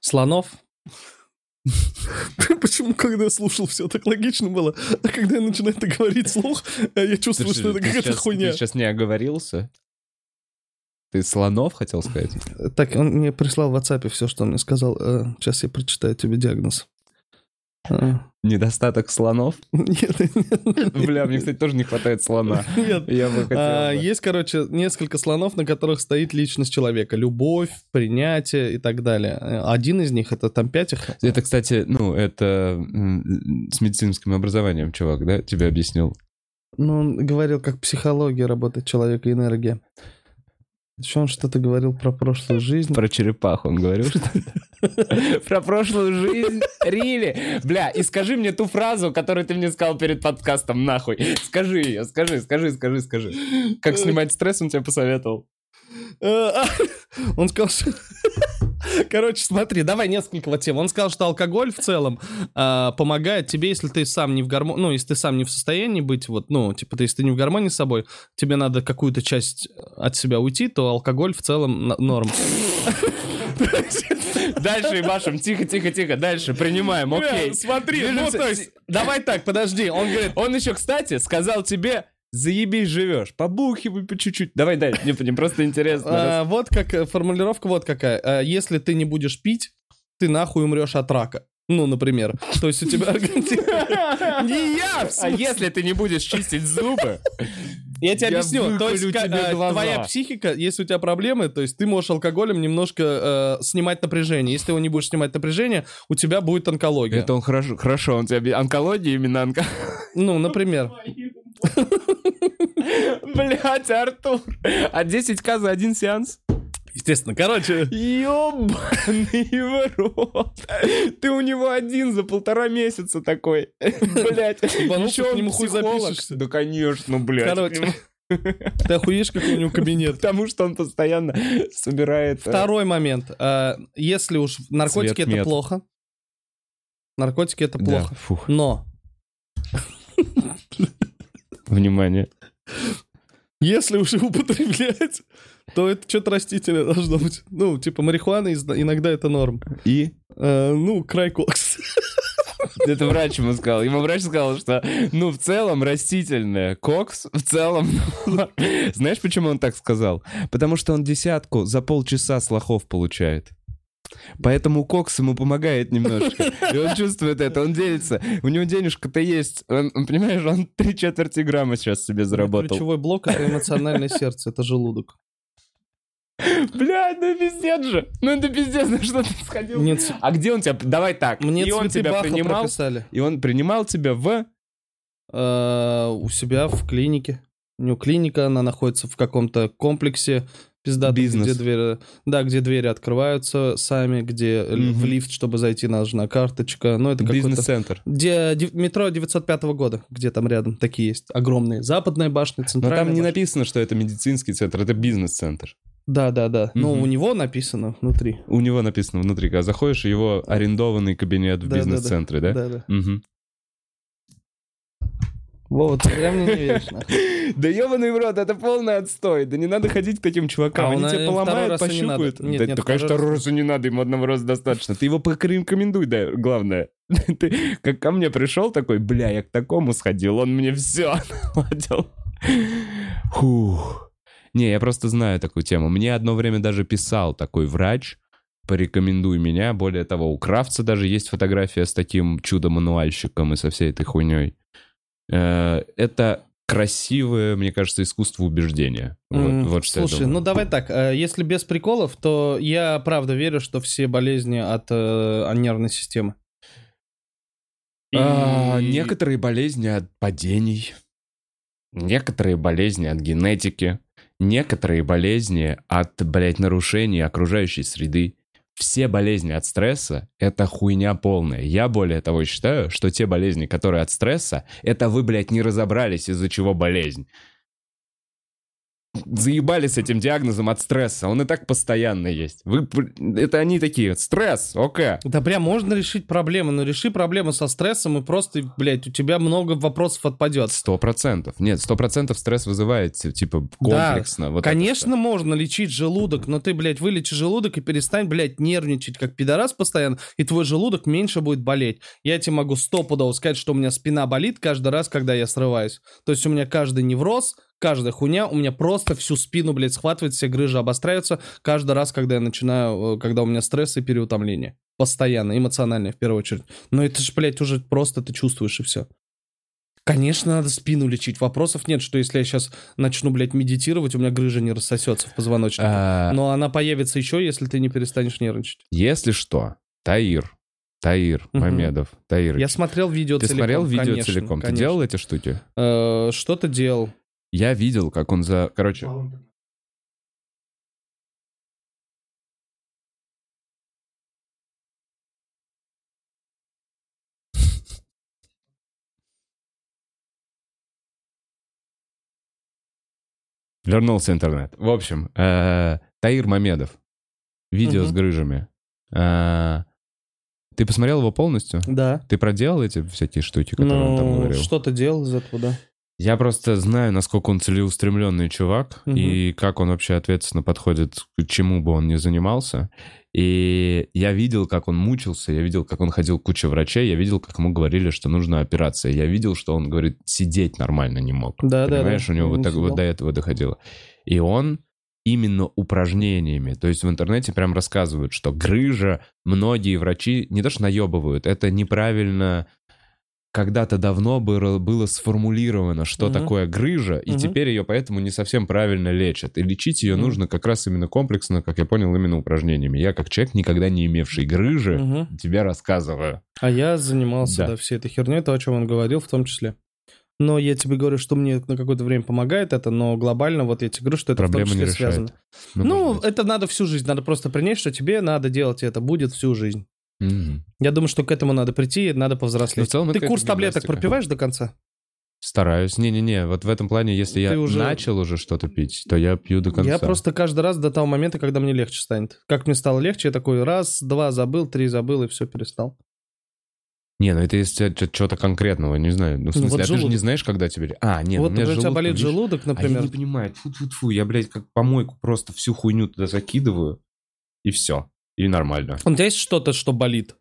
слонов. Почему, когда я слушал, все так логично было, а когда я начинаю это говорить слух, я Ты чувствую, что это какая-то хуйня. Ты сейчас не оговорился? Ты слонов хотел сказать? Так, он мне прислал в WhatsApp все, что он мне сказал. Э, Сейчас я прочитаю тебе диагноз. Недостаток слонов? Нет, нет, Бля, мне, кстати, тоже не хватает слона. нет. Я бы хотел... А, бы. Есть, короче, несколько слонов, на которых стоит личность человека. Любовь, принятие и так далее. Один из них, это там пять их. Это, кстати, ну, это с медицинским образованием, чувак, да, тебе объяснил? Ну, он говорил, как психология работает человека, энергия. Еще он что-то говорил про прошлую жизнь. Про черепаху он говорил, что Про прошлую жизнь. Рили. Бля, и скажи мне ту фразу, которую ты мне сказал перед подкастом, нахуй. Скажи ее, скажи, скажи, скажи, скажи. Как снимать стресс, он тебе посоветовал. Э, а, Он сказал, что... Короче, смотри, давай несколько вот тем. Он сказал, что алкоголь в целом а, помогает тебе, если ты сам не в гармонии, ну, если ты сам не в состоянии быть, вот, ну, типа, ты, если ты не в гармонии с собой, тебе надо какую-то часть от себя уйти, то алкоголь в целом норм. Дальше, Ибашем, тихо, тихо, тихо, дальше, принимаем, окей. Бля, смотри, ну, то есть, давай так, подожди, он говорит, Он еще, кстати, сказал тебе, заебись живешь, побухивай по чуть-чуть. Давай, дай, мне, мне просто интересно. а, вот как э, формулировка вот какая. А, Если ты не будешь пить, ты нахуй умрешь от рака. Ну, например. То есть у тебя организм... Не я, А если ты не будешь чистить зубы, Я тебе Я объясню. То есть э, твоя психика, если у тебя проблемы, то есть ты можешь алкоголем немножко э, снимать напряжение. Если ты его не будешь снимать напряжение, у тебя будет онкология. это он хорошо, хорошо, он тебе онкология именно онко... Ну, например. Блять, Артур, а 10к за один сеанс? Естественно. Короче, Ёбаный в рот. Ты у него один за полтора месяца такой. Блять. Ебанулся, к нему хуй запишешься. Да, конечно, блядь. короче. Ты охуеешь, какой у него кабинет. Потому что он постоянно собирает... э, Второй момент. Э, Если уж наркотики это плохо. Наркотики это плохо. Но внимание. если уже употреблять, то это что-то растительное должно быть. Ну, типа марихуана иногда это норм. И? Э, Ну, край кокс. Это врач ему сказал. Ему врач сказал, что, ну, в целом растительное. Кокс в целом... Знаешь, почему он так сказал? Потому что он десятку за полчаса с лохов получает. Поэтому кокс ему помогает немножко. И он чувствует это, он делится. У него денежка-то есть. Он, он, понимаешь, он три четверти грамма сейчас себе заработал. Ключевой блок — это эмоциональное сердце, это желудок. Блядь, ну пиздец же. Ну это пиздец, на что ты сходил? Мне, ц- А где он тебя... Давай так. мне и он тебя принимал, прописали. и он принимал тебя в... Э, у себя в клинике. У него клиника, она находится в каком-то комплексе пиздатом, Бизнес. где двери, да, где двери открываются сами, где Мгм. в лифт, чтобы зайти, нужна карточка. Ну, это. Бизнес-центр. Где метро 905 года, где там рядом такие есть огромные. Западная башня, Но центральная там не башня. написано, что это медицинский центр, это бизнес-центр. Да, да, да. Но Мгм. у него написано внутри. У него написано внутри, когда заходишь, его арендованный кабинет в Да, да, да. бизнес-центре, да? Да, да. Мгм. Вова, ты прям не веришь, нахуй. Да ебаный в рот, это полный отстой. Да не надо ходить к таким чувакам. А Они он, тебя э, поломают, второй раз и не надо. пощупают. Нет, да, нет, да, конечно, второй раз- не надо, им одного раза достаточно. Ты его порекомендуй, да, главное. Ты как ко мне пришел такой, бля, я к такому сходил, он мне все наладил. Фух. Не, я просто знаю такую тему. Мне одно время даже писал такой врач, порекомендуй меня. Более того, у Кравца даже есть фотография с таким чудо-мануальщиком и со всей этой хуйней. Э, Это красивое, мне кажется, искусство убеждения. Вот, вот что Слушай, ну давай так, э, если без приколов, то я правда верю, что все болезни от э, нервной системы. А, И- Некоторые болезни от падений, некоторые болезни от генетики, некоторые болезни от, блядь, нарушений окружающей среды. Все болезни от стресса — это хуйня полная. Я более того считаю, что те болезни, которые от стресса, это вы, блядь, не разобрались, из-за чего болезнь. Заебали с этим диагнозом от стресса. Он и так постоянно есть. Вы, это они такие, стресс, окей. Да прям можно решить проблему, но реши проблему со стрессом, и просто, блядь, у тебя много вопросов отпадет. Сто процентов. Нет, сто процентов стресс вызывает, типа, комплексно. вот это Конечно, можно лечить желудок, но ты, блядь, вылечи желудок и перестань, блядь, нервничать, как пидорас постоянно, и твой желудок меньше будет болеть. Я тебе могу стопудово сказать, что у меня спина болит каждый раз, когда я срываюсь. То есть у меня каждый невроз, каждая хуйня у меня просто всю спину, блядь, схватывает, все грыжи обостряются каждый раз, когда я начинаю, э, когда у меня стресс и переутомление. Постоянно, эмоциональное в первую очередь. Но это же, блядь, уже просто ты чувствуешь и все. Конечно, надо спину лечить. Вопросов нет, что если я сейчас начну, блядь, медитировать, у меня грыжа не рассосется в позвоночнике. А, Но она появится еще, если ты не перестанешь нервничать. Если что, Таир, Таир Мгм. Мамедов, Таир. Я смотрел видео Ты целиком. смотрел видео конечно, целиком? Ты конечно. делал эти штуки? Э, Что-то делал. Я видел, как он за... Короче, вернулся интернет. В общем, э, Таир Мамедов. Видео с грыжами. Э, Ты посмотрел его полностью? Да. Ты проделал эти всякие штуки, которые он там Ну, говорил? что-то делал из этого, да. Я просто знаю, насколько он целеустремленный чувак, Мгм. и как он вообще ответственно подходит к чему бы он ни занимался. И я видел, как он мучился, я видел, как он ходил к куче врачей, я видел, как ему говорили, что нужна операция. Я видел, что он, говорит, сидеть нормально не мог. Да, да, Понимаешь, да. у него вот, так, вот до этого доходило. И он именно упражнениями. То есть в интернете прям рассказывают, что грыжа многие врачи не то что наебывают, это неправильно когда-то давно было, было сформулировано, что Мгм. такое грыжа, и Мгм. теперь ее поэтому не совсем правильно лечат. И лечить ее Мгм. нужно как раз именно комплексно, как я понял, именно упражнениями. Я как человек, никогда не имевший грыжи, Мгм. тебе рассказываю. А я занимался, Да. да, всей этой херней, то, о чем он говорил в том числе. Но я тебе говорю, что мне на какое-то время помогает это, но глобально вот я тебе говорю, что это Проблемы в том числе связано. Ну, Ну, это надо всю жизнь, надо просто принять, что тебе надо делать, и это будет всю жизнь. Мгм. Я думаю, что к этому надо прийти, надо Ну, повзрослеть. в целом Ты курс таблеток гимнастика. пропиваешь до конца? Стараюсь. Не-не-не, вот в этом плане, если я Ты уже- начал уже что-то пить, то я пью до конца. Я просто каждый раз до того момента, когда мне легче станет. Как мне стало легче, я такой раз, два забыл, три забыл, и все, перестал. Не, ну это если что-то конкретного, не знаю. Ну, в Ну, смысле, вот а ты же не желудок. знаешь, когда тебе... А, нет, вот, у меня например, у тебя болит видишь, желудок, А я например. не понимаю, фу-фу-фу, я, блядь, как помойку просто всю хуйню туда закидываю, и все. И нормально. У тебя есть что-то, что болит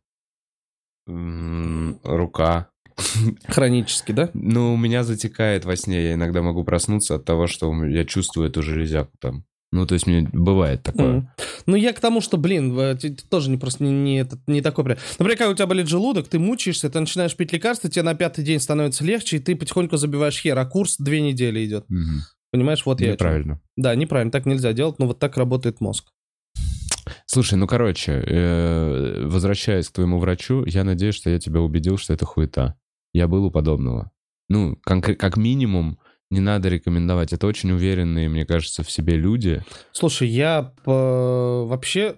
Рука. хронически, да? Ну, у меня затекает во сне, я иногда могу проснуться от того, что я чувствую эту железяку там. Ну, то есть мне бывает такое. Мгм. Ну, я к тому, что, блин, э, ты, тоже не просто не, не, этот, не такой прям. Например, когда у тебя болит желудок, ты мучаешься, ты начинаешь пить лекарства, тебе на пятый день становится легче, и ты потихоньку забиваешь хер, а курс две недели идет. Мгм. Понимаешь, вот я. о чём. Неправильно. Да, неправильно, так нельзя делать, но вот так работает мозг. Слушай, ну короче, э, возвращаясь к твоему врачу, я надеюсь, что я тебя убедил, что это хуета. Я был у подобного. Ну, конкре- как минимум, не надо рекомендовать. Это очень уверенные, мне кажется, в себе люди. Слушай, я по- вообще,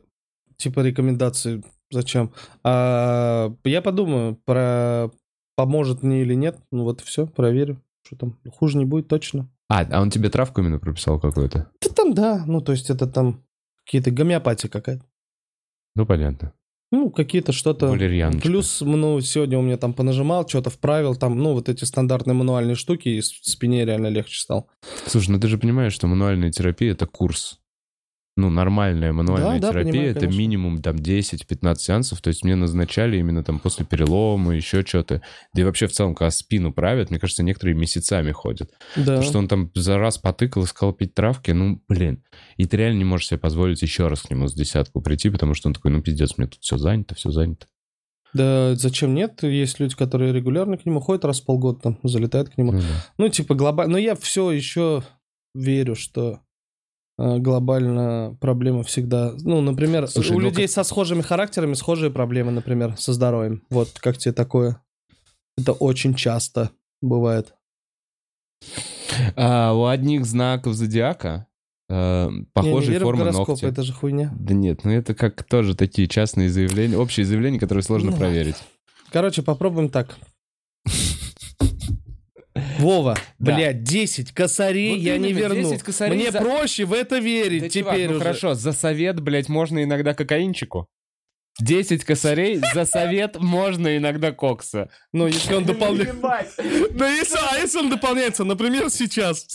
типа, рекомендации зачем? А, я подумаю, про поможет мне или нет. Ну вот все, проверю. Что там, хуже не будет точно. А, а он тебе травку именно прописал какую-то? Да там, да, ну то есть это там какие-то гомеопатия какая-то. Ну, понятно. Ну, какие-то что-то... Плюс, ну, сегодня у меня там понажимал, что-то вправил, там, ну, вот эти стандартные мануальные штуки, и спине реально легче стал. Слушай, ну ты же понимаешь, что мануальная терапия — это курс. Ну, нормальная мануальная Да, да, терапия понимаю, это конечно. минимум там 10-15 сеансов. То есть мне назначали именно там после перелома, еще что-то. Да и вообще в целом, когда спину правят, мне кажется, некоторые месяцами ходят. Да. Потому что он там за раз потыкал и сказал пить травки, ну, блин. И ты реально не можешь себе позволить еще раз к нему с десятку прийти, потому что он такой, ну, пиздец, мне тут все занято, все занято. Да, зачем нет? Есть люди, которые регулярно к нему ходят раз в полгода, там, залетают к нему. Ну, да. Ну, типа, глобально... Но я все еще верю, что глобально проблема всегда... Ну, например, Слушай, у ну людей как- со схожими характерами схожие проблемы, например, со здоровьем. Вот как тебе такое? Это очень часто бывает. А, у одних знаков зодиака э, не похожие верю в формы ногти. это же хуйня. Да нет, ну это как тоже такие частные заявления, общие заявления, которые сложно Ну, проверить. Короче, попробуем так. Вова, Да. блядь, 10 косарей Вот я не верну. 10 косарей Мне за- проще в это верить Да, теперь чувак, ну уже. хорошо, за совет, блядь, можно иногда кокаинчику. 10 косарей, за совет можно иногда кокса. Ну, если он дополняется... Да если, а если он дополняется, например, сейчас.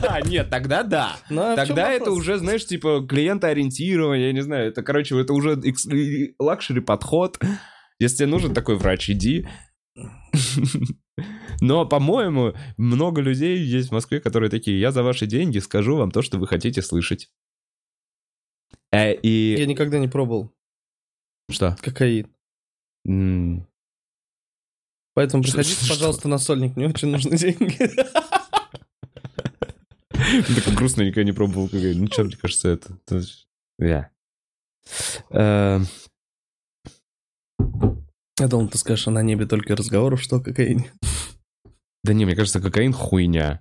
Да, нет, тогда да. Ну, а Тогда это уже, знаешь, типа клиентоориентирование, я не знаю, это, короче, это уже luxury подход. Если тебе нужен такой врач, иди. Но, по-моему, много людей есть в Москве, которые такие, я за ваши деньги скажу вам то, что вы хотите слышать. Э, и... Я никогда не пробовал Что? кокаин. М, Поэтому приходите, что- пожалуйста, на сольник, мне очень нужны деньги. Так грустно, никогда не пробовал кокаин. Ну, что, мне кажется, это... Я. Э, Я думал, ты скажешь, а на небе только разговоров, что о кокаине. Да не, мне кажется, кокаин хуйня.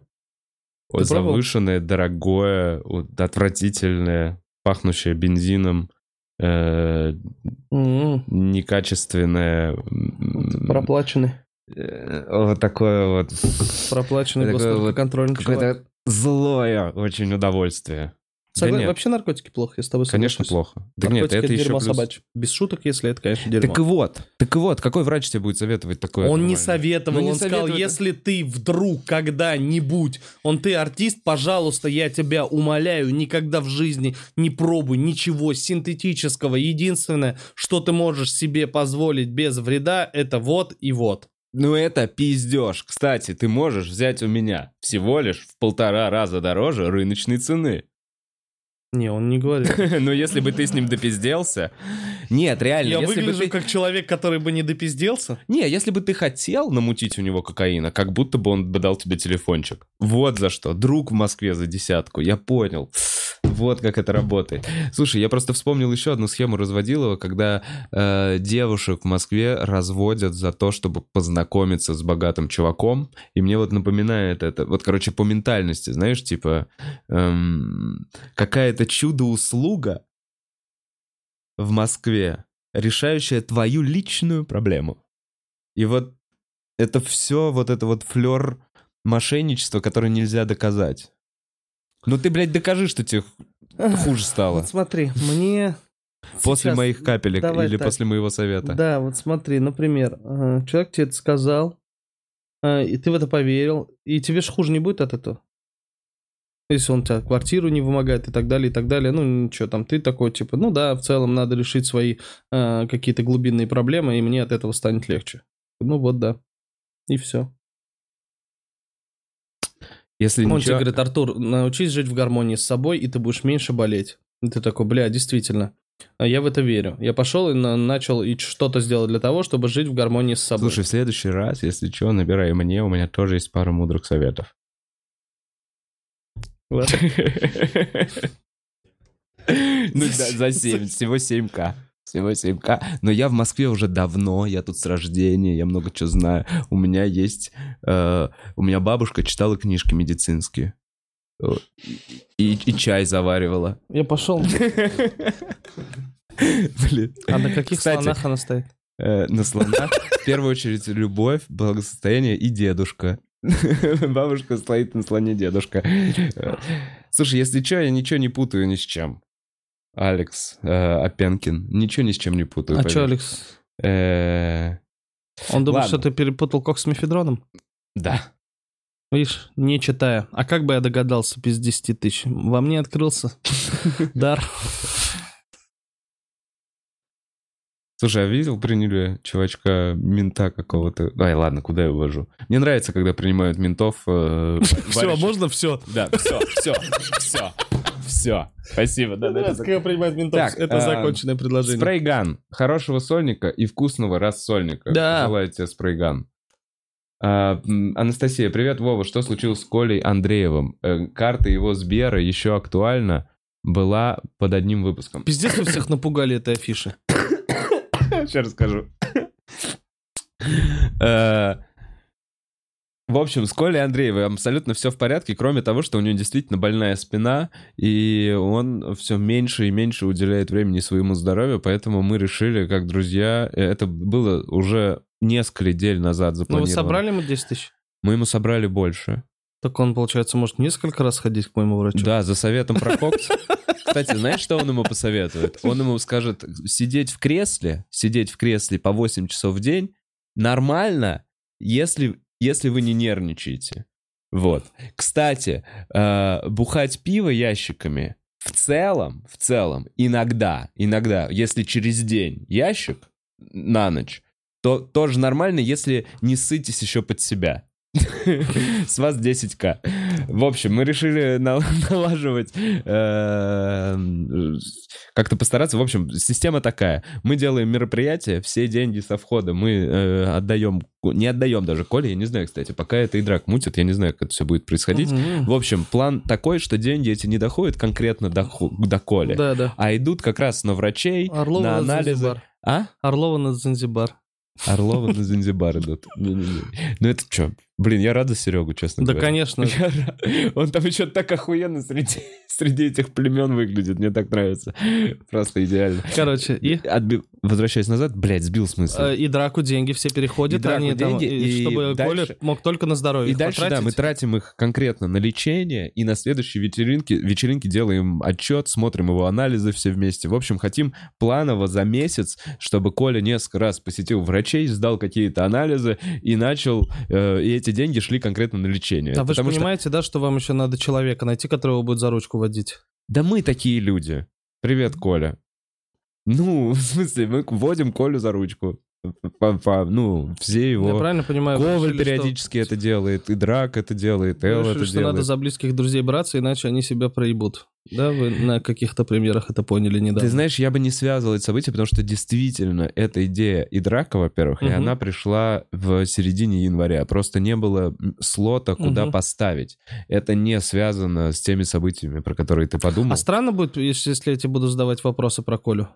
Вот завышенное, дорогое, вот отвратительное, пахнущее бензином, э, М, некачественное. м, Проплаченный. э, Вот такое вот Проплаченный вот госнаркоконтрольный чувак. какое-то злое очень удовольствие. Да Согла- нет. Вообще наркотики плохо, я с тобой Конечно, соглашусь. плохо. Да нет, Наркотики это еще дерьмо плюс- собачье. Без шуток, если это, конечно, дерьмо. Так и вот, так и вот, какой врач тебе будет советовать такое? Он не нормально? советовал, Ну, не он сказал, советует. если ты вдруг когда-нибудь, он ты артист, пожалуйста, я тебя умоляю, никогда в жизни не пробуй ничего синтетического. Единственное, что ты можешь себе позволить без вреда, это вот и вот. Ну это пиздеж. Кстати, ты можешь взять у меня всего лишь в полтора раза дороже рыночной цены. Не, он не говорил. Но если бы ты с ним допизделся... Нет, реально, Я если бы выгляжу ты... как человек, который бы не допизделся. Не, если бы ты хотел намутить у него кокаина, как будто бы он бы дал тебе телефончик. Вот за что. Друг в Москве за десятку. Я понял. Вот как это работает. Слушай, я просто вспомнил еще одну схему разводилова, когда э, девушек в Москве разводят за то, чтобы познакомиться с богатым чуваком. И мне вот напоминает это. Вот, короче, по ментальности, знаешь, типа эм, какая-то чудо-услуга в Москве, решающая твою личную проблему. И вот это все, вот это вот флер мошенничества, которое нельзя доказать. Ну ты, блядь, докажи, что тебе хуже стало. Вот смотри, мне... После сейчас- моих капелек давай или так. после моего совета. Да, вот смотри, например, э, человек тебе это сказал, э, и ты в это поверил, и тебе же хуже не будет от этого. Если он тебя квартиру не вымогает и так далее, и так далее, ну ничего, там ты такой, типа, ну да, в целом надо решить свои э, какие-то глубинные проблемы, и мне от этого станет легче. Ну вот, да. И все. Если Он тебе ничего... говорит, Артур, научись жить в гармонии с собой, и ты будешь меньше болеть. И ты такой, бля, действительно, а я в это верю. Я пошел и на- начал и что-то сделать для того, чтобы жить в гармонии с собой. Слушай, в следующий раз, если что, набирай мне, у меня тоже есть пара мудрых советов. Ну да, за 7, всего 7к. Всего 7к. Но я в Москве уже давно, я тут с рождения, я много чего знаю. У меня есть... э, у меня бабушка читала книжки медицинские. Э, И, и чай заваривала. Я пошел. Блин. А на каких Кстати, слонах она стоит? Э, на слонах. В первую очередь любовь, благосостояние и дедушка. Бабушка стоит на слоне дедушка. Э, Слушай, если что, я ничего не путаю ни с чем. Алекс э, Опенкин. Ничего ни с чем не путаю. А что, поверь. Алекс? Э, Он думает, Ладно. что ты перепутал кок с мефедроном? Да. Видишь, не читая. А как бы я догадался без 10 тысяч? Во мне открылся дар. Слушай, а видел, приняли чувачка мента какого-то? Ай, ладно, куда я увожу? Мне нравится, когда принимают ментов. э, Все, можно все? Да, все, все, все, все. Спасибо, да, да. Как принимать ментов. Так, Это а, законченное предложение. Спрейган. Хорошего сольника и вкусного рассольника. Да. Желаю тебе спрейган. А, Анастасия, привет, Вова. Что случилось с Колей Андреевым? Э, Карта его Сбера еще актуальна. Была под одним выпуском. Пиздец, вы всех напугали этой афиши. Сейчас расскажу. В общем, с Колей Андреевым абсолютно все в порядке, кроме того, что у него действительно больная спина, и он все меньше и меньше уделяет времени своему здоровью, поэтому мы решили, как друзья, э, это было уже несколько недель назад Ну, запланировано. вы собрали ему 10 тысяч? Мы ему собрали больше. Так он, получается, может несколько раз ходить к моему врачу? Да, за советом про кокс. Кстати, знаешь, что он ему посоветует? Он ему скажет, сидеть в кресле, сидеть в кресле по 8 часов в день нормально, если, если вы не нервничаете. Вот. Кстати, э, бухать пиво ящиками в целом, в целом, иногда, иногда, если через день ящик на ночь, то тоже нормально, если не сытесь еще под себя. С вас 10к. В общем, мы решили на- налаживать, э, как-то постараться. В общем, система такая. Мы делаем мероприятие, все деньги со входа мы э, отдаем, не отдаем даже Коле, я не знаю, кстати, пока это и драк мутит, я не знаю, как это все будет происходить. В общем, план такой, что деньги эти не доходят конкретно до, до Коли, Да, да. а идут как раз на врачей, Орлова на на анализы. Занзибар. А? Орлова на Занзибар. Орлова на Занзибар идут. Ну это что? Блин, я рад за Серегу, честно Да, говоря. конечно. Я рад. Он там еще так охуенно среди, среди этих племен выглядит. Мне так нравится. Просто идеально. Короче, и... Отби- Возвращаясь назад, блядь, сбил смысл. э, И драку деньги все переходят, И драку они там, деньги, и и чтобы дальше- Коля мог только на здоровье И дальше, да, потратить. мы тратим их конкретно на лечение, и на следующей вечеринке, вечеринке делаем отчет, смотрим его анализы все вместе. В общем, хотим планово за месяц, чтобы Коля несколько раз посетил врачей, сдал какие-то анализы и начал, э, и эти деньги шли конкретно на лечение. А вы же Потому что- понимаете, да, что вам еще надо человека найти, которого будет за ручку водить? Да мы такие люди. Привет, Коля. Ну, в смысле, мы вводим Колю за ручку. Ну, все его... Я правильно понимаю? Коваль решили, что- периодически это делает, и Драк это делает, Эл это что надо делает. за близких друзей браться, иначе они себя проебут. Да, вы на каких-то примерах это поняли недавно. Ты знаешь, я бы не связывал эти события, потому что действительно эта идея и драка, во-первых, и Мгм. она пришла в середине января. Просто не было слота, куда Мгм. поставить. Это не связано с теми событиями, про которые ты подумал. А странно будет, если, если я тебе буду задавать вопросы про Колю.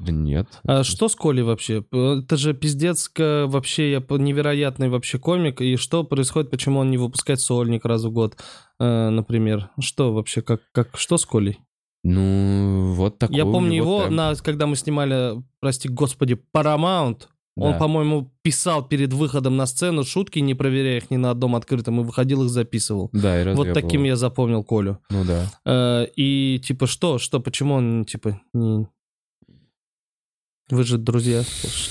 Да нет. А что с Колей вообще? Это же пиздец вообще я невероятный вообще комик. И что происходит, почему он не выпускает сольник раз в год, э, например? Что вообще, как, как, что с Колей? Ну, вот такой я помню его, темп. на, когда мы снимали, прости господи, Paramount, он, Да. по-моему, писал перед выходом на сцену шутки, не проверяя их ни на одном открытом, и выходил их записывал. Да, и Вот таким я запомнил Колю. Ну да. Э, и типа что, что, почему он типа не... Вы же друзья,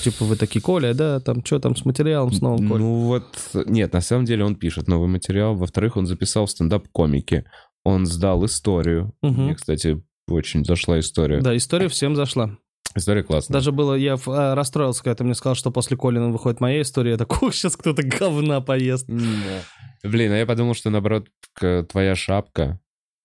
типа вы такие, Коля, да, там что там с материалом с новым Колей? Ну вот, нет, на самом деле он пишет новый материал. Во-вторых, он записал стендап-комики. Он сдал историю. Мгм. Мне, кстати, очень зашла история. Да, история всем зашла. История классная. Даже было, я а, расстроился, когда ты мне сказал, что после Колина выходит моя история. Я такой, сейчас кто-то говна поест. Блин, а я подумал, что наоборот, твоя шапка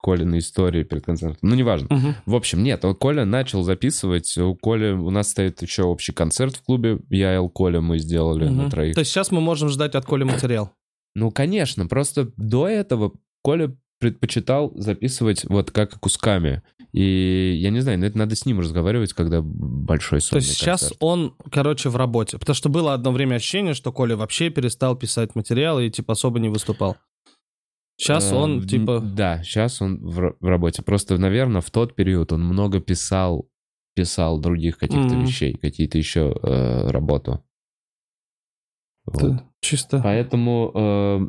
Колина истории перед концертом. Ну, неважно. Мгм. В общем, нет, Коля начал записывать. У Коли у нас стоит еще общий концерт в клубе. Я и Коля мы сделали Мгм. на троих. То есть сейчас мы можем ждать от Коли материал. Ну, конечно, просто до этого Коля предпочитал записывать вот как кусками. И я не знаю, но это надо с ним разговаривать, когда большой То сольный есть сейчас концерт. он, короче, в работе. Потому что было одно время ощущение, что Коля вообще перестал писать материалы и, типа, особо не выступал. Сейчас Э, он, м, типа... Да, сейчас он в, в работе. Просто, наверное, в тот период он много писал, писал других каких-то Мгм. вещей, какие-то еще э, работу. Вот. т- Чисто... Поэтому,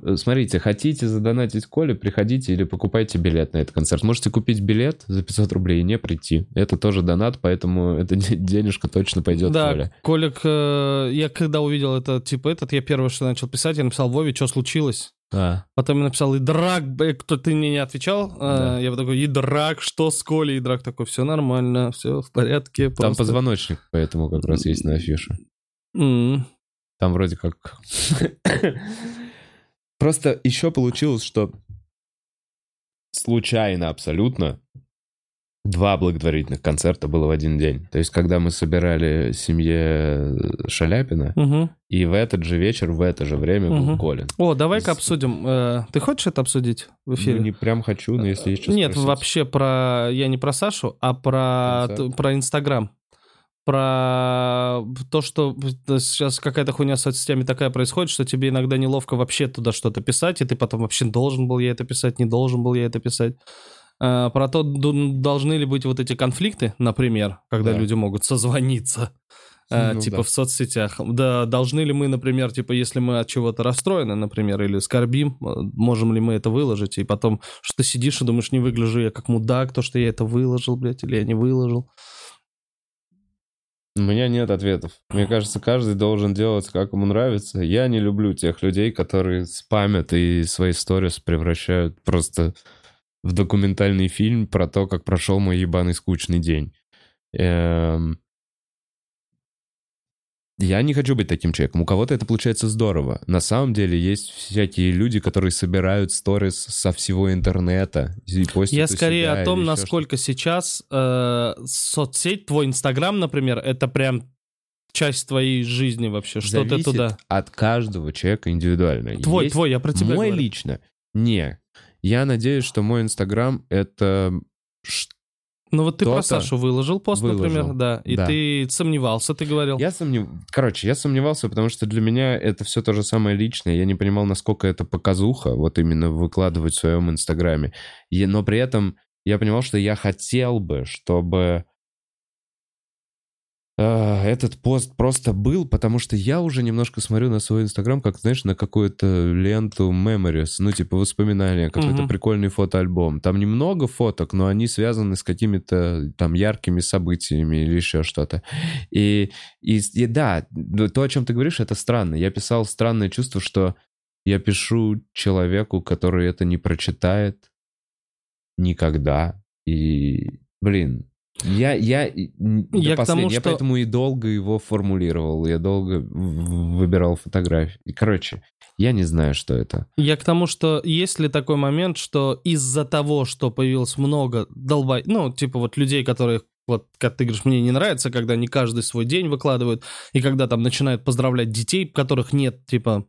э, смотрите, хотите задонатить Коле, приходите или покупайте билет на этот концерт. Можете купить билет за 500 рублей и не прийти. Это тоже донат, поэтому эта де- денежка точно пойдет Да, Коле. Колик, э, я когда увидел это, типа, этот, я первое, что начал писать, я написал Вове, что случилось. А, Потом я написал, и драк, кто ты мне не отвечал. Э, Да. Я вот такой, и драк, что с Колей? И драк такой, все нормально, все в порядке. там просто». позвоночник, поэтому как раз есть на афише. М. Там вроде как... Просто еще получилось, что случайно абсолютно два благотворительных концерта было в один день. То есть, когда мы собирали семье Шаляпина, Мгм. и в этот же вечер, в это же время был Мгм. Колин. О, давай-ка С- обсудим. Э, Ты хочешь это обсудить в эфире? Ну, не прям хочу, но если есть что Нет, спросить. вообще про... Я не про Сашу, а про, Концерт. про Инстаграм. Про то, что сейчас какая-то хуйня с соцсетями такая происходит, что тебе иногда неловко вообще туда что-то писать, и ты потом вообще должен был я это писать, не должен был я это писать. А, Про то, должны ли быть вот эти конфликты, например, когда Да. люди могут созвониться, а, Ну типа да. в соцсетях. Да, должны ли мы, например, типа, если мы от чего-то расстроены, например, или скорбим, э, можем ли мы это выложить, и потом, что ты сидишь и думаешь, не выгляжу я как мудак, то, что я это выложил, блядь, или я не выложил. У меня нет ответов. Мне кажется, каждый должен делать, как ему нравится. Я не люблю тех людей, которые спамят и свои сторис превращают просто в документальный фильм про то, как прошел мой ебаный скучный день. Эм, Я не хочу быть таким человеком. У кого-то это получается здорово. На самом деле есть всякие люди, которые собирают сторис со всего интернета и постят Я скорее о том, насколько сейчас э, соцсеть, твой Инстаграм, например, это прям часть твоей жизни вообще. Что ты туда? от каждого человека индивидуально. Твой, Есть твой, я про тебя мой говорю. лично. Не. Я надеюсь, что мой Инстаграм это Ну вот ты про Сашу выложил пост, например, выложил. да, и Да. ты сомневался, ты говорил. Я сомнев... Короче, я сомневался, потому что для меня это все то же самое личное. Я не понимал, насколько это показуха, вот именно выкладывать в своем Инстаграме. И- Но при этом я понимал, что я хотел бы, чтобы этот пост просто был, потому что я уже немножко смотрю на свой Инстаграм, как, знаешь, на какую-то ленту memories, ну, типа воспоминания, какой-то Мгм. прикольный фотоальбом. Там немного фоток, но они связаны с какими-то там яркими событиями или еще что-то. И, и, и да, то, о чем ты говоришь, это странно. Я писал странное чувство, что я пишу человеку, который это не прочитает никогда. И, блин, я, я, Я к тому, я что- поэтому и долго его формулировал, я долго выбирал фотографии. Короче, я не знаю, что это. Я к тому, что есть ли такой момент, что из-за того, что появилось много долбай... Ну, типа вот людей, которые вот, как ты говоришь, мне не нравится, когда не каждый свой день выкладывают, и когда там начинают поздравлять детей, которых нет, типа,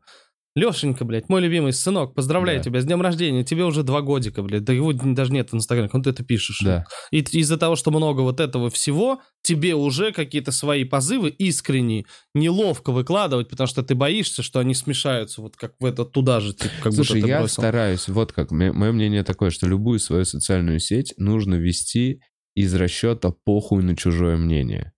Лешенька, блядь, мой любимый сынок, поздравляю Да. тебя с днем рождения, тебе уже два годика, блядь, да его даже нет в Инстаграме, как ты это пишешь. Да. И из-за того, что много вот этого всего, тебе уже какие-то свои позывы искренние неловко выкладывать, потому что ты боишься, что они смешаются вот как в это туда же, типа, как Слушай, будто я бросил. стараюсь, вот как, мое мнение такое, что любую свою социальную сеть нужно вести из расчета похуй на чужое мнение.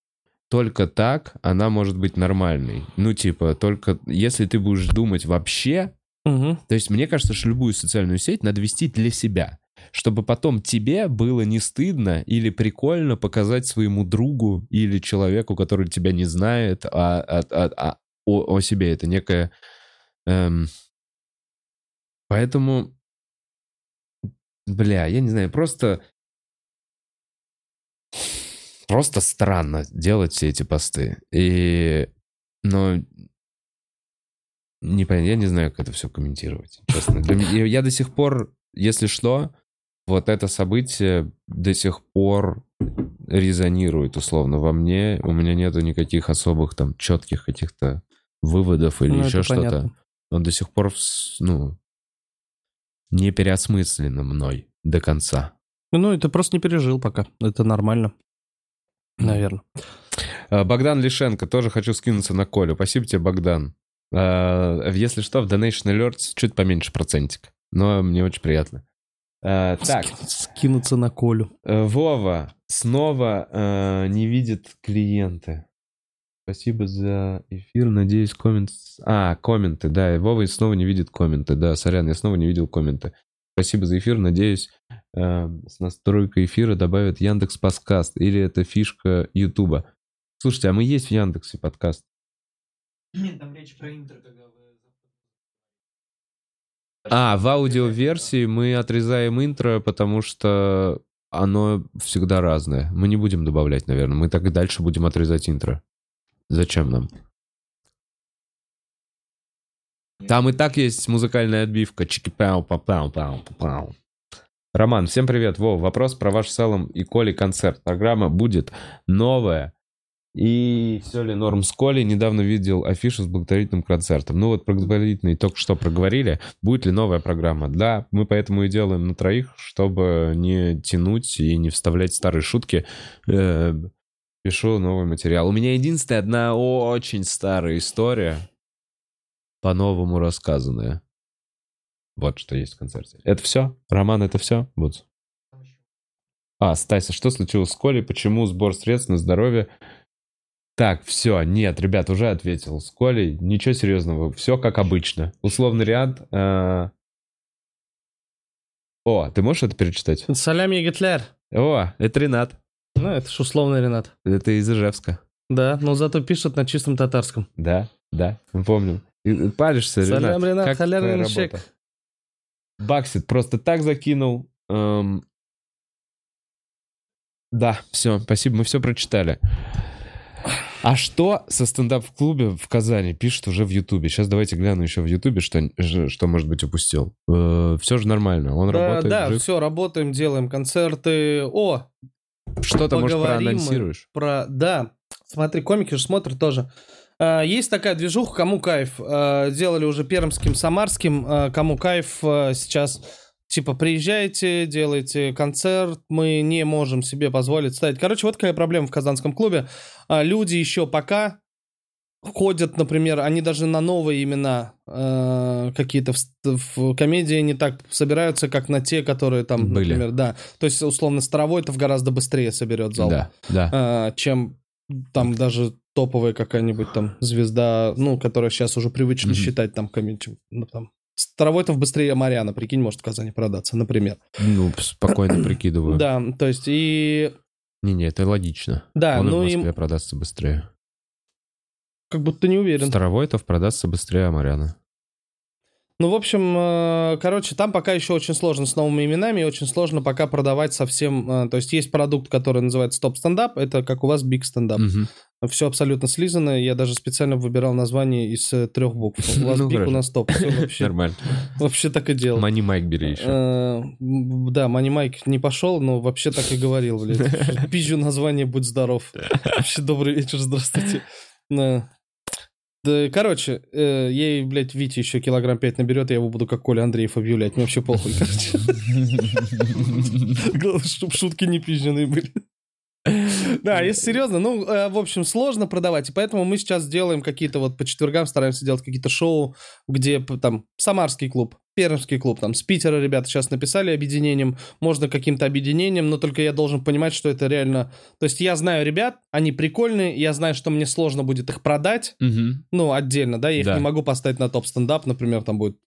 Только так она может быть нормальной. Ну, типа, только если ты будешь думать вообще, Мгм. то есть мне кажется, что любую социальную сеть надо вести для себя, чтобы потом тебе было не стыдно или прикольно показать своему другу или человеку, который тебя не знает, а, а- а- а- о, о себе. Это некое... эм, Поэтому, бля, я не знаю, просто... Просто странно делать все эти посты. И... Но... Не понятно, я не знаю, как это все комментировать, честно. Для меня- я до сих пор, если что, вот это событие до сих пор резонирует условно во мне. У меня нету никаких особых там четких каких-то выводов или Ну, еще это что-то. Он до сих пор, ну, не переосмысленно мной до конца. Ну, ты просто не пережил пока. Это нормально. Наверное. А, Богдан Лишенко, тоже хочу скинуться на Колю. Спасибо тебе, Богдан. А, Если что, в Donation Alerts чуть поменьше процентик. Но мне очень приятно. А, Так, Скинуться на Колю. э, Вова снова э, не видит клиенты. Спасибо за эфир. Надеюсь, коммент... А, комменты, да. Вова снова не видит комменты. Да, сорян, я снова не видел комменты. Спасибо за эфир. Надеюсь, э, с настройкой эфира добавят Яндекс Подкаст. Или это фишка Ютуба. Слушайте, а мы есть в Яндексе подкаст? Нет, там речь про интро, когда вы... А, в аудиоверсии мы отрезаем интро, потому что оно всегда разное. Мы не будем добавлять, наверное. Мы так и дальше будем отрезать интро. Зачем нам? Там и так есть музыкальная отбивка. чики пау па пау пау пау Роман, всем привет. Вов, вопрос про ваш с Эллом и Коли концерт. Программа будет новая. И все ли норм с Колей? Недавно видел афишу с благотворительным концертом. Ну вот благотворительный только что проговорили. Будет ли новая программа? Да, мы поэтому и делаем на троих, чтобы не тянуть и не вставлять старые шутки. Э, Пишу новый материал. У меня единственная одна очень старая история, по-новому рассказанная. Вот что есть в концерте. Это все? Роман, это все? Вот. А, Стася, что случилось с Колей? Почему сбор средств на здоровье? Так, все, нет, ребят, уже ответил. С Колей ничего серьезного, все как обычно. Условный ряд. э, О, ты можешь это перечитать? Салями Гитлер. О, это Ренат. Ну, это ж условный Ренат. Это из Ижевска. Да, но зато пишет на чистом татарском. Да, да, мы помним. И- Паришься, Ренат. Салям, Ренат, как Ренат, работа? Баксит просто так закинул. Эм, Да, все, спасибо, мы все прочитали. А что со стендап-клубе в Казани пишут уже в Ютубе? Сейчас давайте гляну еще в Ютубе, что, что может быть, упустил. все же нормально, он Да, работает, да, жив. все, работаем, делаем концерты. О, Что-то, может, проанонсируешь? про... Да, смотри, комики же смотрят тоже. А, Есть такая движуха, кому кайф. А, Делали уже пермским, самарским. А, Кому кайф сейчас... Типа, приезжайте, делайте концерт, мы не можем себе позволить ставить. Короче, вот какая проблема в казанском клубе. Люди еще пока ходят, например, они даже на новые имена э, какие-то в, в комедии не так собираются, как на те, которые там, Были. например, да. То есть, условно, Старовойтов гораздо быстрее соберет зал Да, да. а, чем там даже топовая какая-нибудь там звезда, ну, которая сейчас уже привычно Мгм. считать там. Ну, там. Старовойтов быстрее Марьяна, прикинь, может в Казани продаться, например. Ну, спокойно прикидываю. Да, то есть и... Не-не, это логично. Да, Он и ну в и Москве продастся быстрее. как будто не уверен. Старовойтов продастся быстрее Амаряна. Ну, в общем, э, короче, там пока еще очень сложно с новыми именами, и очень сложно пока продавать совсем... э, То есть есть продукт, который называется топ-стендап, это как у вас биг стендап. Мгм. Все абсолютно слизано, я даже специально выбирал название из э, трех букв. У вас Ну, биг, у хорошо. нас топ. Вообще, Нормально. вообще так и делал. Мани Майк бери еще. Да, Мани Майк не пошел, но вообще так и говорил, блядь. Пизжу название, будь здоров. Вообще добрый вечер, здравствуйте. Да. Короче, э, ей, блядь, Витя еще килограмм 5 наберет, я его буду как Коля Андреев объявлять. Мне вообще похуй, короче. Главное, чтобы шутки не пизженые были. Да, если серьезно, ну, э, в общем, сложно продавать, и поэтому мы сейчас делаем какие-то вот по четвергам стараемся делать какие-то шоу, где там Самарский клуб, Пермский клуб, там с Питера ребята сейчас написали объединением, можно каким-то объединением, но только я должен понимать, что это реально... То есть я знаю ребят, они прикольные, я знаю, что мне сложно будет их продать, Мгм. ну, отдельно, да, я их Да. не могу поставить на топ-стендап, например, там будет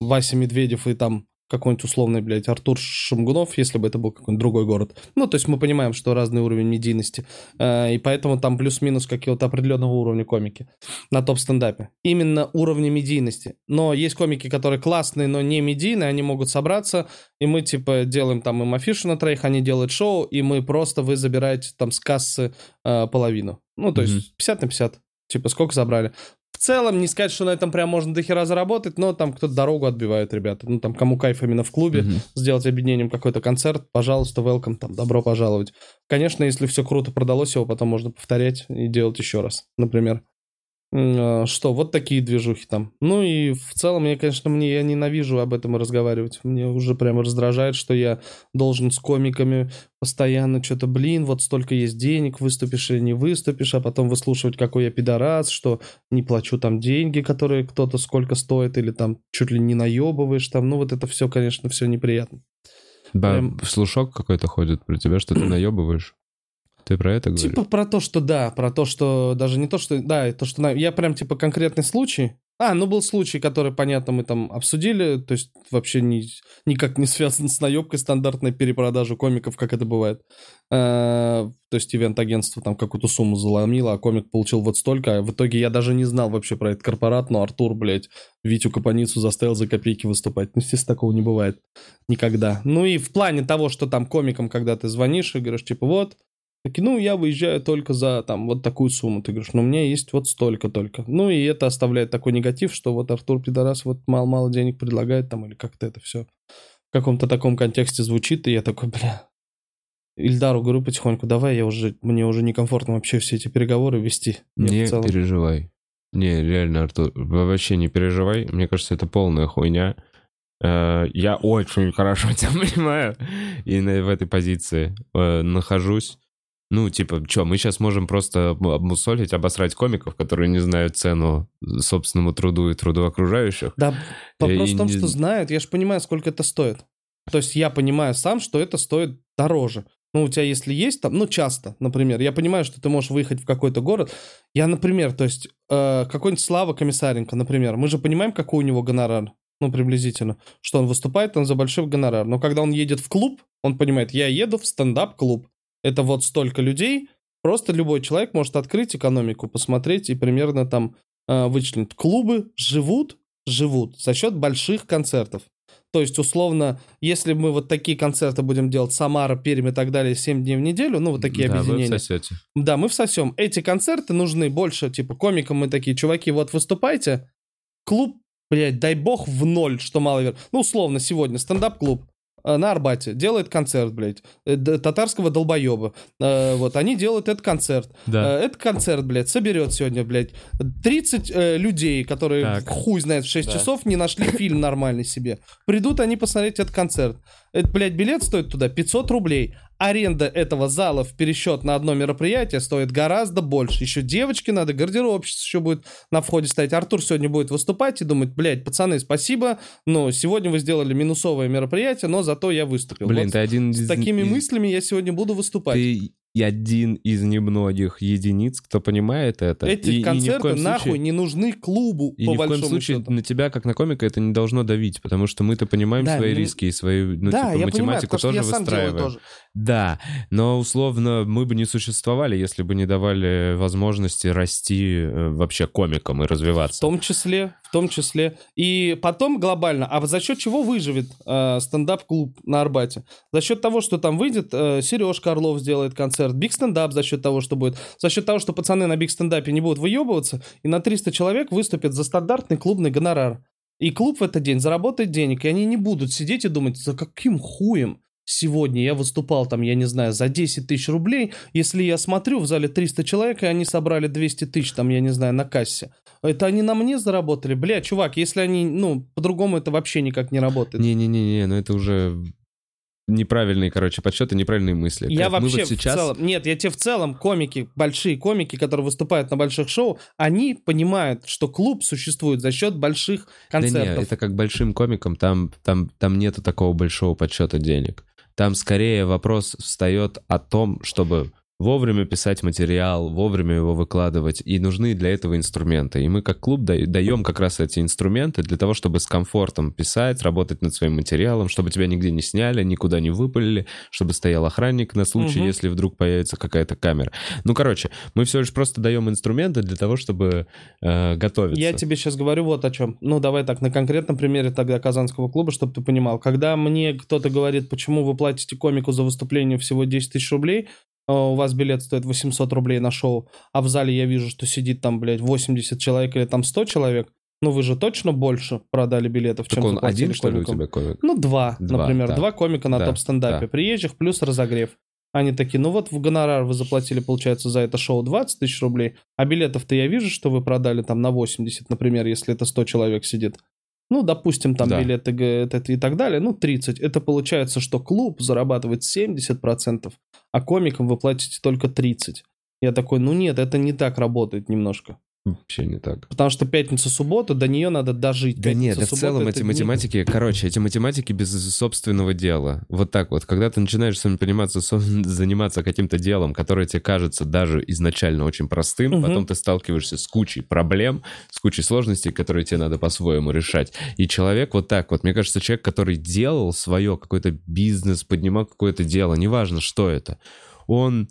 Вася Медведев и там какой-нибудь условный, блядь, Артур Шамгунов, если бы это был какой-нибудь другой город. Ну, то есть мы понимаем, что разный уровень медийности, э, и поэтому там плюс-минус какого-то определенного уровня комики на топ-стендапе. Именно уровня медийности. Но есть комики, которые классные, но не медийные, они могут собраться, и мы, типа, делаем там им афишу на троих, они делают шоу, и мы просто, вы забираете там с кассы э, половину. Ну, то Мгм. есть 50 на 50. Типа, сколько забрали? В целом, не сказать, что на этом прям можно дохера заработать, но там кто-то дорогу отбивает, ребята. Ну, там, кому кайф именно в клубе, Мгм. сделать объединением какой-то концерт, пожалуйста, welcome, там, добро пожаловать. Конечно, если все круто продалось, его потом можно повторять и делать еще раз, например. Э, Что, вот такие движухи там. Ну и в целом, я, конечно, мне я ненавижу об этом разговаривать. Мне уже прямо раздражает, что я должен с комиками постоянно что-то, блин, вот столько есть денег, выступишь или не выступишь, а потом выслушивать, какой я пидорас, что не плачу там деньги, которые кто-то сколько стоит, или там чуть ли не наебываешь там. Ну вот это все, конечно, все неприятно. Да, Прям- слушок какой-то ходит про тебя, что ты наебываешь. Ты про это говоришь? Типа про то, что да, про то, что даже не то, что да, то, что я прям типа конкретный случай. А, ну был случай, который, понятно, мы там обсудили, то есть вообще ни, никак не связан с наебкой стандартной перепродажи комиков, как это бывает. Э, то есть ивент-агентство там какую-то сумму заломило, а комик получил вот столько, а в итоге я даже не знал вообще про этот корпорат, но Артур, блядь, Витю Капаницу заставил за копейки выступать. Ну, естественно, такого не бывает никогда. Ну и в плане того, что там комикам, когда ты звонишь и говоришь, типа, вот, Такие, ну, я выезжаю только за там вот такую сумму. Ты говоришь, ну, у меня есть вот столько только. Ну, и это оставляет такой негатив, что вот Артур Пидорас вот мало-мало денег предлагает там, или как-то это все в каком-то таком контексте звучит, и я такой, бля, Ильдару говорю потихоньку, давай, я уже, мне уже некомфортно вообще все эти переговоры вести. Я Не целом- переживай. Не, реально, Артур, вообще не переживай. Мне кажется, это полная хуйня. Э, Я очень хорошо тебя понимаю. И в этой позиции э, нахожусь. Ну, типа, что, мы сейчас можем просто об- обмусолить, обосрать комиков, которые не знают цену собственному труду и труду окружающих. Да, вопрос И в том, что знают, я же понимаю, сколько это стоит. То есть я понимаю сам, что это стоит дороже. Ну, у тебя если есть там, ну, часто, например, я понимаю, что ты можешь выехать в какой-то город. Я, например, то есть э, какой-нибудь Слава Комиссаренко, например, мы же понимаем, какой у него гонорар, ну, приблизительно, что он выступает, он за большой гонорар. Но когда он едет в клуб, он понимает, я еду в стендап-клуб. Это вот столько людей, просто любой человек может открыть экономику, посмотреть и примерно там э, вычленить. Клубы живут, живут за счет больших концертов. То есть, условно, если мы вот такие концерты будем делать, Самара, Пермь и так далее, 7 дней в неделю, ну, вот такие да, вы объединения. всосете. Да, мы всосем. Эти концерты нужны больше, типа, комикам мы такие, чуваки, вот выступайте. Клуб, блядь, дай бог в ноль, что маловероятно. Ну, условно, сегодня стендап-клуб на Арбате делает концерт, блядь, э, татарского долбоеба. Э, вот, они делают этот концерт. Да. Э, Этот концерт, блядь, соберет сегодня, блядь, 30 э, людей, которые Так. хуй знает в 6 Да. часов не нашли фильм нормальный себе. Придут они посмотреть этот концерт. Это, блядь, билет стоит туда 500 рублей. Аренда этого зала в пересчет на одно мероприятие стоит гораздо больше. Еще девочки надо, гардеробщица еще будет на входе стоять. Артур сегодня будет выступать и думать, блядь, пацаны, спасибо, но сегодня вы сделали минусовое мероприятие, но зато я выступил. Блин, Вот ты один с из... такими из- мыслями я сегодня буду выступать. Ты и один из немногих единиц, кто понимает это. Эти И- и концерты нахуй случае- не нужны клубу, И по ни в коем случае счету. на тебя, как на комика, это не должно давить, потому что мы-то понимаем Да, свои ну, риски и свою, ну, да, типа, я понимаю, математику что тоже я сам делаю выстраиваем. тоже. Да, но условно мы бы не существовали, если бы не давали возможности расти э, вообще комикам и В развиваться. том числе, в том числе. И потом глобально, а за счет чего выживет э, стендап-клуб на Арбате? За счет того, что там выйдет, э, Сережка Орлов сделает концерт, Big Стендап за счет того, что будет, за счет того, что пацаны на Big Стендапе не будут выебываться, и на 300 человек выступит за стандартный клубный гонорар. И клуб в этот день заработает денег, и они не будут сидеть и думать, за каким хуем сегодня я выступал там, я не знаю, за 10 тысяч рублей, если я смотрю, в зале 300 человек, и они собрали 200 тысяч там, я не знаю, на кассе. Это они на мне заработали? Бля, чувак, если они, ну, по-другому это вообще никак не работает. Не-не-не, ну это уже неправильные, короче, подсчеты, неправильные мысли. Я Как вообще вот сейчас... в целом... Нет, я тебе в целом, комики, большие комики, которые выступают на больших шоу, они понимают, что клуб существует за счет больших Да концертов. не, это как большим комикам, там, там, там нету такого большого подсчета денег. Там скорее вопрос встает о том, чтобы вовремя писать материал, вовремя его выкладывать, и нужны для этого инструменты. И мы как клуб да- даем как раз эти инструменты для того, чтобы с комфортом писать, работать над своим материалом, чтобы тебя нигде не сняли, никуда не выпалили, чтобы стоял охранник на случай, Мгм. если вдруг появится какая-то камера. Ну, короче, мы все лишь просто даем инструменты для того, чтобы э, готовиться. Я тебе сейчас говорю вот о чем. Ну, давай так, на конкретном примере тогда Казанского клуба, чтобы ты понимал. Когда мне кто-то говорит, почему вы платите комику за выступление всего 10 тысяч рублей, у вас билет стоит 800 рублей на шоу, а в зале я вижу, что сидит там, блядь, 80 человек или там 100 человек, ну вы же точно больше продали билетов, Так чем он один, что ли, у тебя комик? Ну, два, Два, например. да. Два комика на Да, топ-стендапе. да. Приезжих плюс разогрев. Они такие, ну вот в гонорар вы заплатили, получается, за это шоу 20 тысяч рублей, а билетов-то я вижу, что вы продали там на 80, например, если это 100 человек сидит. Ну, допустим, там Да. билеты и так далее, ну, 30. Это получается, что клуб зарабатывает 70%, а комикам вы платите только 30. Я такой, ну нет, это не так работает немножко. Вообще не так. Потому что пятница-суббота, до нее надо дожить. Да нет, в целом эти математики, короче, эти математики без собственного дела. Вот так вот, когда ты начинаешь сам пониматься, заниматься каким-то делом, которое тебе кажется даже изначально очень простым, Мгм. потом ты сталкиваешься с кучей проблем, с кучей сложностей, которые тебе надо по-своему решать. И человек вот так вот, мне кажется, человек, который делал свое, какой-то бизнес, поднимал какое-то дело, неважно, что это, он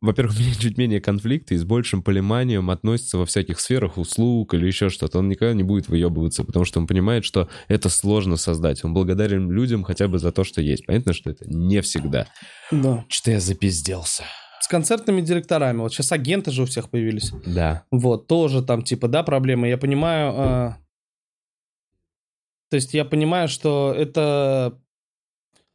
во-первых, чуть менее конфликты и с большим пониманием относится во всяких сферах услуг или еще что-то. Он никогда не будет выебываться, потому что он понимает, что это сложно создать. Он благодарен людям хотя бы за то, что есть. Понятно, что это не всегда. Да. Что-то я запизделся. С концертными директорами. Вот сейчас агенты же у всех появились. Да. Вот, тоже там, типа, да, проблемы. Я понимаю... э, То есть я понимаю, что это...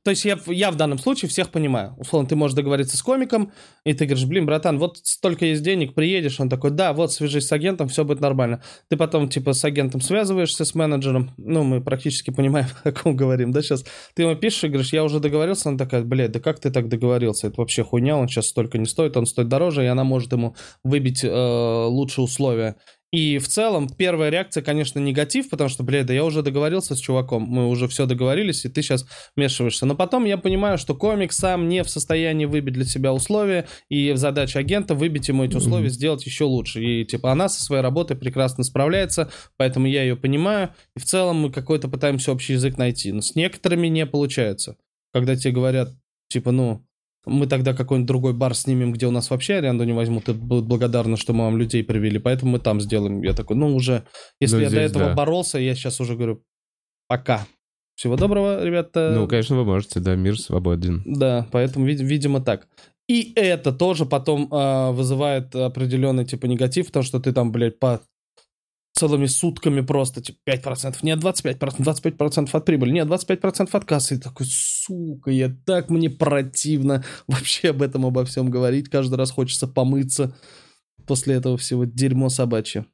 То есть я, я в данном случае всех понимаю. Условно, ты можешь договориться с комиком, и ты говоришь, блин, братан, вот столько есть денег, приедешь. Он такой, да, вот, свяжись с агентом, все будет нормально. Ты потом, типа, с агентом связываешься, с менеджером. Ну, мы практически понимаем, о ком говорим, да, сейчас. Ты ему пишешь и говоришь, я уже договорился. Она такая, блядь, да как ты так договорился? Это вообще хуйня, он сейчас столько не стоит, он стоит дороже, и она может ему выбить э, лучшие условия. И в целом первая реакция, конечно, негатив, потому что, блядь, да я уже договорился с чуваком, мы уже все договорились, и ты сейчас вмешиваешься. Но потом я понимаю, что комик сам не в состоянии выбить для себя условия, и задача агента выбить ему эти условия, сделать еще лучше. И типа она со своей работой прекрасно справляется, поэтому я ее понимаю, и в целом мы какой-то пытаемся общий язык найти. Но с некоторыми не получается. Когда тебе говорят, типа, ну, мы тогда какой-нибудь другой бар снимем, где у нас вообще аренду не возьмут, и будут благодарны, что мы вам людей привели, поэтому мы там сделаем. Я такой, ну уже, если Ну, я до здесь этого да. боролся, я сейчас уже говорю, пока. Всего доброго, ребята. Ну, конечно, вы можете, да, мир свободен. Да, поэтому, вид- видимо, так. И это тоже потом а, вызывает определенный, типа, негатив, потому что ты там, блядь, по целыми сутками просто, типа, 5%, нет, 25%, 25% от прибыли, нет, 25% от кассы. И такой, сука, я так мне противно вообще об этом, обо всем говорить. Каждый раз хочется помыться после этого всего дерьмо собачье.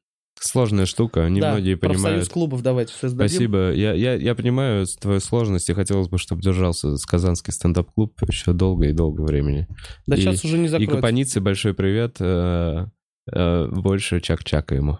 Сложная штука, да, немногие профсоюз понимают. клубов давайте создадим. Спасибо. Я, я, я понимаю твою сложность, и хотелось бы, чтобы держался Казанский стендап-клуб еще долго и долго времени. Да и- сейчас уже не И закроется. Капанице большой привет. э, э, больше чак-чака ему.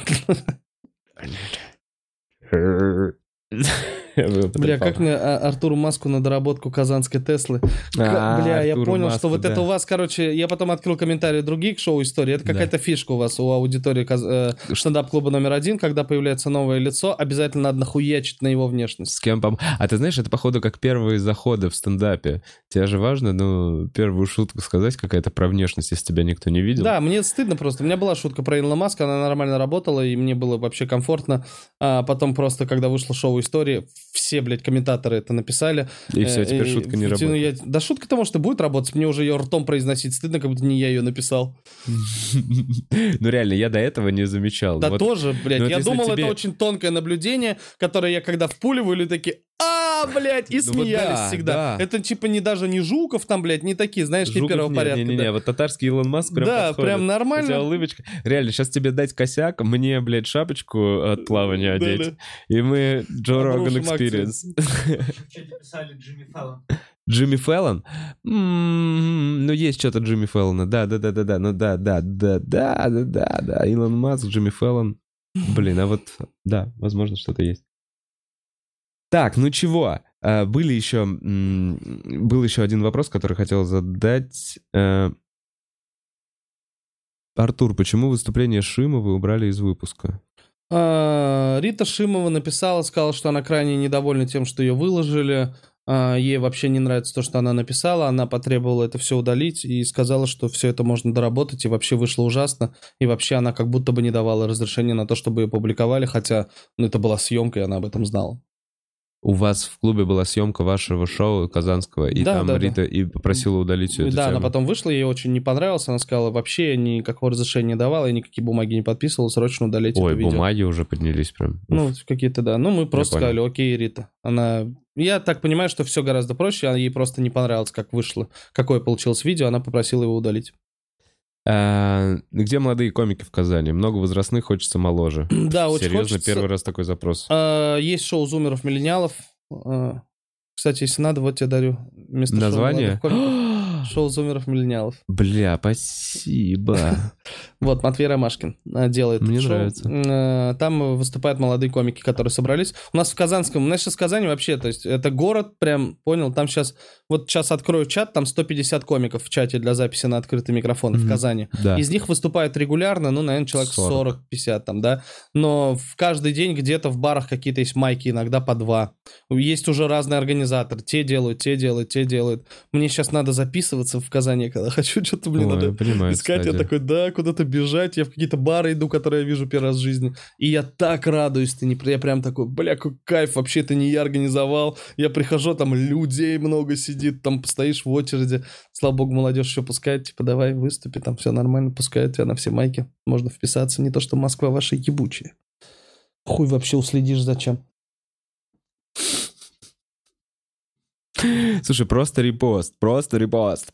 Hurt. Бля, как мне а, Артуру Маску на доработку казанской Теслы? А, Бля, я понял, что вот это у вас, короче, я потом открыл комментарии других шоу-историй. Это Да. какая-то фишка у вас, у аудитории э, стендап-клуба номер один, когда появляется новое лицо, обязательно надо нахуячить на его внешность. С кем пом... А ты знаешь, это походу как первые заходы в стендапе. Тебе же важно, ну, первую шутку сказать какая-то про внешность, если тебя никто не видел. Да, мне стыдно просто. У меня была шутка про Илона Маска, она нормально работала, и мне было вообще комфортно. А потом просто, когда вышло шоу истории, все, блядь, комментаторы это написали. И все, Э, теперь шутка не ну, работает. я- Да шутка-то, может, и будет работать, мне уже ее ртом произносить стыдно, как будто не я ее написал. Ну реально, я до этого не замечал. Да тоже, блядь. ну я думал, это очень тонкое наблюдение, которое я когда впуливаю, или такие, а, блядь, и Ну вот смеялись да, всегда. да. Это типа не даже не Жуков там, блядь, не такие, знаешь, не первого нет, порядка. Не-не-не, да. вот татарский Илон Маск прям Да, подходит. прям У тебя нормально. улыбочка. Реально, сейчас тебе дать косяк, мне, блядь, шапочку от плавания Да, одеть. да. И мы Джо Роган чате писали Джимми Фэллон. Джимми Фэллон? М, Ну, есть что-то Джимми Фэллона. Да, да, да, да, да, ну да, да, да, да, да, да, да. Илон Маск, Джимми Фэллон. Блин, а вот, да, возможно, что-то есть. Так, ну чего? А, Были еще, был еще один вопрос, который хотел задать. Э, Артур, почему выступление Шима вы убрали из выпуска? А, Рита Шимова написала, сказала, что она крайне недовольна тем, что ее выложили. А, Ей вообще не нравится то, что она написала. Она потребовала это все удалить и сказала, что все это можно доработать, и вообще вышло ужасно. И вообще она как будто бы не давала разрешения на то, чтобы ее публиковали, хотя ну, это была съемка, и она об этом знала. У вас в клубе была съемка вашего шоу казанского, и Да, там да, да. Рита и попросила удалить всю эту да, она тему. потом вышла, ей очень не понравилось. Она сказала, вообще я никакого разрешения не давала, я никакие бумаги не подписывала, срочно удалить Ой, это видео. бумаги уже поднялись прям. Ну, какие-то, да. Ну, мы просто понял. сказали, окей, Рита. Она... Я так понимаю, что все гораздо проще, а ей просто не понравилось, как вышло, какое получилось видео, она попросила его удалить. А, где молодые комики в Казани? Много возрастных, хочется моложе. Да, очень Серьезно, хочется. первый раз такой запрос. А, Есть шоу зумеров миллениалов. А, Кстати, если надо, вот тебе дарю вместо шоу Название? комиков. Шоу зумеров миллениалов. Бля, спасибо. Вот, Матвей Ромашкин а, делает Мне шоу. нравится. М, Там выступают молодые комики, которые собрались. У нас в Казанском, у нас сейчас Казань вообще, то есть это город, прям, понял, там сейчас, вот сейчас открою чат, там 150 комиков в чате для записи на открытый микрофон в. Казани. Да. Из них выступает регулярно, ну, наверное, человек 40. 40-50 там, да. Но в каждый день где-то в барах какие-то есть майки, иногда по два. Есть уже разные организаторы. Те делают, те делают, те делают. Мне сейчас надо записываться в Казани, когда хочу. Что-то, блин, Ой, надо я понимаю, искать. Я кстати. такой, да, куда-то бежать. Я в какие-то бары иду, которые я вижу первый раз в жизни. И я так радуюсь. Ты не... Я прям такой, бля, какой кайф. Вообще это не я организовал. Я прихожу, там людей много сидит. Там стоишь в очереди. Слава богу, молодежь еще пускает. Типа, давай, выступи. Там все нормально. Пускают тебя на все майки. Можно вписаться. Не то, что Москва ваша ебучая. Хуй вообще уследишь зачем. Слушай, просто репост, просто репост.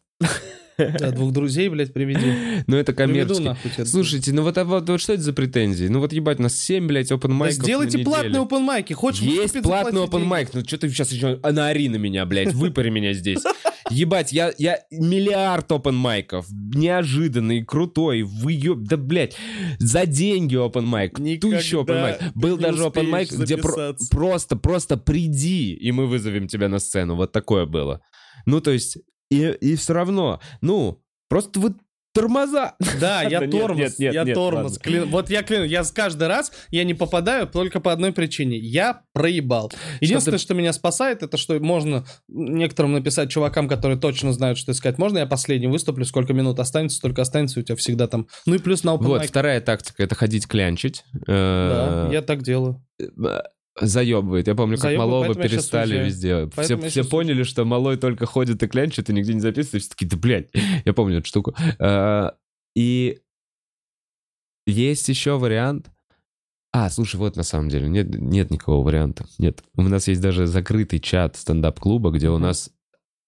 Да, двух друзей, блядь, приведи. Ну это Приведу коммерчески. нахуй. Слушайте, ну вот, а вот, вот что это за претензии? Ну вот ебать, у нас 7, блядь, open Да майков сделайте на платные open майки. Хочешь Есть платный open майк. Ну что ты сейчас еще на меня, блядь, выпари меня здесь. Ебать, я, я миллиард open майков. Неожиданный, крутой, выеб... Да, блядь, за деньги open майк. Никогда Тущий open майк. Был даже open майк, где про- просто, просто приди, и мы вызовем тебя на сцену. Вот такое было. Ну, то есть, и, и все равно, ну, просто вы тормоза. Да, я тормоз, нет, нет, я нет, тормоз. Вот я клянусь, я каждый раз, я не попадаю только по одной причине. Я проебал. Единственное, что меня спасает, это что можно некоторым написать чувакам, которые точно знают, что искать. Можно я последний выступлю, сколько минут останется, столько останется, у тебя всегда там... Ну и плюс на open Вот, mic. вторая тактика — это ходить клянчить. Да, Э, я так делаю. Заебывает. Я помню, как Заебывает, малого поэтому я щас перестали уезжаю. везде. Все, Поэтому я все щас поняли, что малой только ходит и клянчит, и нигде не записывает. Все такие, да, блядь, я помню эту штуку. А, И есть еще вариант. А, слушай, вот на самом деле, нет, нет никакого варианта. Нет. У нас есть даже закрытый чат стендап-клуба, где у нас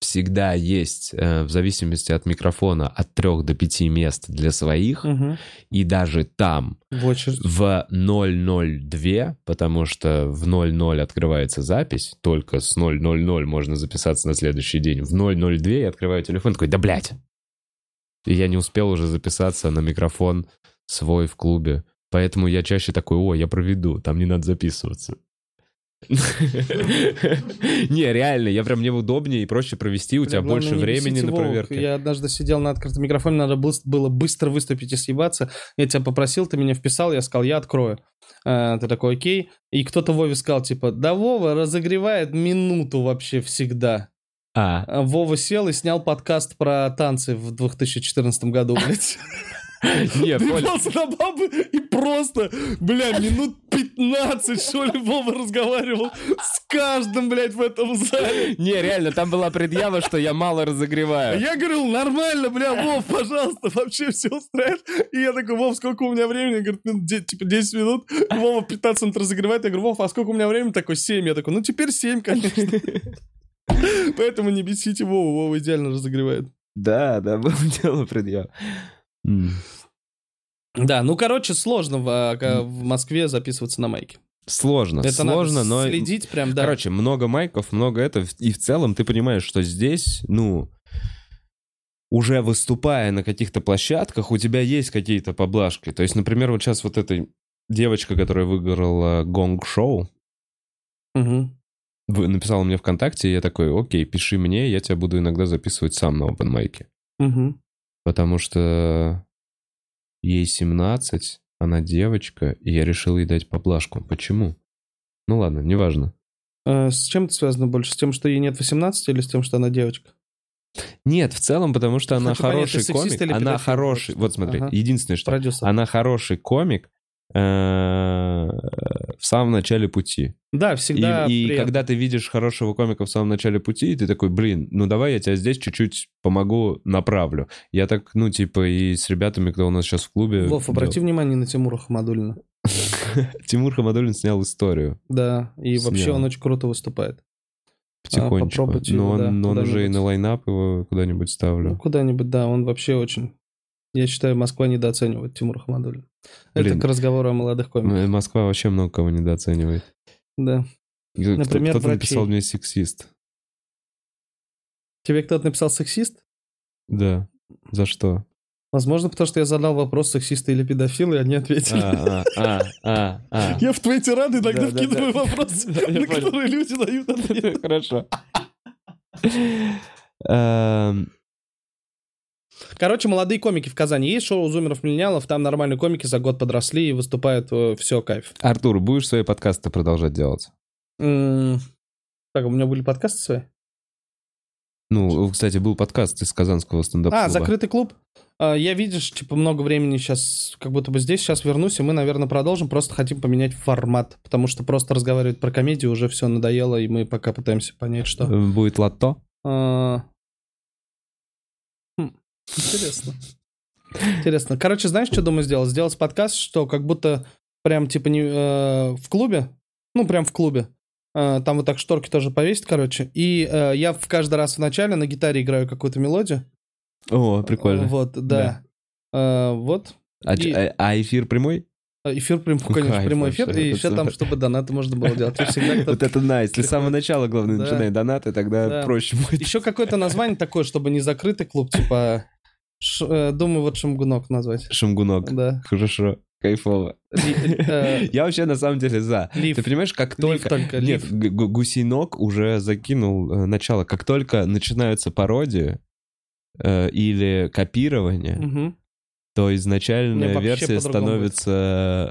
всегда есть, э, в зависимости от микрофона, от трех до пяти мест для своих. Мгм. И даже там В очередь. в 002, потому что в 00 открывается запись, только с 000 можно записаться на следующий день. В 002 я открываю телефон, такой, да блядь! И я не успел уже записаться на микрофон свой в клубе. Поэтому я чаще такой, о, я проведу, там не надо записываться. Не, реально, я прям мне удобнее и проще провести, у тебя Главное, больше не времени на проверке. Я однажды сидел на открытом микрофоне, надо было быстро выступить и съебаться. Я тебя попросил, ты меня вписал, я сказал, я открою. А, Ты такой, окей. И кто-то Вове сказал, типа, да Вова разогревает минуту вообще всегда. А, А Вова сел и снял подкаст про танцы в 2014 году, блядь. не, понял. Дымался на бабы и просто, бля, минут 15, что ли, Вова разговаривал с каждым, блядь, в этом зале. Не, реально, там была предъява, что я мало разогреваю. Я говорил, нормально, бля, Вов, пожалуйста, вообще все устраивает. И я такой, Вов, сколько у меня времени? Говорит, ну, типа 10 минут. Вова 15 минут разогревает. Я говорю, Вов, а сколько у меня времени? Такой, 7. Я такой, ну теперь 7, конечно. Поэтому не бесите Вову, Вова идеально разогревает. Да, да, было дело предъява. Да, ну, короче, сложно в, а, в Москве записываться на майке. Сложно, Это сложно, надо но... следить прям, да. Короче, много майков, много это, и в целом ты понимаешь, что здесь, ну, уже выступая на каких-то площадках, у тебя есть какие-то поблажки. То есть, например, вот сейчас вот эта девочка, которая выиграла гонг-шоу, вы- написала мне ВКонтакте, и я такой, окей, пиши мне, я тебя буду иногда записывать сам на open майке. Мгм. Потому что ей 17, она девочка, и я решил ей дать поблажку. Почему? Ну ладно, неважно. А С чем это связано больше? С тем, что ей нет 18 или с тем, что она девочка? Нет, в целом, потому что она Хочу понять, хороший сексист комик. Она хороший. Вот смотри, Ага. единственное, что Продюсер. она хороший комик в самом начале пути. Да, И, всегда и приятно. когда ты видишь хорошего комика в самом начале пути, ты такой, блин, ну давай я тебя здесь чуть-чуть помогу, направлю. Я так, ну, типа, и с ребятами, кто у нас сейчас в клубе... Вов, обрати внимание на Тимура Хамадулина. Тимур Хамадулин снял историю Да, и вообще он очень круто выступает. потихонечку. попробуйте Но он, он уже и на лайнап его куда-нибудь Ну, ставлю. куда-нибудь, да, он вообще очень... Я считаю, Москва недооценивает Тимура Хамадулина. Это Блин. к разговору о молодых комиках. Москва вообще много кого недооценивает. Да. Кто- Например, Кто-то врачей. написал мне сексист. Тебе кто-то написал сексист? Да. За что? Возможно, потому что я задал вопрос, сексисты или педофилы, и они ответили. А, а, а, а, а. Я в твои тирады иногда Да, вкидываю да. вопросы, Да, на которые люди дают ответ. Хорошо. Короче, молодые комики в Казани. Есть шоу зумеров миллениалов, там нормальные комики за год подросли и выступают, все, кайф. Артур, будешь свои подкасты продолжать делать? Так, у меня были подкасты свои? Ну, кстати, был подкаст из казанского стендап А, закрытый клуб. А, Я, видишь, типа, много времени сейчас, как будто бы здесь, сейчас вернусь, и мы, наверное, продолжим, просто хотим поменять формат, потому что просто разговаривать про комедию уже все надоело, и мы пока пытаемся понять, что... Будет лото? А, Интересно. Интересно. Короче, знаешь, что думаю сделать? Сделать подкаст, что как будто прям типа не э, в клубе, ну прям в клубе. Э, Там вот так шторки тоже повесить, короче. И э, я в каждый раз в начале на гитаре играю какую-то мелодию. О, прикольно. Вот, да. Э, Вот. А, и- а- а эфир прямой? Эфир прям, Ну, конечно, кайф прямой эфир. И еще там, супер. чтобы донаты можно было делать. Вот это найс. Ты с самого начала, главное, Да. начинай донаты, тогда Да. проще будет. Еще какое-то название такое, чтобы не закрытый клуб, типа... Ш- э, думаю, вот Шамгунок назвать. Шамгунок. Да. Хорошо. Кайфово. Э, Я вообще на самом деле за. Ты понимаешь, как только... Нет, гусейнок уже закинул э, начало. Как только начинаются пародии или копирование, то изначальная версия становится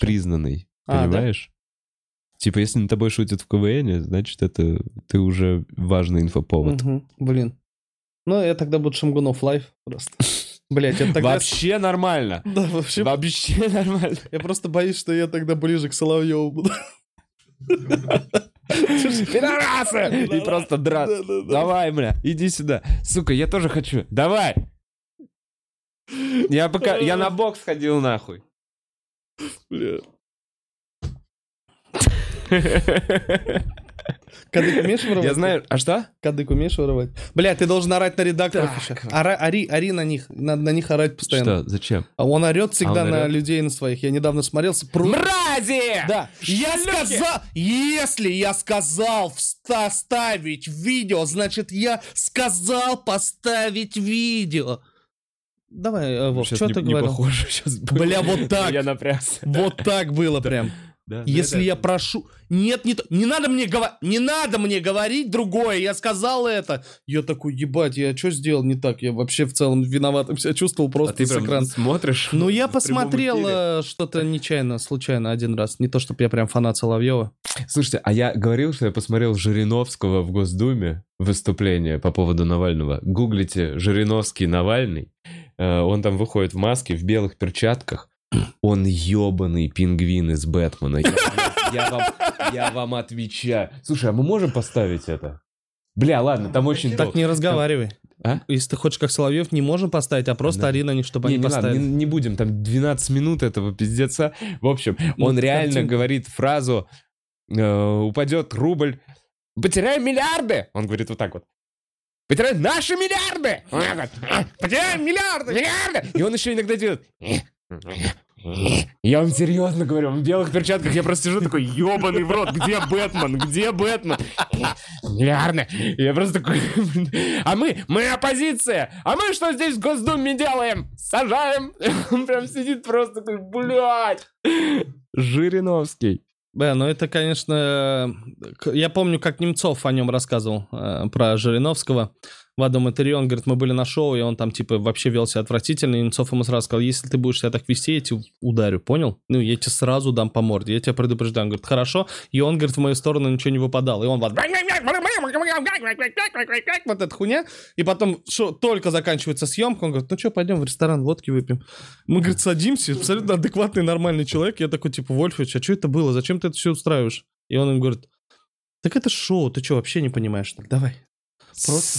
признанной. А? Понимаешь? Типа, если над тобой шутят в КВН, значит, это ты уже важный инфоповод. Блин. Ну, я тогда буду Шамгунов Live просто. Блять, я тогда... Вообще нормально. Да, вообще. Вообще нормально. Я просто боюсь, что я тогда ближе к Соловьеву буду. Пидорасы! И просто драт. Давай, бля, иди сюда. Сука, я тоже хочу. Давай. Я пока... Я на бокс ходил нахуй. Кадык умеешь воровать? Я знаю... А что? Кадык умеешь воровать? Бля, ты должен орать на редакторов еще. Ора- ори, ори на них. Надо на них орать постоянно. Что? Зачем? А он орет всегда А он на орёт? людей, на своих. Я недавно смотрелся. Про... Мрази! Да, я сказал, если я сказал вста- ставить видео, значит я сказал поставить видео. Давай, э, Вов, что ты не говорил? похоже сейчас Бля, вот так. Я напрягся. Вот так было прям. Да, Если да, я да. прошу... Нет, не, то- не надо мне говорить, не надо мне говорить другое, я сказал это. Я такой, ебать, я что сделал не так? Я вообще в целом виноватым себя чувствовал А просто ты с прям экрана. смотришь? Ну, я посмотрел э, что-то нечаянно, случайно один раз. Не то, чтобы я прям фанат Соловьева. Слушайте, а я говорил, что я посмотрел Жириновского в Госдуме выступление по поводу Навального. Гуглите Жириновский Навальный. Э, Он там выходит в маске, в белых перчатках. Он ебаный пингвин из Бэтмена. Я, я вам, я вам отвечаю. Слушай, а мы можем поставить это? Бля, ладно, там очень... Так не разговаривай. А? Если ты хочешь как Соловьев, не можем поставить, а просто Да. ори на них, чтобы Не, они не, надо, поставили. не, не будем, там 12 минут этого пиздеца. В общем, Ну, он реально картинка. говорит фразу э, «Упадет рубль, потеряем миллиарды!» Он говорит вот так вот. Потеряем наши миллиарды! Он говорит, «А, Потеряем миллиарды, миллиарды! И он еще иногда делает... Я вам серьезно говорю, в белых перчатках, я просто сижу такой, ебаный в рот, где Бэтмен, где Бэтмен? Миллиарды. И Я просто такой, а мы, мы оппозиция, а мы что здесь в Госдуме делаем? Сажаем. Он прям сидит просто такой, блядь. Жириновский. Да, ну это, конечно... э, Я помню, как Немцов о нем рассказывал, э, про Жириновского. В одном интервью он говорит, мы были на шоу, и он там, типа, вообще вел себя отвратительно. И Немцов ему сразу сказал, если ты будешь себя так вести, я тебя ударю, понял? Ну, я тебе сразу дам по морде, я тебя предупреждаю. Он говорит, хорошо. И он, говорит, в мою сторону ничего не выпадал. И он вот... Вот эта хуйня. И потом, что только заканчивается съемка, он говорит, ну что, пойдем в ресторан, водки выпьем. Мы, говорит, садимся, абсолютно адекватный, нормальный человек. Я такой, типа, Вольфович, а что это было? Зачем ты это все устраиваешь? И он им говорит, так это шоу, ты что, вообще не понимаешь? Так давай. Просто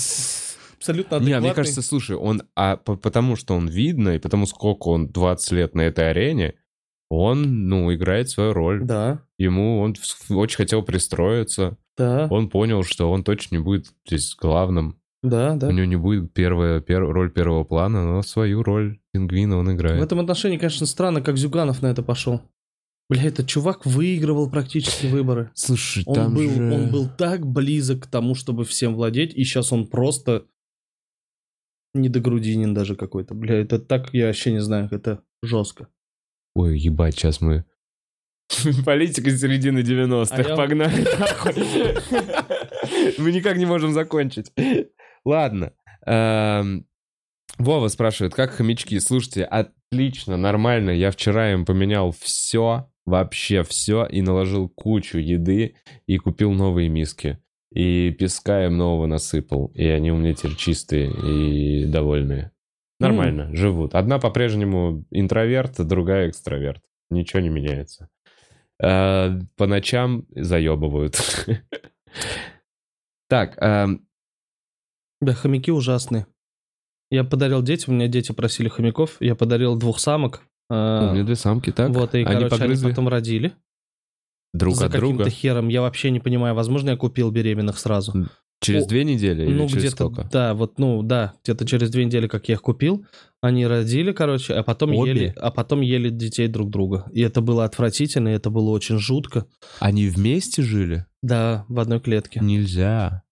абсолютно Не, адекватный. мне кажется, слушай, он, а по- потому что он видно, и потому сколько он 20 лет на этой арене, он, ну, играет свою роль. Да, Ему он в- очень хотел пристроиться. да, Он понял, что он точно не будет здесь главным. да, да. У него не будет первая, пер- роль первого плана, но свою роль пингвина он В играет. этом отношении, конечно, странно, как Зюганов на это пошел. Бля, этот чувак выигрывал практически выборы. Слушай, Он там был, же... он был так близок к тому, чтобы всем владеть, и сейчас он просто недогрудинин даже какой-то. Бля, это так, я вообще не знаю, это жестко. Ой, ебать, сейчас мы... Политика середины 90-х, А погнали нахуй. Мы никак не можем закончить. Ладно. Эм, Вова спрашивает, как хомячки? Слушайте, отлично, нормально. Я вчера им поменял все, вообще все, и наложил кучу еды, и купил новые миски. И песка им нового насыпал. И они у меня теперь чистые и довольные. Нормально, живут. Одна по-прежнему интроверт, другая экстраверт. Ничего не меняется. Э, По ночам заебывают. Так, Да, хомяки ужасные. Я подарил детям, у меня дети просили хомяков, я подарил двух самок. У а, меня две самки, так? Вот, и, Они короче, они погрызли потом родили. друг за от друга каким-то хером. Я вообще не понимаю. Возможно, я купил беременных сразу. через О, две недели или ну, через где-то, сколько? да, вот, ну, да, где-то через две недели, как я их купил, они родили, короче, а потом Обе? ели, а потом ели детей друг друга. И это было отвратительно, и это было очень жутко. Они вместе жили? Да, в одной клетке. Нельзя.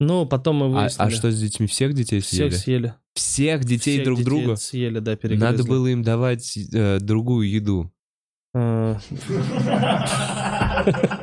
Ну, потом мы А, выяснили. а что с детьми? Всех детей съели? Всех съели. Всех детей Всех друг детей друга? съели, да, перегрызли. Надо было им давать э, другую еду.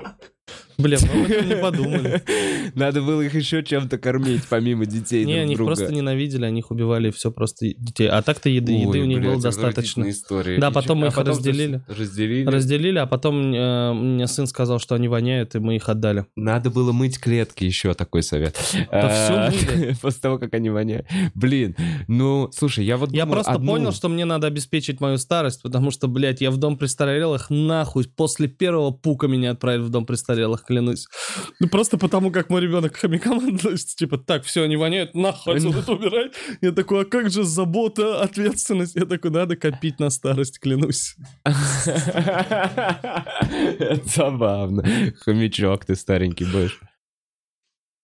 А, Бля, мы об этом не подумали. Надо было их еще чем-то кормить, помимо детей Не, они просто ненавидели, они их убивали, все просто детей. А так-то еды, еды у них было достаточно. история. Да, потом мы а их потом разделили. Разделили. Разделили, а потом э, мне сын сказал, что они воняют, и мы их отдали. Надо было мыть клетки, еще такой совет. Да А, всё мыли. После того, как они воняют. Блин, ну, слушай, я вот Я просто понял, что мне надо обеспечить мою старость, потому что, блядь, я в дом престарелых нахуй после первого пука меня отправили в дом престарелых, клянусь. Ну просто потому, как мой ребенок к хомякам относится, типа, так, все, они воняют, нахуй отсюда это убирай. Я такой, а как же забота, ответственность? Я такой, надо копить на старость, клянусь. Это Забавно. Хомячок ты старенький будешь.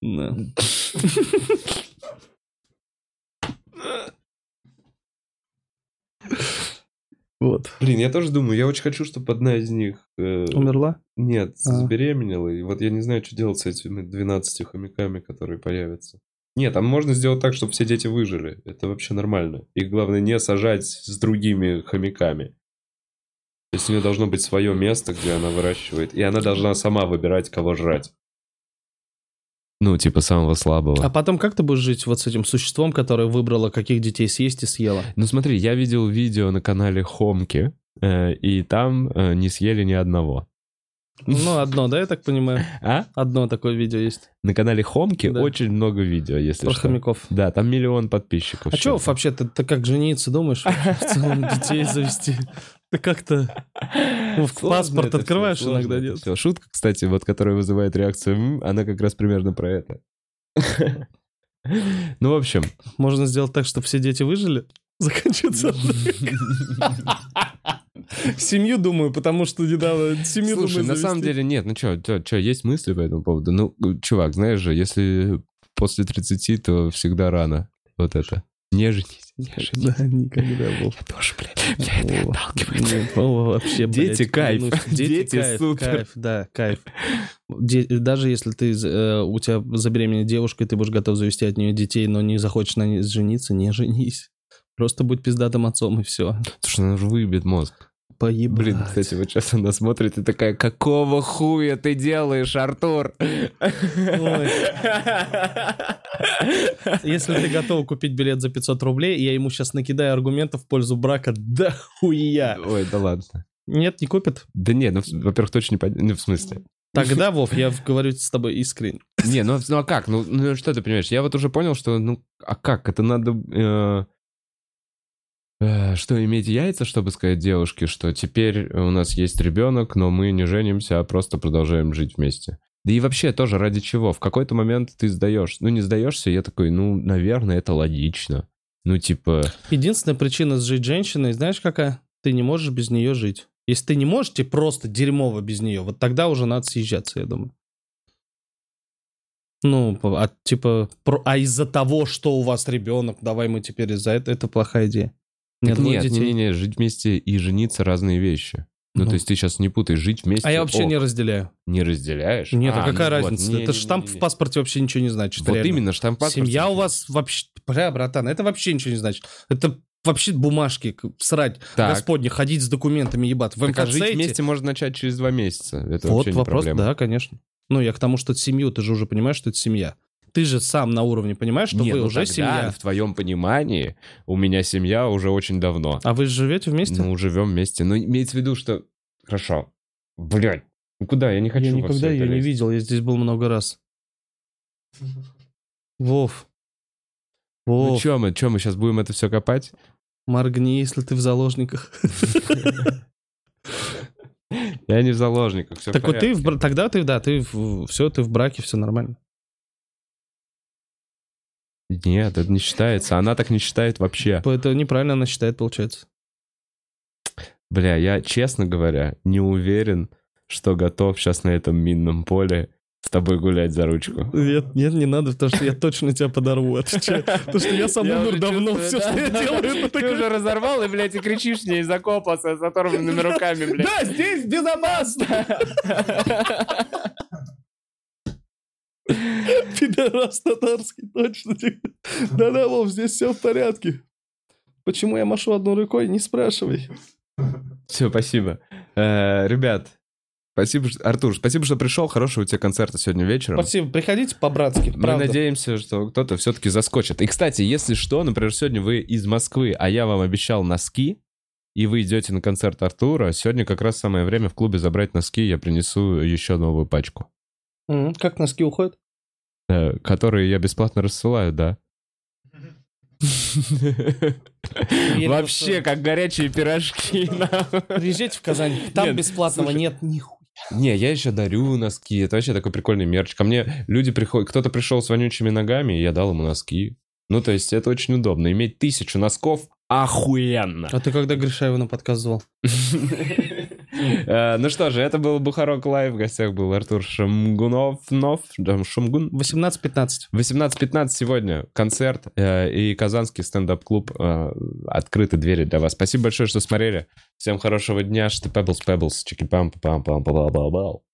Да. Вот. Блин, я тоже думаю, я очень хочу, чтобы одна из них... э, Умерла? Нет, А. забеременела. И вот я не знаю, что делать с этими 12 хомяками, которые появятся. Нет, там можно сделать так, чтобы все дети выжили. Это вообще нормально. Их главное не сажать с другими хомяками. То есть у нее должно быть свое место, где она выращивает. И она должна сама выбирать, кого жрать. Ну, типа самого слабого. А потом как ты будешь жить вот с этим существом, которое выбрало, каких детей съесть и съело? Ну смотри, я видел видео на канале Хомки, э, и там э, не съели ни одного. Ну, одно, да, я так понимаю? А? Одно такое видео есть. На канале Хомки Да. очень много видео, если Про что. хомяков. Да, там миллион подписчиков. А что вообще, ты, ты как жениться думаешь? В целом детей завести? Ты как-то паспорт открываешь иногда, нет? Шутка, кстати, вот которая вызывает реакцию, она как раз примерно про это. Ну, в общем, Можно сделать так, чтобы все дети выжили? Заканчивается. Семью думаю, потому что недавно семью слушай, думаю на самом завести. деле нет, ну что, есть мысли по этому поводу? Ну, чувак, знаешь же, если после 30, то всегда рано. Вот это. Не женись, не женись. Да, никогда был. Я тоже, блядь, меня это отталкивает. нет, о, вообще, Дети блядь, кайф. клянусь, Дети, Дети кайф, супер. кайф, да, кайф. Де- даже если ты, э, у тебя забеременеет девушка, и ты будешь готов завести от нее детей, но не захочешь на ней жениться, не женись. Просто будь пиздатым отцом, и все. Слушай, она же выбьет мозг. Поебать. Блин, кстати, вот сейчас она смотрит и такая, какого хуя ты делаешь, Артур? Если ты готов купить билет за 500 рублей, я ему сейчас накидаю аргументов в пользу брака, да хуя. Ой, да ладно. Нет, не купит? Да не, ну, во-первых, точно не пойдет. Ну, в смысле. Тогда, Вов, я говорю с тобой искренне. Не, ну, ну а как? Ну, ну, что ты понимаешь? Я вот уже понял, что, ну, а как? Это надо... э, что, иметь яйца, чтобы сказать девушке, что теперь у нас есть ребенок, но мы не женимся, а просто продолжаем жить вместе. Да и вообще тоже ради чего? В какой-то момент ты сдаешь. Ну, не сдаешься, я такой, ну, наверное, это логично. Ну, типа... Единственная причина сжить женщиной, знаешь какая? Ты не можешь без нее жить. Если ты не можешь, тебе просто дерьмово без нее. Вот тогда уже надо съезжаться, я думаю. Ну, а типа, про- а из-за того, что у вас ребенок, давай мы теперь из-за этого, это плохая идея. Так двое нет, детей. не-не-не, жить вместе и жениться разные вещи. Ну, Ну. то есть ты сейчас не путай, жить вместе... А я вообще о, не разделяю. не разделяешь? Нет, а, А, какая ну вот, разница? не- это не- штамп не- не. в паспорте вообще ничего не значит. Вот реально. именно, штамп паспорта. Семья у вас вообще... Бля, братан, это вообще ничего не значит. Это вообще бумажки, срать, Так. господни, ходить с документами, ебать. В Так, а жить эти- вместе можно начать через два месяца. Это Вот вообще не вопрос, проблема. да, конечно. Ну, я к тому, что это семью, ты же уже понимаешь, что это семья. Ты же сам на уровне понимаешь, что Не, вы ну уже тогда, семья. в твоем понимании, у меня семья уже очень давно. А вы живете вместе? Ну, живем вместе. Но имеется в виду, что... Хорошо. Блядь, ну куда? Я не хочу я никогда ее не видел, я здесь был много раз. Вов. Ну Вов, что мы, чё, мы сейчас будем это все копать? моргни, если ты в заложниках. Я не в заложниках, все Так вот ты, тогда ты, да, ты все, ты в браке, все нормально. Нет, это не считается. Она так не считает вообще. Это неправильно она считает, получается. Бля, я, честно говоря, не уверен, что готов сейчас на этом минном поле с тобой гулять за ручку. Нет, нет, не надо, потому что я точно тебя подорву. Отвечаю. Потому что я сам умер давно, все, что я делаю, это Ты уже разорвал и, блядь, и кричишь мне из окопа с с оторванными руками, блядь. Да, здесь безопасно! Пидорас татарский, точно. Да-да, Вов, здесь все в порядке. Почему я машу одной рукой, не спрашивай. Все, спасибо. Э, Ребят, Спасибо, Артур, спасибо, что пришел. Хорошего у тебя концерта сегодня вечером. Спасибо, приходите по-братски, Мы правда. надеемся, что кто-то все-таки заскочит. И, кстати, если что, например, сегодня вы из Москвы, а я вам обещал носки, и вы идете на концерт Артура, сегодня как раз самое время в клубе забрать носки, я принесу еще новую пачку, Как носки уходят? э, которые я бесплатно рассылаю, да. Вообще, как горячие пирожки. Приезжайте в Казань, там бесплатного нет нихуя. Не, я еще дарю носки. Это вообще такой прикольный мерч. Ко мне люди приходят... Кто-то пришел с вонючими ногами, и я дал ему носки. Ну, то есть это очень удобно. Иметь тысячу носков охуенно. А ты когда Гришаева на подкаст звал? Э, Ну что же, это был Бухарок Лайв. В гостях был Артур Шамгунов. Нов, да, Шамгун. 18-15. 18.15 сегодня концерт э, и Казанский стендап-клуб. э, Открыты двери для вас. Спасибо большое, что смотрели. Всем хорошего дня. Что Pebbles, Pebbles, чики пам пам пам пам пам пам